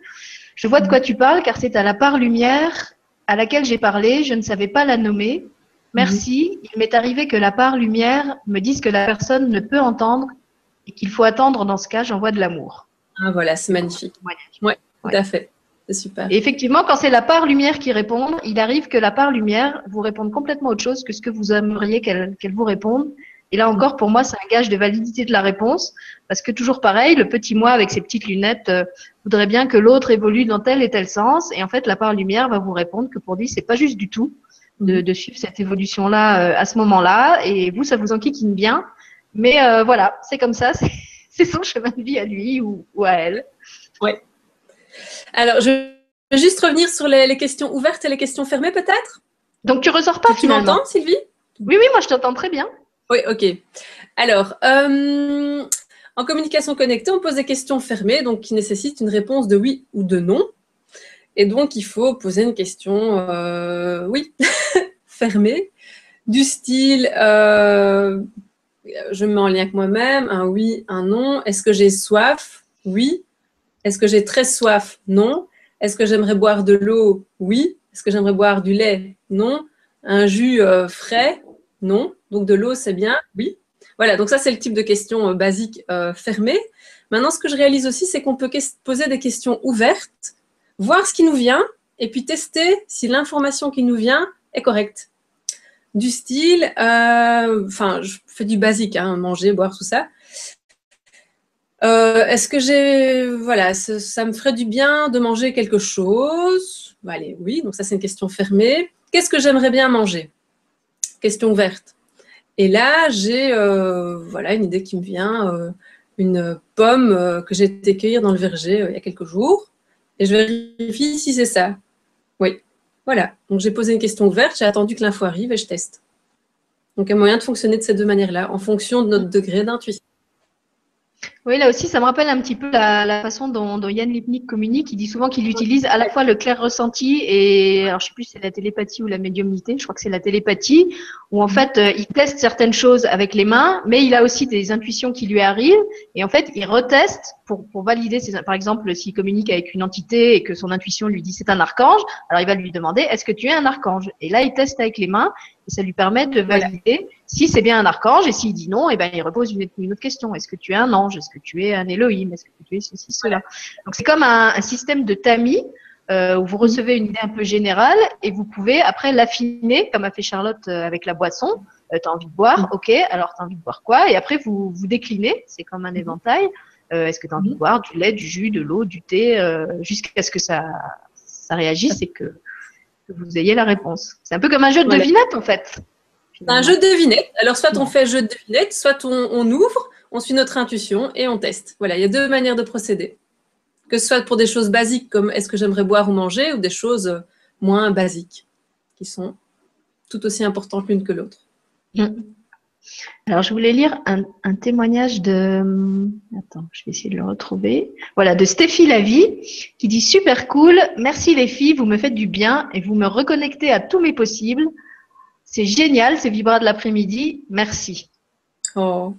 Je vois de quoi tu parles, car c'est à la part lumière à laquelle j'ai parlé. Je ne savais pas la nommer. Merci. Il m'est arrivé que la part lumière me dise que la personne ne peut entendre et qu'il faut attendre. Dans ce cas, j'envoie de l'amour. Ah, voilà, c'est magnifique. Oui, tout à fait. C'est super. Et effectivement, quand c'est la part lumière qui répond, il arrive que la part lumière vous réponde complètement autre chose que ce que vous aimeriez qu'elle vous réponde. Et là encore, pour moi, c'est un gage de validité de la réponse, parce que toujours pareil, le petit moi avec ses petites lunettes euh, voudrait bien que l'autre évolue dans tel et tel sens, et en fait, la part lumière va vous répondre que pour lui, c'est pas juste du tout de, de suivre cette évolution-là euh, à ce moment-là, et vous, ça vous enquiquine bien, mais euh, voilà, c'est comme ça, c'est son chemin de vie à lui ou, ou à elle. Ouais. Alors, je vais juste revenir sur les, questions ouvertes et les questions fermées, peut-être? Donc, tu ressors pas Tu m'entends, Sylvie? Oui, oui, moi, je t'entends très bien. Oui, ok. Alors, euh, en communication connectée, on pose des questions fermées, donc qui nécessitent une réponse de oui ou de non. Et donc, il faut poser une question, euh, oui, fermée, du style, euh, je me mets en lien avec moi-même, un oui, un non. Est-ce que j'ai soif? Oui. Est-ce que j'ai très soif? Non. Est-ce que j'aimerais boire de l'eau? Oui. Est-ce que j'aimerais boire du lait? Non. Un jus euh, frais? Non. Donc de l'eau, c'est bien? Oui. Voilà, donc ça, c'est le type de questions euh, basiques euh, fermées. Maintenant, ce que je réalise aussi, c'est qu'on peut poser des questions ouvertes, voir ce qui nous vient, et puis tester si l'information qui nous vient est correcte. Du style, enfin, je fais du basique, hein, manger, boire, tout ça. Euh, est-ce que j'ai. Voilà, ça, me ferait du bien de manger quelque chose? Allez, oui, donc ça, c'est une question fermée. Qu'est-ce que j'aimerais bien manger? Question ouverte. Et là, j'ai euh, voilà, une idée qui me vient euh, une pomme que j'ai été cueillir dans le verger il y a quelques jours. Et je vérifie si c'est ça. Oui, voilà. Donc, j'ai posé une question ouverte, j'ai attendu que l'info arrive et je teste. Donc, un moyen de fonctionner de ces deux manières-là, en fonction de notre degré d'intuition. Oui, là aussi, ça me rappelle un petit peu la, façon dont, dont, Yann Lipnik communique. Il dit souvent qu'il utilise à la fois le clair ressenti et, alors je sais plus si c'est la télépathie ou la médiumnité, je crois que c'est la télépathie, où en fait, euh, il teste certaines choses avec les mains, mais il a aussi des intuitions qui lui arrivent, et en fait, il reteste pour, pour valider ses, par exemple, s'il communique avec une entité et que son intuition lui dit c'est un archange, alors il va lui demander est-ce que tu es un archange? Et là, il teste avec les mains, et ça lui permet de valider si c'est bien un archange, et s'il dit non, et eh ben il repose une, autre question. Est-ce que tu es un ange? Que tu es un Elohim Est-ce que tu es ceci, cela Donc c'est comme un, système de tamis euh, où vous recevez une idée un peu générale et vous pouvez après l'affiner, comme a fait Charlotte euh, avec la boisson. Euh, tu as envie de boire, ok, alors tu as envie de boire quoi? Et après vous vous déclinez, c'est comme un éventail. Est-ce que tu as envie de boire du lait, du jus, de l'eau, du thé, jusqu'à ce que ça, ça réagisse et que, vous ayez la réponse? C'est un peu comme un jeu de devinette en fait. C'est un jeu de devinette. Alors, soit on fait jeu de devinette, soit on, ouvre, on suit notre intuition et on teste. Voilà, il y a deux manières de procéder. Que ce soit pour des choses basiques comme est-ce que j'aimerais boire ou manger, ou des choses moins basiques, qui sont tout aussi importantes l'une que l'autre. Mm. Alors, je voulais lire un, témoignage de. Attends, je vais essayer de le retrouver. Voilà, de Stéphie Lavie, qui dit Super cool, merci les filles, vous me faites du bien et vous me reconnectez à tous mes possibles. C'est génial, ces vibras de l'après-midi. Merci. Oh.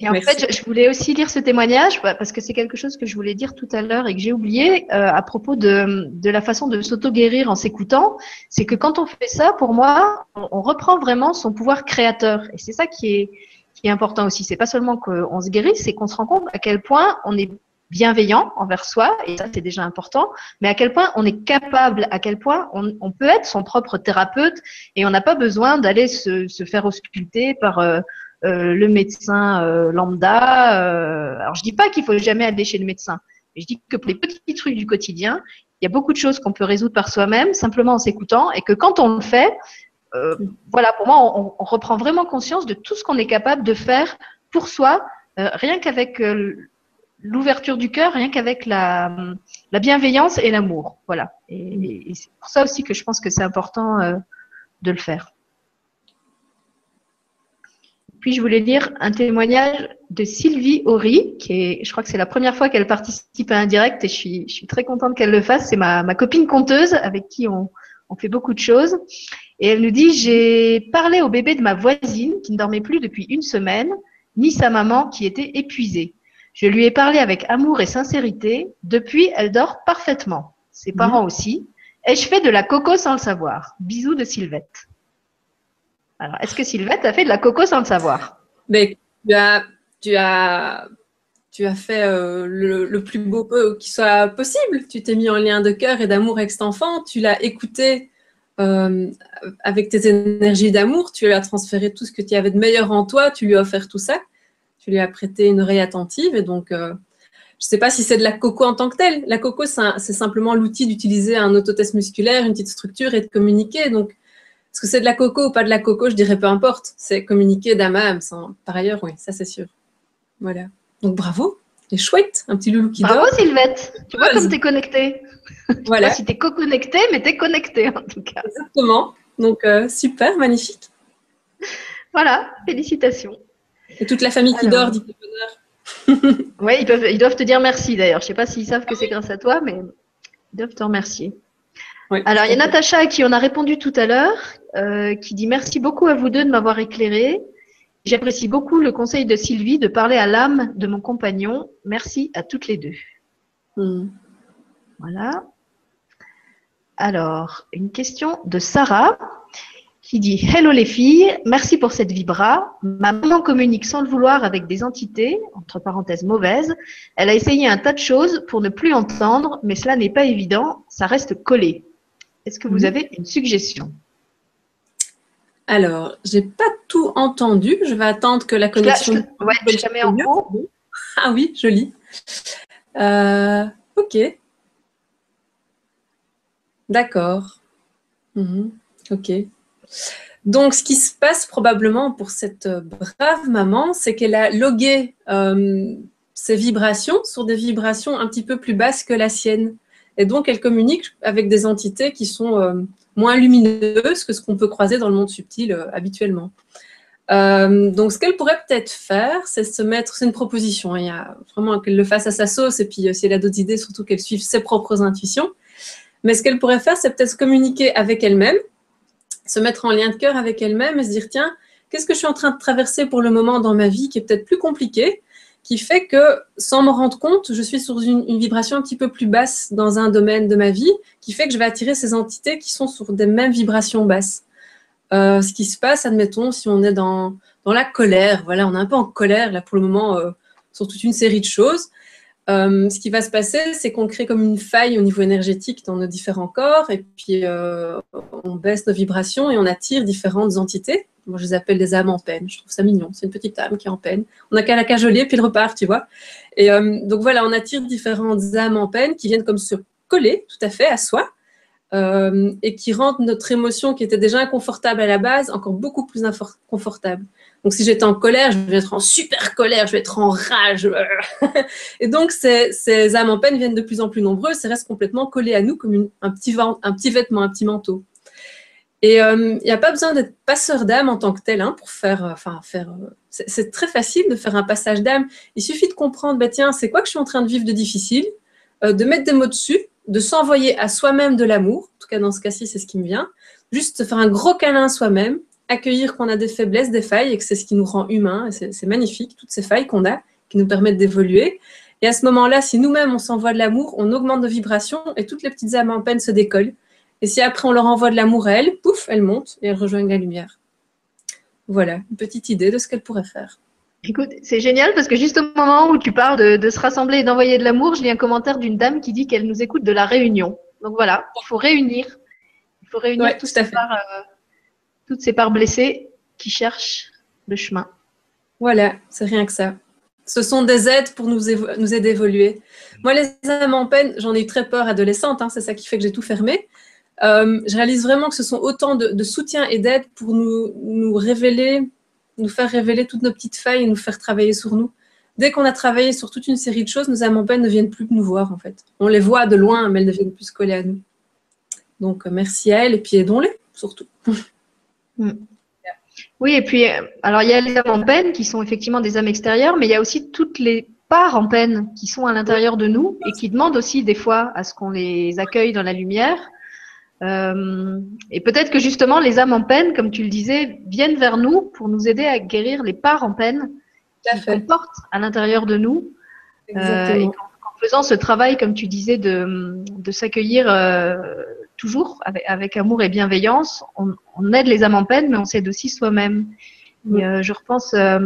et en fait, je voulais aussi lire ce témoignage bah, parce que c'est quelque chose que je voulais dire tout à l'heure et que j'ai oublié euh, à propos de, de la façon de s'auto-guérir en s'écoutant. C'est que quand on fait ça, pour moi, on, reprend vraiment son pouvoir créateur. Et c'est ça qui est, qui est important aussi. C'est pas seulement qu'on se guérisse, c'est qu'on se rend compte à quel point on est bienveillant envers soi, et ça c'est déjà important, mais à quel point on est capable, à quel point on, on peut être son propre thérapeute et on n'a pas besoin d'aller se, se, faire ausculter par euh, euh, le médecin euh, lambda. Euh, alors je dis pas qu'il faut jamais aller chez le médecin, je dis que pour les petits trucs du quotidien, il y a beaucoup de choses qu'on peut résoudre par soi-même simplement en s'écoutant, et que quand on le fait, voilà, pour moi, on, reprend vraiment conscience de tout ce qu'on est capable de faire pour soi, rien qu'avec l'ouverture du cœur, rien qu'avec la, la, bienveillance et l'amour. Voilà. Et c'est pour ça aussi que je pense que c'est important de le faire. Puis je voulais lire un témoignage de Sylvie Horry, qui est, je crois que c'est la première fois qu'elle participe à un direct et je suis, je suis très contente qu'elle le fasse. C'est ma, ma copine conteuse avec qui on, on fait beaucoup de choses. Et elle nous dit, j'ai parlé au bébé de ma voisine qui ne dormait plus depuis une semaine, ni sa maman qui était épuisée. Je lui ai parlé avec amour et sincérité. Depuis, elle dort parfaitement. Ses parents mmh. aussi. Et je fais de la coco sans le savoir. Bisous de Sylvette. Alors, est-ce que Sylvette a fait de la coco sans le savoir? Mais tu as, tu as, tu as fait euh, le, plus beau qui soit possible. Tu t'es mis en lien de cœur et d'amour avec cet enfant. Tu l'as écouté euh, avec tes énergies d'amour. Tu lui as transféré tout ce que tu avais de meilleur en toi. Tu lui as offert tout ça. Tu lui as prêté une oreille attentive. Et donc, euh, je ne sais pas si c'est de la coco en tant que telle. La coco, c'est simplement l'outil d'utiliser un autotest musculaire, une petite structure et de communiquer. Donc, est-ce que c'est de la coco ou pas de la coco Je dirais peu importe. C'est communiquer d'âme à âme. Par ailleurs, oui, ça c'est sûr. Voilà. Donc bravo. Et chouette, un petit loulou qui bravo, dort. Bravo Sylvette. Tu vois comme tu es connectée. Voilà. si tu es co-connectée, mais tu es connectée en tout cas. Exactement. Donc euh, super, magnifique. Voilà, félicitations. Et toute la famille qui dort dit bonheur. oui, ils, peuvent, ils doivent te dire merci d'ailleurs. Je ne sais pas s'ils savent que c'est grâce à toi, mais ils doivent te remercier. Alors, il y a Natacha à qui on a répondu tout à l'heure, euh, qui dit merci beaucoup à vous deux de m'avoir éclairé. J'apprécie beaucoup le conseil de Sylvie de parler à l'âme de mon compagnon. Merci à toutes les deux. Hmm. Voilà. Alors, une question de Sarah qui dit Hello les filles, merci pour cette vibra. Ma maman communique sans le vouloir avec des entités, entre parenthèses mauvaises. Elle a essayé un tas de choses pour ne plus entendre, mais cela n'est pas évident, ça reste collé. Est-ce que vous mhm. avez une suggestion? Alors, j'ai pas tout entendu. Je vais attendre que la connexion. Oui, je, jamais en haut. Ah oui, joli. Euh, ok. D'accord. Mhm. Ok. Donc, ce qui se passe probablement pour cette brave maman, c'est qu'elle a logué euh, ses vibrations sur des vibrations un petit peu plus basses que la sienne. Et donc, elle communique avec des entités qui sont euh, moins lumineuses que ce qu'on peut croiser dans le monde subtil euh, habituellement. Euh, donc, ce qu'elle pourrait peut-être faire, c'est se mettre, c'est une proposition, hein, il y a vraiment qu'elle le fasse à sa sauce, et puis si elle a d'autres idées, surtout qu'elle suive ses propres intuitions. Mais ce qu'elle pourrait faire, c'est peut-être se communiquer avec elle-même, se mettre en lien de cœur avec elle-même et se dire, tiens, qu'est-ce que je suis en train de traverser pour le moment dans ma vie qui est peut-être plus compliqué qui fait que, sans me rendre compte, je suis sur une, vibration un petit peu plus basse dans un domaine de ma vie, qui fait que je vais attirer ces entités qui sont sur des mêmes vibrations basses. Euh, ce qui se passe, admettons, si on est dans, la colère, voilà, on est un peu en colère là pour le moment euh, sur toute une série de choses. Euh, ce qui va se passer, c'est qu'on crée comme une faille au niveau énergétique dans nos différents corps, et puis on baisse nos vibrations et on attire différentes entités. Moi, je les appelle des âmes en peine. Je trouve ça mignon. C'est une petite âme qui est en peine. On n'a qu'à la cajoler, puis elle repart, tu vois. Et euh, donc voilà, on attire différentes âmes en peine qui viennent comme se coller tout à fait à soi euh, et qui rendent notre émotion qui était déjà inconfortable à la base encore beaucoup plus inconfortable. Donc si j'étais en colère, je vais être en super colère, je vais être en rage. et donc ces, ces, âmes en peine viennent de plus en plus nombreuses et restent complètement collées à nous comme un, petit, un petit vêtement, un petit manteau. Et il n'y a pas besoin d'être passeur d'âme en tant que tel hein, pour faire, enfin faire. c'est très facile de faire un passage d'âme. Il suffit de comprendre, bah, tiens, c'est quoi que je suis en train de vivre de difficile, de mettre des mots dessus, de s'envoyer à soi-même de l'amour. En tout cas, dans ce cas-ci, c'est ce qui me vient. Juste faire un gros câlin à soi-même, accueillir qu'on a des faiblesses, des failles, et que c'est ce qui nous rend humains. C'est magnifique, toutes ces failles qu'on a, qui nous permettent d'évoluer. Et à ce moment-là, si nous-mêmes, on s'envoie de l'amour, on augmente de vibrations et toutes les petites âmes en peine se décollent. Et si après, on leur envoie de l'amour à elles, pouf, elles montent et elles rejoignent la lumière. Voilà, une petite idée de ce qu'elles pourraient faire. Écoute, c'est génial parce que juste au moment où tu parles de, se rassembler et d'envoyer de l'amour, je lis un commentaire d'une dame qui dit qu'elle nous écoute de la réunion. Donc voilà, il faut réunir. Il faut réunir toutes, ces parts, euh, toutes ces parts blessées qui cherchent le chemin. Voilà, c'est rien que ça. Ce sont des aides pour nous, nous aider à évoluer. Moi, les âmes en peine, j'en ai eu très peur adolescente, hein, c'est ça qui fait que j'ai tout fermé. Euh, je réalise vraiment que ce sont autant de, soutien et d'aide pour nous, révéler, nous faire révéler toutes nos petites failles et nous faire travailler sur nous. Dès qu'on a travaillé sur toute une série de choses, nos âmes en peine ne viennent plus nous voir en fait. On les voit de loin, mais elles ne viennent plus se coller à nous. Donc euh, merci à elles et puis aidons-les surtout. Mm. Oui, et puis, euh, alors il y a les âmes en peine qui sont effectivement des âmes extérieures, mais il y a aussi toutes les parts en peine qui sont à l'intérieur de nous et qui demandent aussi des fois à ce qu'on les accueille dans la lumière. Euh, et peut-être que justement les âmes en peine, comme tu le disais, viennent vers nous pour nous aider à guérir les parts en peine qu'on porte à l'intérieur de nous. Euh, et en, faisant ce travail, comme tu disais, de, de s'accueillir euh, toujours avec, avec, amour et bienveillance, on, on, aide les âmes en peine, mais on s'aide aussi soi-même. Je repense à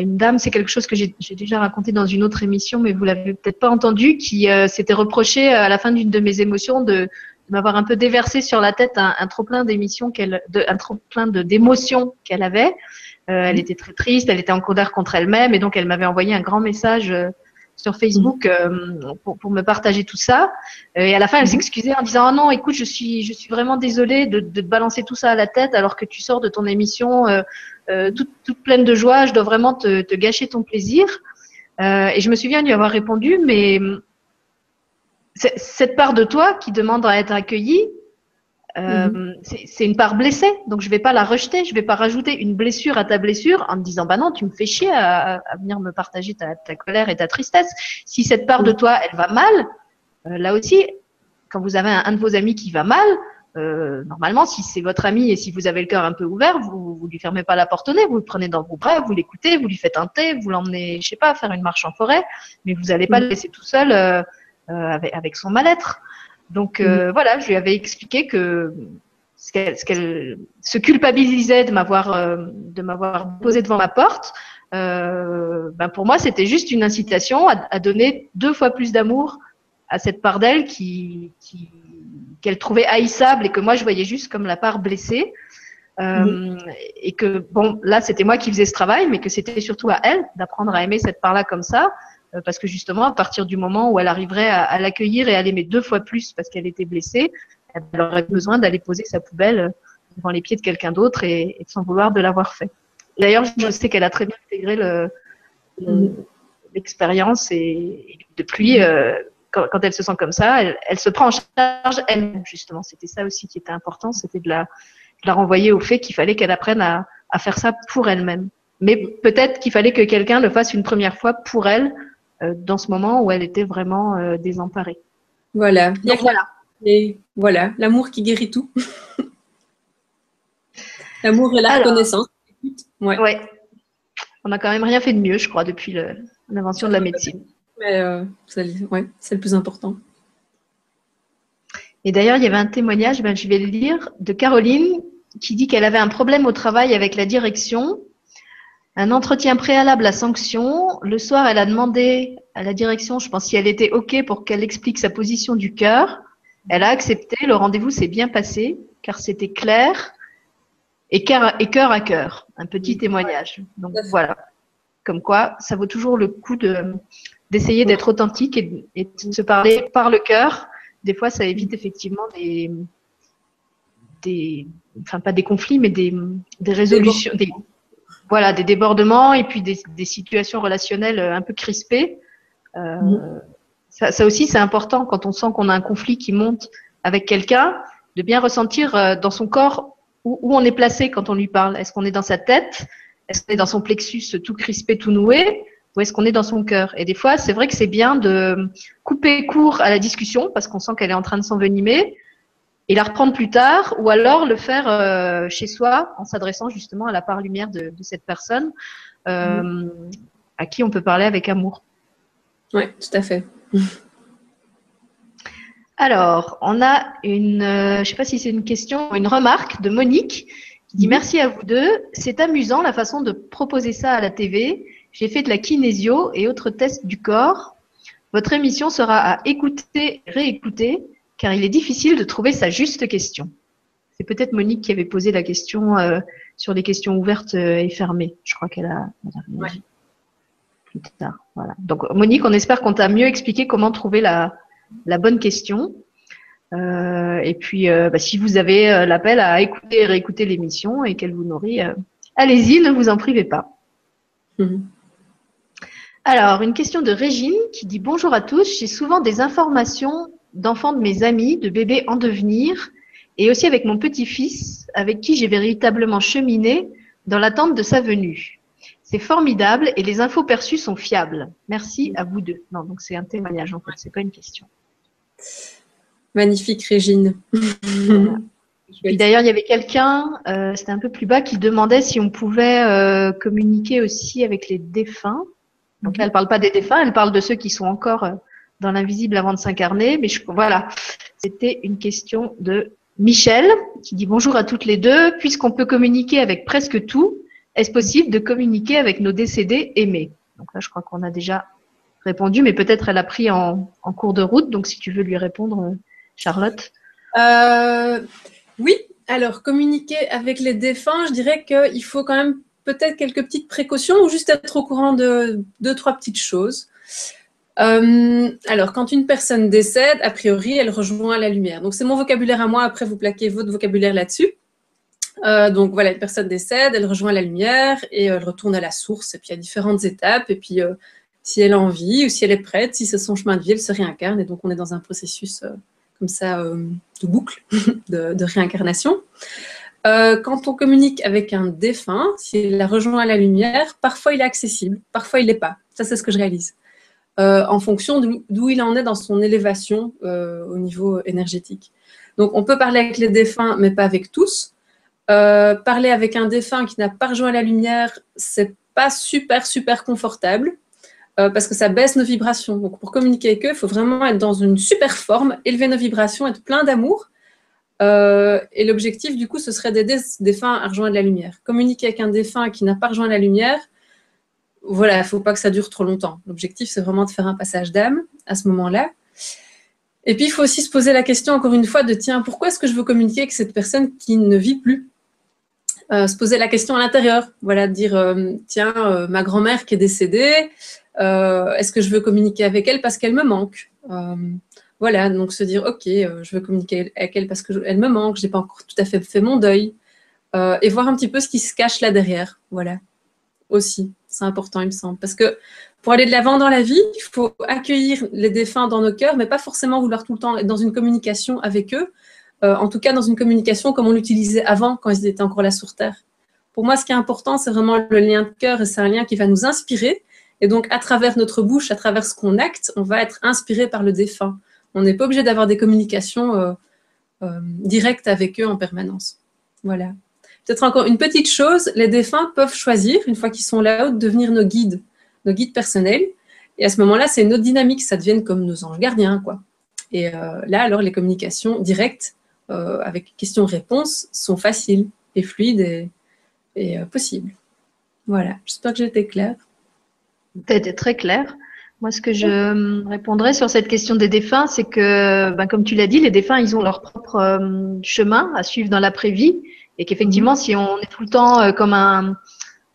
une dame, c'est quelque chose que j'ai déjà raconté dans une autre émission, mais vous l'avez peut-être pas entendu, qui s'était reproché à la fin d'une de mes émotions de, m'avoir un peu déversé sur la tête un, un trop plein d'émissions qu'elle, un trop plein de d'émotions qu'elle avait. Euh, elle était très triste, elle était en colère contre elle-même, et donc elle m'avait envoyé un grand message sur Facebook euh, pour, pour, me partager tout ça. Euh, et à la fin, elle mhm. s'excusait en disant ah non, écoute, je suis je suis vraiment désolée de, de te balancer tout ça à la tête alors que tu sors de ton émission euh, euh toute, toute, pleine de joie. Je dois vraiment te, te gâcher ton plaisir. Euh, et je me souviens lui avoir répondu, mais cette part de toi qui demande à être accueillie, euh, mhm. C'est une part blessée, donc je vais pas la rejeter, je vais pas rajouter une blessure à ta blessure en me disant bah non, tu me fais chier à, à venir me partager ta, ta, colère et ta tristesse. Si cette part de mhm. toi elle va mal, euh, là aussi, quand vous avez un, de vos amis qui va mal, euh, normalement, si c'est votre ami et si vous avez le cœur un peu ouvert, vous, vous lui fermez pas la porte au nez, vous le prenez dans vos bras, vous l'écoutez, vous lui faites un thé, vous l'emmenez, je sais pas, faire une marche en forêt, mais vous allez pas mhm. le laisser tout seul euh, avec, avec son mal-être. Donc euh, mm. voilà, je lui avais expliqué que ce qu'elle se culpabilisait de m'avoir euh, de m'avoir posé devant ma porte. Euh, ben pour moi, c'était juste une incitation à, donner deux fois plus d'amour à cette part d'elle qui, qu'elle trouvait haïssable et que moi je voyais juste comme la part blessée. Mm. Et que bon, là c'était moi qui faisais ce travail, mais que c'était surtout à elle d'apprendre à aimer cette part-là comme ça, euh, parce que justement, à partir du moment où elle arriverait à, l'accueillir et à l'aimer deux fois plus parce qu'elle était blessée, elle aurait besoin d'aller poser sa poubelle euh, devant les pieds de quelqu'un d'autre et, et, sans vouloir de l'avoir fait. D'ailleurs, je sais qu'elle a très bien intégré l'expérience le, et, depuis, euh, quand, quand, elle se sent comme ça, elle, elle se prend en charge elle justement. C'était ça aussi qui était important, c'était de la, de la renvoyer au fait qu'il fallait qu'elle apprenne à, à faire ça pour elle-même. Mais peut-être qu'il fallait que quelqu'un le fasse une première fois pour elle euh, dans ce moment où elle était vraiment euh, désemparée. Voilà. voilà. Et voilà, l'amour qui guérit tout. l'amour et la reconnaissance. Ouais. ouais. On n'a quand même rien fait de mieux, je crois, depuis l'invention de la médecine. Mais euh, c'est le plus important. Et d'ailleurs, il y avait un témoignage, ben, je vais le lire, de Caroline qui dit qu'elle avait un problème au travail avec la direction un entretien préalable à sanction. Le soir, elle a demandé à la direction, je pense, si elle était OK pour qu'elle explique sa position du cœur. Elle a accepté. Le rendez-vous s'est bien passé car c'était clair et cœur, à cœur. Un petit témoignage. Donc voilà. Comme quoi, ça vaut toujours le coup de, d'essayer d'être authentique et, de se parler par le cœur. Des fois, ça évite effectivement des, enfin pas des conflits, mais des, résolutions, voilà, des débordements et puis des, situations relationnelles euh, un peu crispées. Euh, ça, aussi, c'est important quand on sent qu'on a un conflit qui monte avec quelqu'un de bien ressentir euh, dans son corps où, où, on est placé quand on lui parle. Est-ce qu'on est dans sa tête? Est-ce qu'on est dans son plexus tout crispé, tout noué? Ou est-ce qu'on est dans son cœur? Et des fois, c'est vrai que c'est bien de couper court à la discussion parce qu'on sent qu'elle est en train de s'envenimer et la reprendre plus tard, ou alors le faire euh, chez soi en s'adressant justement à la part lumière de, de cette personne euh, mmh. à qui on peut parler avec amour. Oui, tout à fait. Alors, on a une, euh, je ne sais pas si c'est une question, une remarque de Monique qui dit mmh. merci à vous deux. C'est amusant la façon de proposer ça à la TV. J'ai fait de la kinésio et autres tests du corps. Votre émission sera à écouter, réécouter car il est difficile de trouver sa juste question. C'est peut-être Monique qui avait posé la question euh, sur les questions ouvertes euh, et fermées. Je crois qu'elle a, ouais. plus tard. Voilà. Donc Monique, on espère qu'on t'a mieux expliqué comment trouver la, la bonne question. Euh, et puis, euh, bah, si vous avez l'appel à écouter et réécouter l'émission et qu'elle vous nourrit, allez-y, ne vous en privez pas. Mmh. Alors, une question de Régine qui dit Bonjour à tous. J'ai souvent des informations d'enfants de mes amis, de bébés en devenir, et aussi avec mon petit-fils, avec qui j'ai véritablement cheminé dans l'attente de sa venue. C'est formidable et les infos perçues sont fiables. Merci à vous deux. Non, donc c'est un témoignage en fait, c'est pas une question. Magnifique, Régine. Voilà. Et d'ailleurs, il y avait quelqu'un, euh, c'était un peu plus bas, qui demandait si on pouvait euh, communiquer aussi avec les défunts. Donc là, elle parle pas des défunts, elle parle de ceux qui sont encore euh, dans l'invisible avant de s'incarner. Mais voilà, c'était une question de Michel qui dit bonjour à toutes les deux. Puisqu'on peut communiquer avec presque tout, est-ce possible de communiquer avec nos décédés aimés? Donc là, je crois qu'on a déjà répondu, mais peut-être elle a pris en, en, cours de route. Donc si tu veux lui répondre, Charlotte. Euh, oui, alors communiquer avec les défunts, je dirais qu'il faut quand même peut-être quelques petites précautions ou juste être au courant de deux, trois petites choses. Euh, alors, quand une personne décède, a priori, elle rejoint la lumière. Donc, c'est mon vocabulaire à moi. Après, vous plaquez votre vocabulaire là-dessus. Euh, donc, voilà, une personne décède, elle rejoint la lumière et euh, elle retourne à la source. Et puis, il y a différentes étapes. Et puis, si elle a envie ou si elle est prête, si c'est son chemin de vie, elle se réincarne. Et donc, on est dans un processus comme ça de boucle de, réincarnation. quand on communique avec un défunt, s'il a rejoint la lumière, parfois il est accessible, parfois il l'est pas. Ça, c'est ce que je réalise. Euh, en fonction d'où il en est dans son élévation euh, au niveau énergétique. Donc, on peut parler avec les défunts, mais pas avec tous. Euh, parler avec un défunt qui n'a pas rejoint la lumière, c'est pas super, super confortable parce que ça baisse nos vibrations. Donc, pour communiquer avec eux, il faut vraiment être dans une super forme, élever nos vibrations, être plein d'amour. Et l'objectif, du coup, ce serait d'aider ce défunt à rejoindre la lumière. Communiquer avec un défunt qui n'a pas rejoint la lumière, voilà, il ne faut pas que ça dure trop longtemps. L'objectif, c'est vraiment de faire un passage d'âme à ce moment-là. Et puis, il faut aussi se poser la question, encore une fois, de tiens, pourquoi est-ce que je veux communiquer avec cette personne qui ne vit plus? Euh, Se poser la question à l'intérieur. Voilà, dire euh, tiens, euh, ma grand-mère qui est décédée, est-ce que je veux communiquer avec elle parce qu'elle me manque? Voilà, donc se dire ok, je veux communiquer avec elle parce qu'elle me manque, je n'ai pas encore tout à fait fait mon deuil. et voir un petit peu ce qui se cache là derrière. Voilà, aussi. C'est important, il me semble. Parce que pour aller de l'avant dans la vie, il faut accueillir les défunts dans nos cœurs, mais pas forcément vouloir tout le temps être dans une communication avec eux. Euh, en tout cas, dans une communication comme on l'utilisait avant, quand ils étaient encore là sur Terre. Pour moi, ce qui est important, c'est vraiment le lien de cœur, et c'est un lien qui va nous inspirer. Et donc, à travers notre bouche, à travers ce qu'on acte, on va être inspiré par le défunt. On n'est pas obligé d'avoir des communications euh, euh, directes avec eux en permanence. Voilà. Peut-être encore une petite chose, les défunts peuvent choisir, une fois qu'ils sont là-haut, de devenir nos guides, nos guides personnels. Et à ce moment-là, c'est une autre dynamique, ça devient comme nos anges gardiens. quoi. Et euh, là, alors, les communications directes, euh, avec questions-réponses, sont faciles et fluides et, euh, possibles. Voilà, j'espère que j'ai été claire. Tu été très claire. Moi, ce que je répondrais sur cette question des défunts, c'est que, ben, comme tu l'as dit, les défunts, ils ont leur propre chemin à suivre dans l'après-vie. Et qu'effectivement, si on est tout le temps euh, comme un,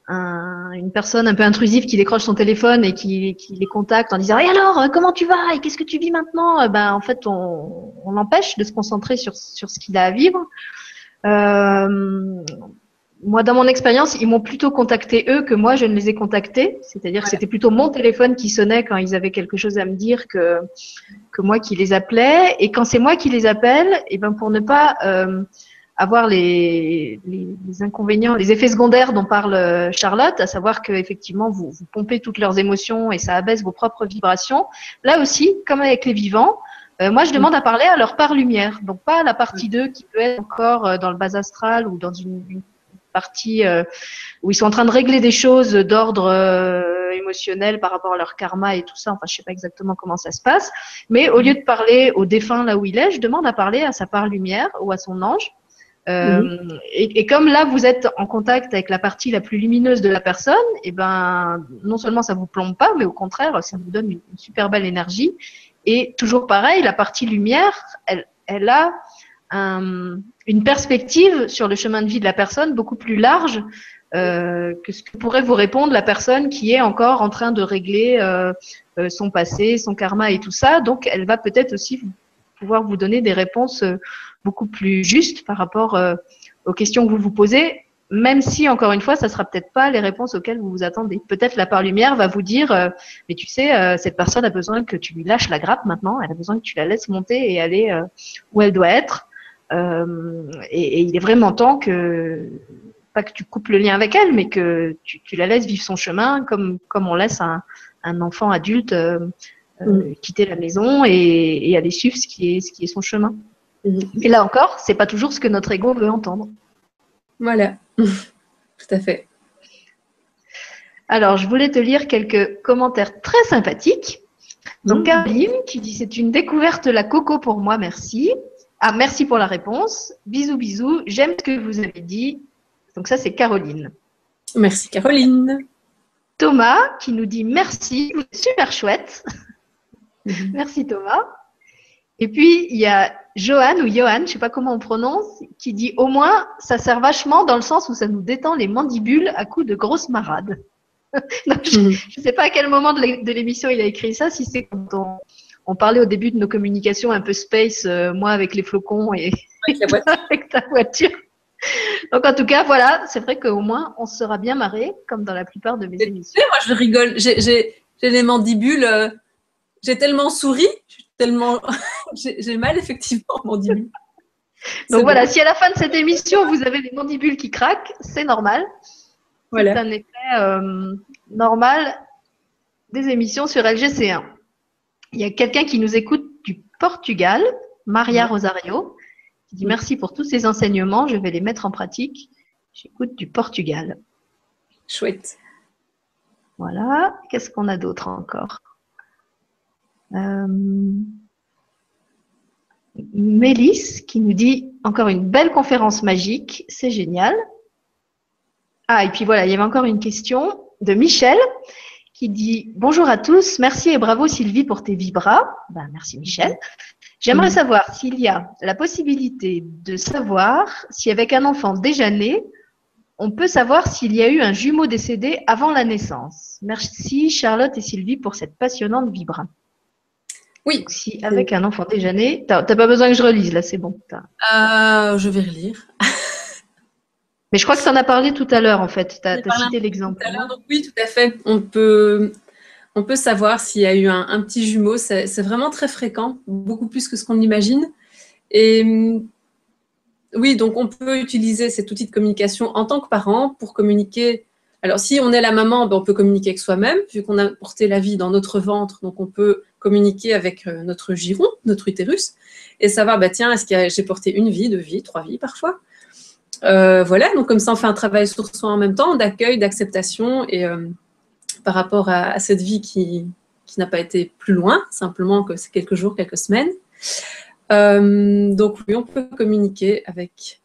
un, une personne un peu intrusive qui décroche son téléphone et qui, qui les contacte en disant Et alors, euh, comment tu vas? Et qu'est-ce que tu vis maintenant? Euh, ben, En fait, on, on l'empêche de se concentrer sur, sur ce qu'il a à vivre. Euh, moi, dans mon expérience, ils m'ont plutôt contacté eux que moi, je ne les ai contactés. C'est-à-dire que c'était plutôt mon téléphone qui sonnait quand ils avaient quelque chose à me dire que, que moi qui les appelais. Et quand c'est moi qui les appelle, et eh ben pour ne pas euh, avoir les, les, inconvénients, les effets secondaires dont parle euh, Charlotte, à savoir que effectivement vous, vous pompez toutes leurs émotions et ça abaisse vos propres vibrations. Là aussi, comme avec les vivants, euh, moi, je demande à parler à leur part lumière, donc pas à la partie d'eux qui peut être encore dans le bas astral ou dans une, une partie euh, où ils sont en train de régler des choses d'ordre euh, émotionnel par rapport à leur karma et tout ça. Enfin, je sais pas exactement comment ça se passe. Mais au lieu de parler au défunt là où il est, je demande à parler à sa part lumière ou à son ange. Euh, et, comme là, vous êtes en contact avec la partie la plus lumineuse de la personne, et eh ben, non seulement ça vous plombe pas, mais au contraire, ça vous donne une, super belle énergie. Et toujours pareil, la partie lumière, elle, a un, une perspective sur le chemin de vie de la personne beaucoup plus large euh, que ce que pourrait vous répondre la personne qui est encore en train de régler euh, son passé, son karma et tout ça. Donc, elle va peut-être aussi pouvoir vous donner des réponses beaucoup plus justes par rapport aux questions que vous vous posez, même si, encore une fois, ça sera peut-être pas les réponses auxquelles vous vous attendez. Peut-être la part lumière va vous dire, mais tu sais, cette personne a besoin que tu lui lâches la grappe maintenant, elle a besoin que tu la laisses monter et aller où elle doit être. Euh, et, il est vraiment temps que pas que tu coupes le lien avec elle, mais que tu, la laisses vivre son chemin comme comme on laisse un, enfant adulte euh, euh, mm. quitter la maison et, aller suivre ce qui est ce qui est son chemin. Mm. Et là encore, c'est pas toujours ce que notre ego veut entendre. Voilà, tout à fait. Alors, je voulais te lire quelques commentaires très sympathiques. Donc, mm. Caroline qui dit c'est une découverte la coco pour moi, merci. Ah, merci pour la réponse. Bisous, bisous. J'aime ce que vous avez dit. Donc ça, c'est Caroline. Merci, Caroline. Thomas qui nous dit merci. Vous êtes super chouette. Mhm. merci, Thomas. Et puis, il y a Johan ou Johan, je ne sais pas comment on prononce, qui dit au moins, ça sert vachement dans le sens où ça nous détend les mandibules à coups de grosses marades. je ne mhm. sais pas à quel moment de l'émission il a écrit ça, si c'est quand on, on parlait au début de nos communications un peu space, euh, moi avec les flocons et avec, ta voiture. Donc en tout cas, voilà, c'est vrai qu'au moins on sera bien marré, comme dans la plupart de mes émissions. Moi, je rigole. J'ai les mandibules. Euh, j'ai tellement souri, tellement j'ai mal effectivement en mandibules. Donc voilà, si à la fin de cette émission vous avez les mandibules qui craquent, c'est normal. Voilà. C'est un effet euh, normal des émissions sur LGC1. Il y a quelqu'un qui nous écoute du Portugal, Maria Rosario, qui dit merci pour tous ces enseignements, je vais les mettre en pratique. J'écoute du Portugal. Chouette. Voilà. Qu'est-ce qu'on a d'autre encore? Mélisse qui nous dit encore une belle conférence magique, c'est génial. Ah, et puis voilà, il y avait encore une question de Michel qui dit Bonjour à tous, merci et bravo Sylvie pour tes vibras. Ben, merci Michel. J'aimerais savoir s'il y a la possibilité de savoir si avec un enfant déjà né, on peut savoir s'il y a eu un jumeau décédé avant la naissance. Merci Charlotte et Sylvie pour cette passionnante vibra. Oui. si avec un enfant déjà né, t'as pas besoin que je relise là, c'est bon. Euh, je vais relire. Mais je crois que tu en as parlé tout à l'heure, en fait. Tu as, cité l'exemple. Oui, tout à fait. On peut, on peut savoir s'il y a eu un, petit jumeau. C'est vraiment très fréquent, beaucoup plus que ce qu'on imagine. Et oui, donc on peut utiliser cet outil de communication en tant que parent pour communiquer. Alors, si on est la maman, ben, on peut communiquer avec soi-même, vu qu'on a porté la vie dans notre ventre. Donc, on peut communiquer avec euh, notre giron, notre utérus, et savoir, bah, tiens, est-ce que j'ai porté une vie, deux vies, trois vies parfois euh, voilà, donc comme ça, on fait un travail sur soi en même temps, d'accueil, d'acceptation, et euh, par rapport à, cette vie qui, n'a pas été plus loin, simplement que c'est quelques jours, quelques semaines. Donc oui, on peut communiquer avec.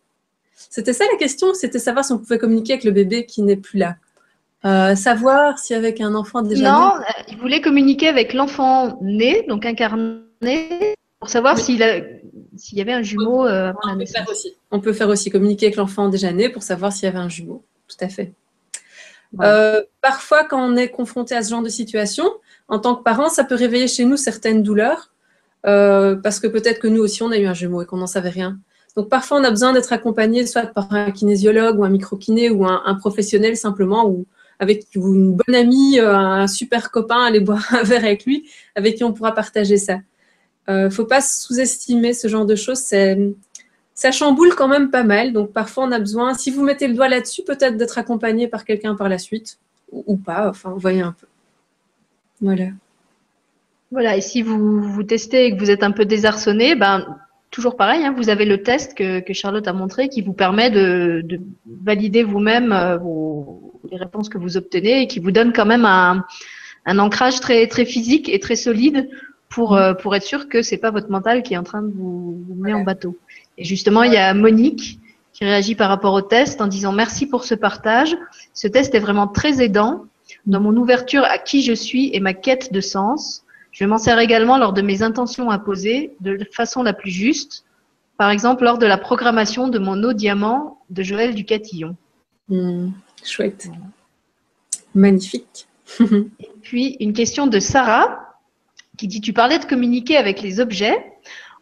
C'était ça la question, c'était savoir si on pouvait communiquer avec le bébé qui n'est plus là. Savoir si avec un enfant déjà non, il voulait communiquer avec l'enfant né, donc incarné, pour savoir s'il a s'il y avait un jumeau euh, avant la naissance. Aussi. On peut faire aussi communiquer avec l'enfant déjà né pour savoir s'il y avait un jumeau. Tout à fait. Euh, parfois, quand on est confronté à ce genre de situation, en tant que parent, ça peut réveiller chez nous certaines douleurs, euh, parce que peut-être que nous aussi, on a eu un jumeau et qu'on n'en savait rien. Donc parfois, on a besoin d'être accompagné soit par un kinésiologue ou un micro-kiné ou un, professionnel simplement, ou avec une bonne amie, euh, un super copain, aller boire un verre avec lui, avec qui on pourra partager ça. Il euh, ne faut pas sous-estimer ce genre de choses. Ça chamboule quand même pas mal. Donc parfois, on a besoin, si vous mettez le doigt là-dessus, peut-être d'être accompagné par quelqu'un par la suite, ou, pas. Enfin, vous voyez un peu. Voilà. Voilà, et si vous, vous testez et que vous êtes un peu désarçonné, ben, toujours pareil, hein, vous avez le test que, Charlotte a montré qui vous permet de, valider vous-même euh, les réponses que vous obtenez et qui vous donne quand même un, ancrage très, très physique et très solide pour, euh, pour être sûr que c'est pas votre mental qui est en train de vous, vous mener en bateau. Et justement, il y a Monique qui réagit par rapport au test en disant merci pour ce partage. Ce test est vraiment très aidant dans mon ouverture à qui je suis et ma quête de sens. Je m'en sers également lors de mes intentions à poser de façon la plus juste, par exemple lors de la programmation de mon eau diamant de Joël Ducatillon. Hmm, chouette. Magnifique. et puis une question de Sarah qui dit Tu parlais de communiquer avec les objets.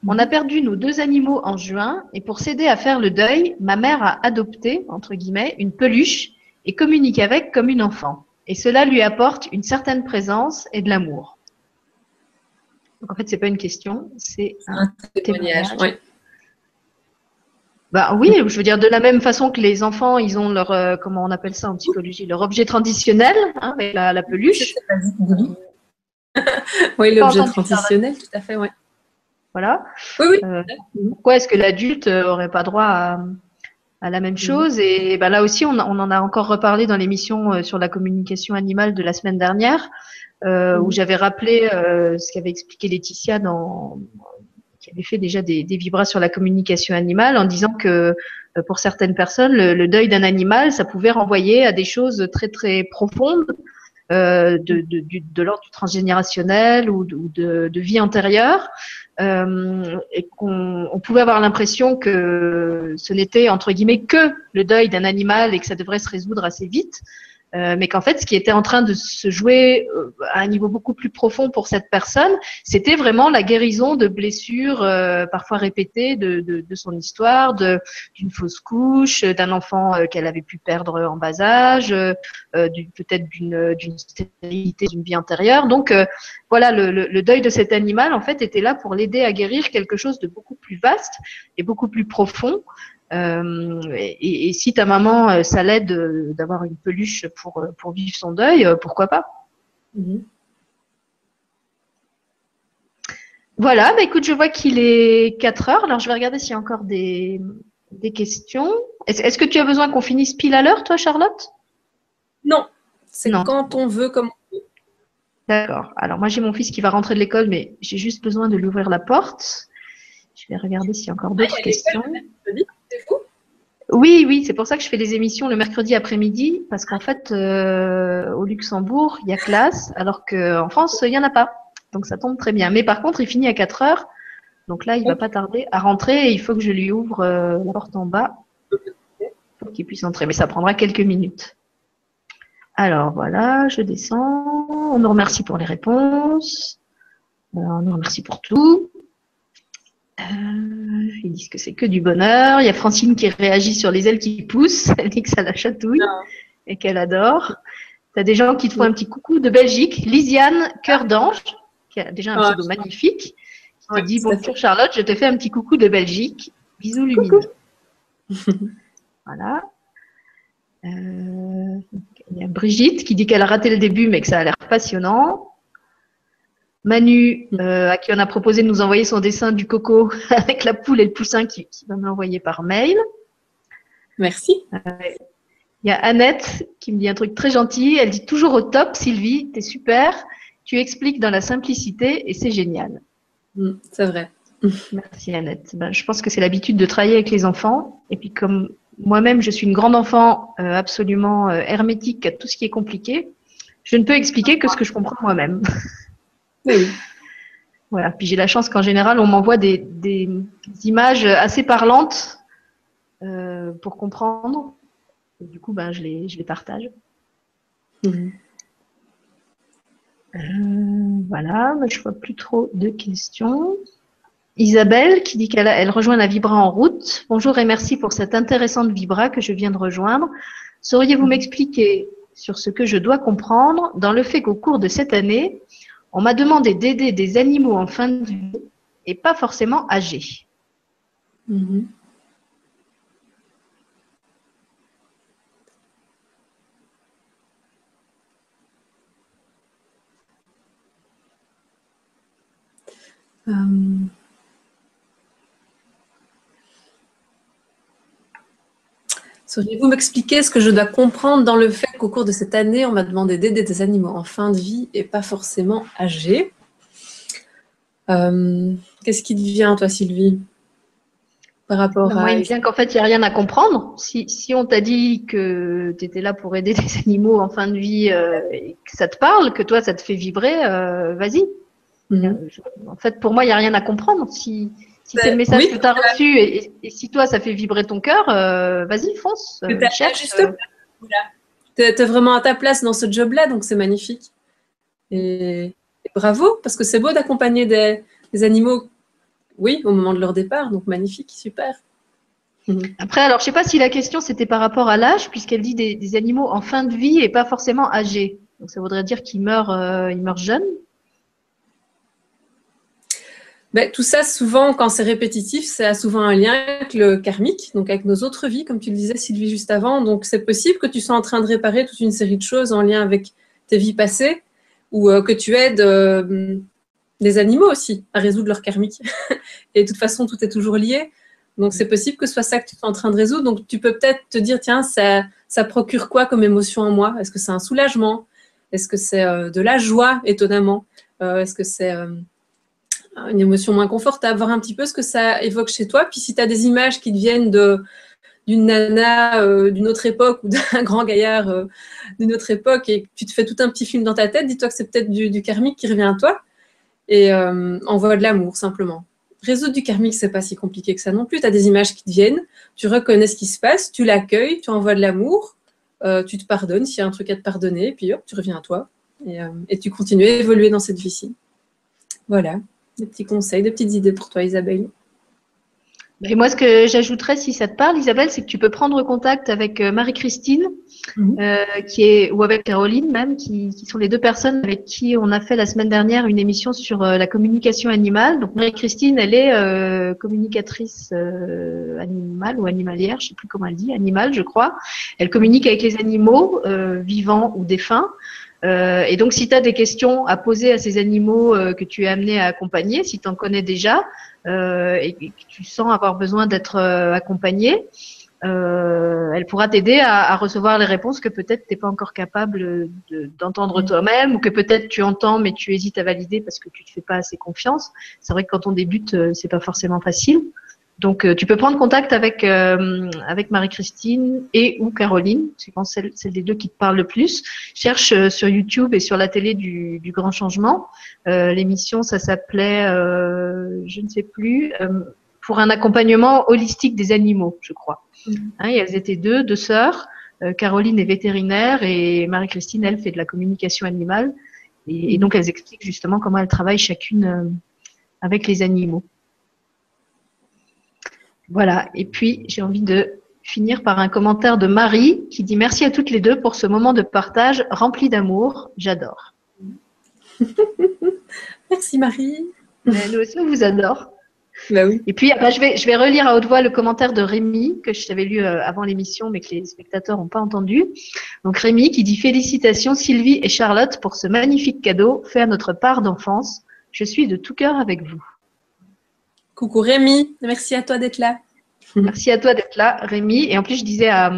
On a perdu nos deux animaux en juin et pour s'aider à faire le deuil, ma mère a adopté, entre guillemets, une peluche et communique avec comme une enfant. Et cela lui apporte une certaine présence et de l'amour. Donc en fait, c'est pas une question, c'est un, témoignage. Oui. Bah oui, je veux dire de la même façon que les enfants, ils ont leur euh, comment on appelle ça en psychologie, leur objet traditionnel, hein, avec la, peluche. oui, l'objet traditionnel, tout à fait, oui. Voilà. Oui, oui. Euh, pourquoi est-ce que l'adulte n'aurait pas droit à, la même chose? Et ben là aussi, on, on, en a encore reparlé dans l'émission euh, sur la communication animale de la semaine dernière. Euh, où j'avais rappelé euh, ce qu'avait expliqué Laetitia dans qui avait fait déjà des, des vibras sur la communication animale en disant que euh, pour certaines personnes, le, deuil d'un animal, ça pouvait renvoyer à des choses très très profondes euh, de, l'ordre transgénérationnel ou de, de, vie antérieure, euh, et qu'on on pouvait avoir l'impression que ce n'était entre guillemets que le deuil d'un animal et que ça devrait se résoudre assez vite. Euh, mais qu'en fait, ce qui était en train de se jouer euh, à un niveau beaucoup plus profond pour cette personne, c'était vraiment la guérison de blessures euh, parfois répétées de, de, de son histoire, d'une fausse couche, d'un enfant qu'elle avait pu perdre en bas âge, peut-être d'une stérilité d'une vie antérieure. Donc voilà, le, le, le, deuil de cet animal, en fait, était là pour l'aider à guérir quelque chose de beaucoup plus vaste et beaucoup plus profond. Euh, et, si ta maman, euh, ça l'aide euh, d'avoir une peluche pour, pour vivre son deuil, pourquoi pas? Mhm. Voilà, bah écoute, je vois qu'il est 4 heures. Alors, je vais regarder s'il y a encore des, des questions. Est-ce que tu as besoin qu'on finisse pile à l'heure, toi, Charlotte? Non, c'est quand on veut, comme on veut. D'accord. Alors, moi, j'ai mon fils qui va rentrer de l'école, mais j'ai juste besoin de lui ouvrir la porte. Je vais regarder s'il y a encore d'autres ah, questions. Oui, oui, c'est pour ça que je fais des émissions le mercredi après-midi, parce qu'en fait, euh, au Luxembourg, il y a classe, alors qu'en France, il n'y en a pas. Donc ça tombe très bien. Mais par contre, il finit à 4 heures. Donc là, il va pas tarder à rentrer il faut que je lui ouvre euh, la porte en bas pour qu'il puisse entrer. Mais ça prendra quelques minutes. Alors voilà, je descends. On nous remercie pour les réponses. on nous remercie pour tout. Euh, ils disent que c'est que du bonheur. Il y a Francine qui réagit sur les ailes qui poussent. Elle dit que ça la chatouille et qu'elle adore. Tu as des gens qui te font un petit coucou de Belgique. Lisiane Cœur d'Ange, qui a déjà un pseudo magnifique, qui te dit Bonjour Charlotte, je te fais un petit coucou de Belgique. Bisous lumineux. voilà. Euh, il y a Brigitte qui dit qu'elle a raté le début mais que ça a l'air passionnant. Manu, mm. euh, à qui on a proposé de nous envoyer son dessin du coco avec la poule et le poussin, qui, va me l'envoyer par mail. Merci. Euh, il y a Annette qui me dit un truc très gentil. Elle dit toujours au top, Sylvie, t'es super. Tu expliques dans la simplicité et c'est génial. Mm, c'est vrai. Merci Annette. Ben, je pense que c'est l'habitude de travailler avec les enfants. Et puis comme moi-même, je suis une grande enfant euh, absolument hermétique à tout ce qui est compliqué, je ne peux expliquer que ce que je comprends moi-même. Oui. Voilà. Puis j'ai la chance qu'en général, on m'envoie des, images assez parlantes euh, pour comprendre. du coup, ben, je, les, je les partage. Mhm. Euh, voilà, je vois plus trop de questions. Isabelle qui dit qu'elle elle rejoint la Vibra en route. Bonjour et merci pour cette intéressante Vibra que je viens de rejoindre. Sauriez-vous m'expliquer sur ce que je dois comprendre dans le fait qu'au cours de cette année, on m'a demandé d'aider des animaux en fin de vie et pas forcément âgés. Mhm. Euh, Sauriez-vous m'expliquer ce que je dois comprendre dans le fait qu'au cours de cette année, on m'a demandé d'aider des animaux en fin de vie et pas forcément âgés euh, Qu'est-ce qui te vient, toi, Sylvie par rapport à... Moi, il me vient qu'en fait, il n'y a rien à comprendre. Si, on t'a dit que tu étais là pour aider des animaux en fin de vie euh, et que ça te parle, que toi, ça te fait vibrer, euh, vas-y. Mhm. En fait, pour moi, il n'y a rien à comprendre. Si, si c'est le message que tu as reçu et, si toi, ça fait vibrer ton cœur, euh, vas-y, fonce. Euh, cherche. Euh. Tu es, vraiment à ta place dans ce job-là, donc c'est magnifique. Et, bravo, parce que c'est beau d'accompagner des, animaux, oui, au moment de leur départ, donc magnifique, super. Après, alors, je ne sais pas si la question c'était par rapport à l'âge, puisqu'elle dit des, animaux en fin de vie et pas forcément âgés. Donc, ça voudrait dire qu'ils meurent, ils meurent jeunes. Ben, tout ça, souvent, quand c'est répétitif, ça a souvent un lien avec le karmique, donc avec nos autres vies, comme tu le disais, Sylvie, juste avant. Donc, c'est possible que tu sois en train de réparer toute une série de choses en lien avec tes vies passées, ou euh, que tu aides euh, des animaux aussi à résoudre leur karmique. Et de toute façon, tout est toujours lié. Donc, c'est possible que ce soit ça que tu es en train de résoudre. Donc, tu peux peut-être te dire, tiens, ça, procure quoi comme émotion en moi? Est-ce que c'est un soulagement? Est-ce que c'est euh, de la joie, étonnamment? Est-ce que c'est une émotion moins confortable, voir un petit peu ce que ça évoque chez toi. Puis si tu as des images qui te viennent d'une nana euh, d'une autre époque ou d'un grand gaillard euh, d'une autre époque et tu te fais tout un petit film dans ta tête, dis-toi que c'est peut-être du, karmique qui revient à toi et euh, envoie de l'amour simplement. Résoudre du karmique, c'est pas si compliqué que ça non plus. Tu as des images qui te viennent, tu reconnais ce qui se passe, tu l'accueilles, tu envoies de l'amour, tu te pardonnes s'il y a un truc à te pardonner, puis hop, tu reviens à toi et, et tu continues à évoluer dans cette vie-ci. Voilà. Des petits conseils, des petites idées pour toi, Isabelle. Et moi, ce que j'ajouterais, si ça te parle, Isabelle, c'est que tu peux prendre contact avec euh, Marie-Christine, mhm. euh, qui est ou avec Caroline même, qui, sont les deux personnes avec qui on a fait la semaine dernière une émission sur euh, la communication animale. Donc Marie-Christine, elle est communicatrice animale ou animalière, je sais plus comment elle dit, animale, je crois. Elle communique avec les animaux vivants ou défunts. Euh, et donc, si tu as des questions à poser à ces animaux euh, que tu es amené à accompagner, si tu en connais déjà euh, et que tu sens avoir besoin d'être accompagné, elle pourra t'aider à, recevoir les réponses que peut-être tu n'es pas encore capable d'entendre toi-même ou que peut-être tu entends mais tu hésites à valider parce que tu te fais pas assez confiance. C'est vrai que quand on débute, c'est pas forcément facile. Donc, euh, tu peux prendre contact avec, euh, avec Marie-Christine et ou Caroline, c'est celle, celle des deux qui te parle le plus. Cherche euh, sur YouTube et sur la télé du, du Grand Changement. L'émission, ça s'appelait, je ne sais plus, pour un accompagnement holistique des animaux, je crois. Mm. Hein, et elles étaient deux, deux sœurs. Caroline est vétérinaire et Marie-Christine, elle, fait de la communication animale. Et, et, donc, elles expliquent justement comment elles travaillent chacune avec les animaux. Voilà. Et puis, j'ai envie de finir par un commentaire de Marie qui dit merci à toutes les deux pour ce moment de partage rempli d'amour. J'adore. merci Marie. nous aussi, on vous adore. Bah oui. Et puis, je, vais, je vais relire à haute voix le commentaire de Rémi, que je t'avais lu euh, avant l'émission, mais que les spectateurs n'ont pas entendu. Donc, Rémi qui dit Félicitations Sylvie et Charlotte pour ce magnifique cadeau fait à notre part d'enfance. Je suis de tout cœur avec vous. Coucou Rémi, merci à toi d'être là. Merci à toi d'être là, Rémi. Et en plus, je disais à,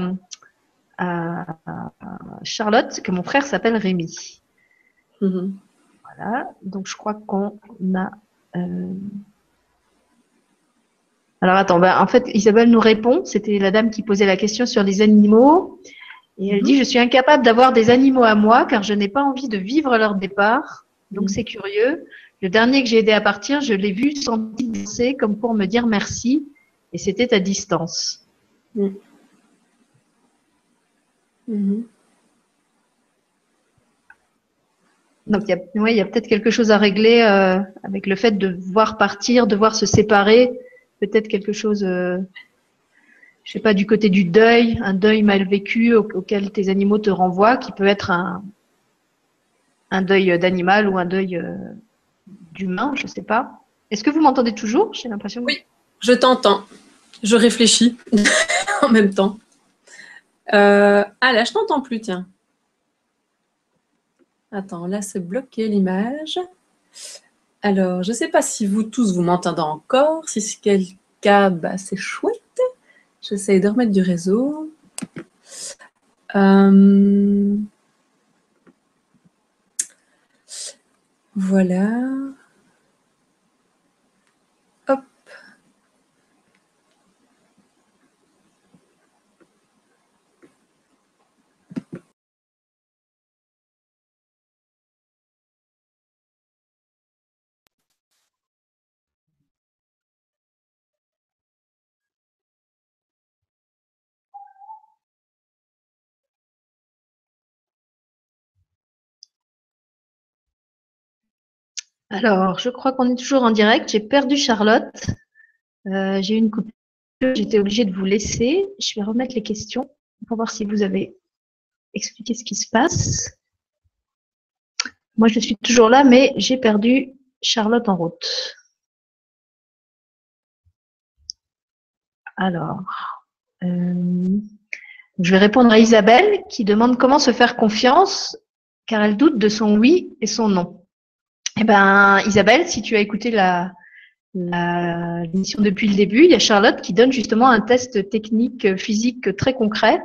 Charlotte que mon frère s'appelle Rémi. Mhm. Voilà, donc je crois qu'on a. Euh, alors attends, ben, en fait, Isabelle nous répond. C'était la dame qui posait la question sur les animaux. Et elle mhm. dit Je suis incapable d'avoir des animaux à moi car je n'ai pas envie de vivre leur départ. Donc mhm. c'est curieux. Le dernier que j'ai aidé à partir, je l'ai vu senti danser comme pour me dire merci, et c'était à distance. Mm. Mm-hmm. Donc, il y a, peut-être quelque chose à régler euh, avec le fait de voir partir, de voir se séparer. Peut-être quelque chose, euh, je sais pas, du côté du deuil, un deuil mal vécu auquel tes animaux te renvoient, qui peut être un, un deuil d'animal ou un deuil euh, d'humain, je sais pas. Est-ce que vous m'entendez toujours? J'ai l'impression. Oui, je t'entends. Je réfléchis en même temps. ah là, je t'entends plus, tiens. Attends, là, c'est bloqué l'image. Alors, je ne sais pas si vous tous, vous m'entendez encore. Si c'est le cas, bah, c'est chouette. J'essaie de remettre du réseau. Euh, voilà. Alors, je crois qu'on est toujours en direct. J'ai perdu Charlotte. Euh, j'ai eu une coupure. J'étais obligée de vous laisser. Je vais remettre les questions pour voir si vous avez expliqué ce qui se passe. Moi, je suis toujours là, mais j'ai perdu Charlotte en route. Alors, euh, je vais répondre à Isabelle qui demande comment se faire confiance car elle doute de son oui et son non. Eh ben, Isabelle, si tu as écouté la, l'émission depuis le début, il y a Charlotte qui donne justement un test technique euh, physique très concret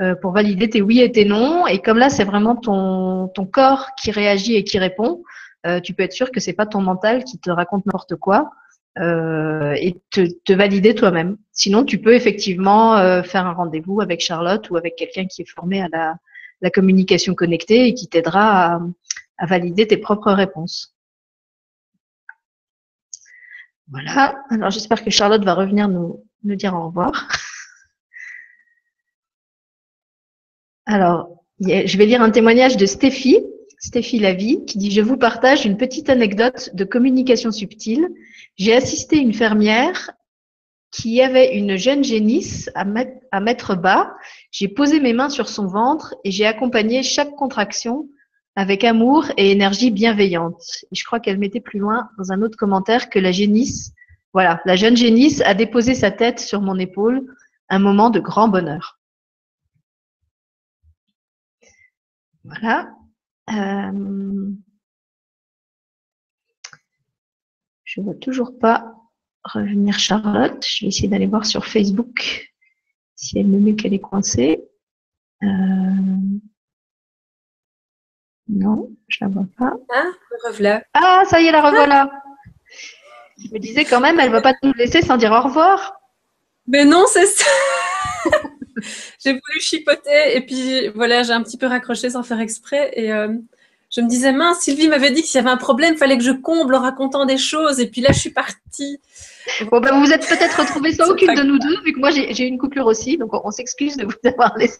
euh, pour valider tes oui et tes non. Et comme là, c'est vraiment ton, corps qui réagit et qui répond, euh, tu peux être sûr que c'est pas ton mental qui te raconte n'importe quoi et te, te valider toi-même. Sinon, tu peux effectivement faire un rendez-vous avec Charlotte ou avec quelqu'un qui est formé à la, la communication connectée et qui t'aidera à, à valider tes propres réponses. Voilà. Alors, j'espère que Charlotte va revenir nous, dire au revoir. Alors, je vais lire un témoignage de Stéphie, Stéphie Lavie, qui dit Je vous partage une petite anecdote de communication subtile. J'ai assisté une fermière qui avait une jeune génisse à mettre bas. J'ai posé mes mains sur son ventre et j'ai accompagné chaque contraction avec amour et énergie bienveillante. Et je crois qu'elle mettait plus loin dans un autre commentaire que la génisse, voilà, la jeune génisse a déposé sa tête sur mon épaule, un moment de grand bonheur. Voilà. Euh, je ne vois toujours pas revenir Charlotte. Je vais essayer d'aller voir sur Facebook si elle me met qu'elle est coincée. Euh, non, je la vois pas. Ah, revoilà. Ah, ça y est, la revoilà. Je me disais quand même, elle va pas nous laisser sans dire au revoir. Mais non, c'est ça. j'ai voulu chipoter et puis voilà, j'ai un petit peu raccroché sans faire exprès et euh, je me disais mince, Sylvie m'avait dit que s'il y avait un problème, il fallait que je comble en racontant des choses et puis là je suis partie. Bon ben vous vous êtes peut-être retrouvés sans aucune de nous deux vu que moi j'ai eu une coupure aussi, donc on, s'excuse de vous avoir laissé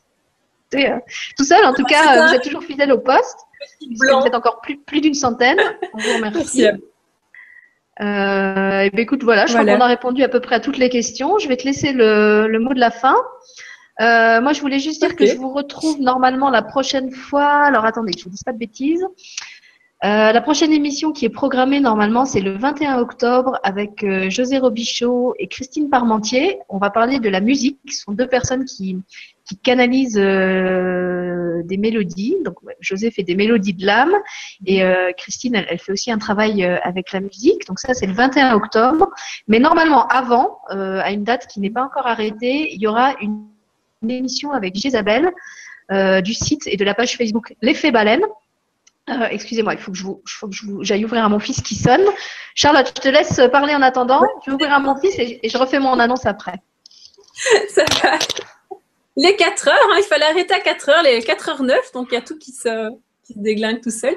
euh, tout seul. En tout cas, vous êtes toujours fidèle au poste. Vous êtes encore plus, plus d'une centaine. On vous remercie. Euh, et ben, écoute, voilà, je crois qu'on a répondu à peu près à toutes les questions. Je vais te laisser le, le mot de la fin. Euh, moi, je voulais juste dire que je vous retrouve normalement la prochaine fois. Alors, attendez, je ne vous dis pas de bêtises. Euh, la prochaine émission qui est programmée normalement, c'est le 21 octobre avec euh, José Robichaud et Christine Parmentier. On va parler de la musique. Ce sont deux personnes qui, qui canalisent euh, des mélodies. Donc, José fait des mélodies de l'âme et Christine, elle, fait aussi un travail avec la musique. Donc ça, c'est le 21 octobre. Mais normalement, avant, à une date qui n'est pas encore arrêtée, il y aura une, émission avec Gisabelle du site et de la page Facebook L'effet baleine. Euh, excusez-moi, il faut que j'aille ouvrir à mon fils qui sonne. Charlotte, je te laisse parler en attendant. Je vais ouvrir à mon fils et, je refais mon annonce après. Ça va. Les 4 heures, hein, il fallait arrêter à 4 heures, les 4 h 9, donc il y a tout qui se, déglingue tout seul.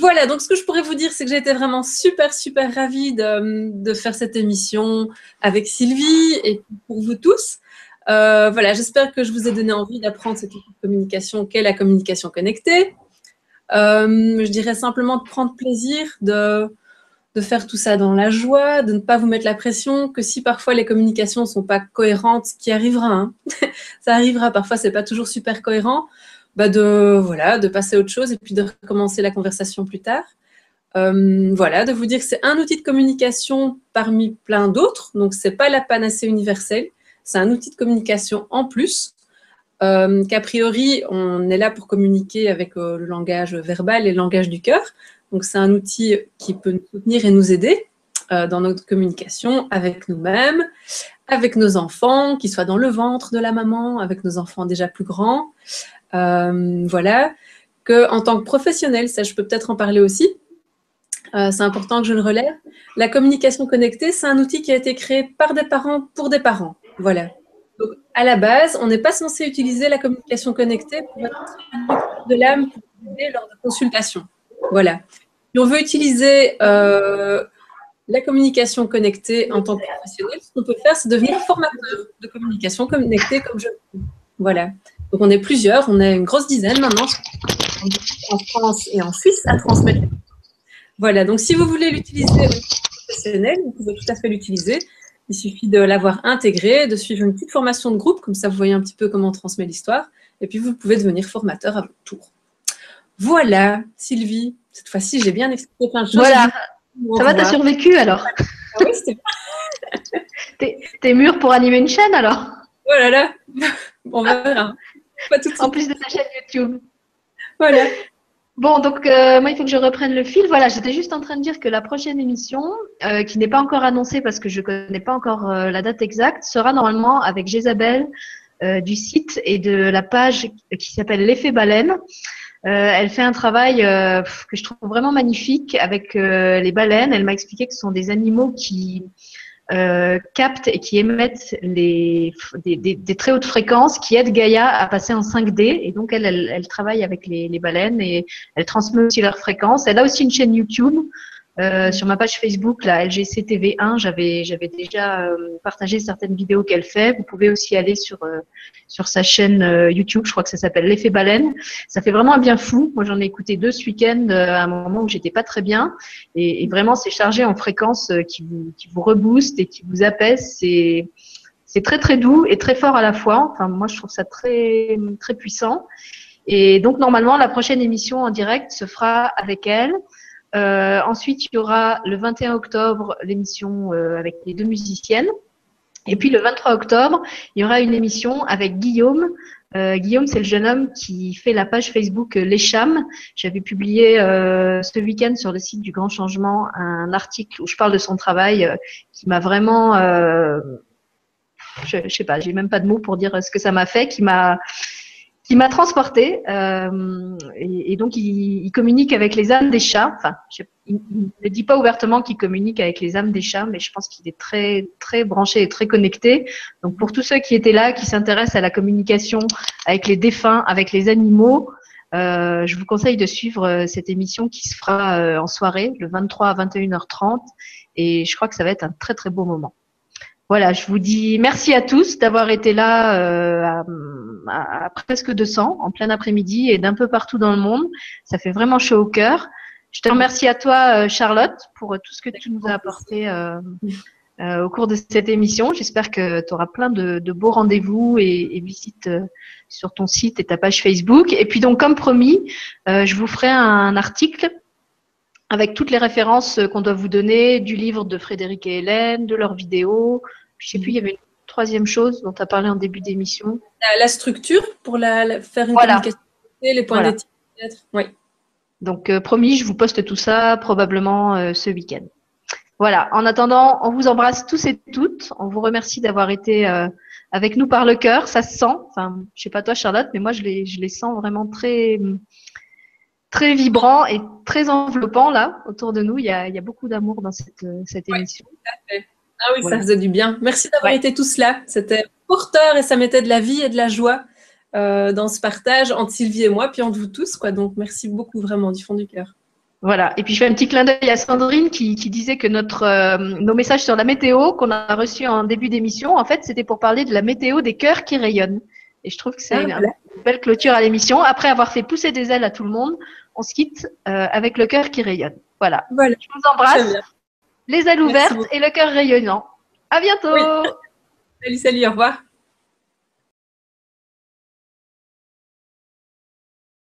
Voilà, donc ce que je pourrais vous dire, c'est que j'ai été vraiment super, super ravie de, faire cette émission avec Sylvie et pour vous tous. Euh, voilà, j'espère que je vous ai donné envie d'apprendre cette communication qu'est la communication connectée. je dirais simplement de prendre plaisir, de, de faire tout ça dans la joie, de ne pas vous mettre la pression, que si parfois les communications ne sont pas cohérentes, ce qui arrivera, hein. ça arrivera, parfois c'est pas toujours super cohérent, bah de, voilà, de passer à autre chose et puis de recommencer la conversation plus tard. Euh, voilà, de vous dire que c'est un outil de communication parmi plein d'autres, donc c'est pas la panacée universelle, c'est un outil de communication en plus, euh, qu'a priori on est là pour communiquer avec euh, le langage verbal et le langage du cœur, donc, c'est un outil qui peut nous soutenir et nous aider euh, dans notre communication avec nous-mêmes, avec nos enfants, qu'ils soient dans le ventre de la maman, avec nos enfants déjà plus grands. Euh, voilà. Que en tant que professionnel, ça, je peux peut-être en parler aussi. Euh, c'est important que je le relève. La communication connectée, c'est un outil qui a été créé par des parents pour des parents. Voilà. Donc, à la base, on n'est pas censé utiliser la communication connectée pour de l'âme pour aider lors de consultations. Voilà. Si on veut utiliser euh, la communication connectée en tant que professionnel, ce qu'on peut faire, c'est devenir formateur de communication connectée comme je Voilà. Donc on est plusieurs, on est une grosse dizaine maintenant en France et en Suisse à transmettre. Voilà, donc si vous voulez l'utiliser niveau professionnel, vous pouvez tout à fait l'utiliser. Il suffit de l'avoir intégré, de suivre une petite formation de groupe, comme ça vous voyez un petit peu comment on transmet l'histoire, et puis vous pouvez devenir formateur à votre tour. Voilà, Sylvie, cette fois-ci, j'ai bien expliqué plein de choses. Voilà. Ça va, t'as survécu alors ah Oui, c'était T'es mûr pour animer une chaîne alors Oh là là On verra. Pas tout en plus de ta chaîne YouTube. Voilà. Bon, donc euh, moi, il faut que je reprenne le fil. Voilà, j'étais juste en train de dire que la prochaine émission, euh, qui n'est pas encore annoncée parce que je ne connais pas encore euh, la date exacte, sera normalement avec Jésabelle du site et de la page qui s'appelle L'effet baleine. Euh, elle fait un travail euh, que je trouve vraiment magnifique avec euh, les baleines. Elle m'a expliqué que ce sont des animaux qui captent et qui émettent des, très hautes fréquences qui aident Gaïa à passer en 5D. Et donc, elle, elle, elle travaille avec les, baleines et elle transmet aussi leurs fréquences. Elle a aussi une chaîne YouTube euh, sur ma page Facebook, la LGCTV1, j'avais j'avais déjà euh, partagé certaines vidéos qu'elle fait. Vous pouvez aussi aller sur euh, sur sa chaîne YouTube, je crois que ça s'appelle l'effet baleine. Ça fait vraiment un bien fou. Moi, j'en ai écouté deux ce week-end à un moment où j'étais pas très bien, et, vraiment c'est chargé en fréquence qui vous qui vous rebooste et qui vous apaise. C'est c'est très très doux et très fort à la fois. Enfin, moi, je trouve ça très très puissant. Et donc normalement, la prochaine émission en direct se fera avec elle. Euh, ensuite, il y aura le 21 octobre l'émission euh, avec les deux musiciennes. Et puis le 23 octobre, il y aura une émission avec Guillaume. Euh, Guillaume, c'est le jeune homme qui fait la page Facebook Les Chams. J'avais publié ce week-end sur le site du Grand Changement un article où je parle de son travail qui m'a vraiment, je, je sais pas, j'ai même pas de mots pour dire ce que ça m'a fait, qui m'a qui m'a transporté euh, et, donc il, il, communique avec les âmes des chats. Enfin, je, il, ne dit pas ouvertement qu'il communique avec les âmes des chats, mais je pense qu'il est très très branché et très connecté. Donc pour tous ceux qui étaient là, qui s'intéressent à la communication avec les défunts, avec les animaux, euh, je vous conseille de suivre euh, cette émission qui se fera euh, en soirée, le 23 à 21h30, et je crois que ça va être un très très beau moment. Voilà, je vous dis merci à tous d'avoir été là euh, à, presque 200 en plein après-midi et d'un peu partout dans le monde. Ça fait vraiment chaud au cœur. Je te remercie à toi, euh, Charlotte, pour tout ce que tu nous as apporté euh, euh, au cours de cette émission. J'espère que tu auras plein de, beaux rendez-vous et, et visites euh, sur ton site et ta page Facebook. Et puis donc, comme promis, euh, je vous ferai un article avec toutes les références qu'on doit vous donner du livre de Frédéric et Hélène, de leurs vidéos, je sais plus, il y avait une troisième chose dont tu as parlé en début d'émission. La, structure pour la, faire une communication, les points d'éthique peut-être. Oui. Donc, euh, promis, je vous poste tout ça probablement euh, ce week-end. Voilà. En attendant, on vous embrasse tous et toutes. On vous remercie d'avoir été euh, avec nous par le cœur. Ça se sent. Enfin, je sais pas toi, Charlotte, mais moi, je les, je les sens vraiment très, très vibrants et très enveloppants là autour de nous. Il y a, il y a beaucoup d'amour dans cette, cette émission. Tout à fait. Ah oui, ça faisait du bien. Merci d'avoir été tous là. C'était porteur et ça mettait de la vie et de la joie euh, dans ce partage entre Sylvie et moi, puis entre vous tous. Quoi. Donc merci beaucoup vraiment du fond du cœur. Voilà. Et puis je fais un petit clin d'œil à Sandrine qui, disait que notre, euh, nos messages sur la météo qu'on a reçus en début d'émission, en fait, c'était pour parler de la météo des cœurs qui rayonnent. Et je trouve que c'est ah, une, belle clôture à l'émission. Après avoir fait pousser des ailes à tout le monde, on se quitte euh, avec le cœur qui rayonne. Voilà. Je vous embrasse les ailes ouvertes et le cœur rayonnant. À bientôt. Salut, salut, au revoir.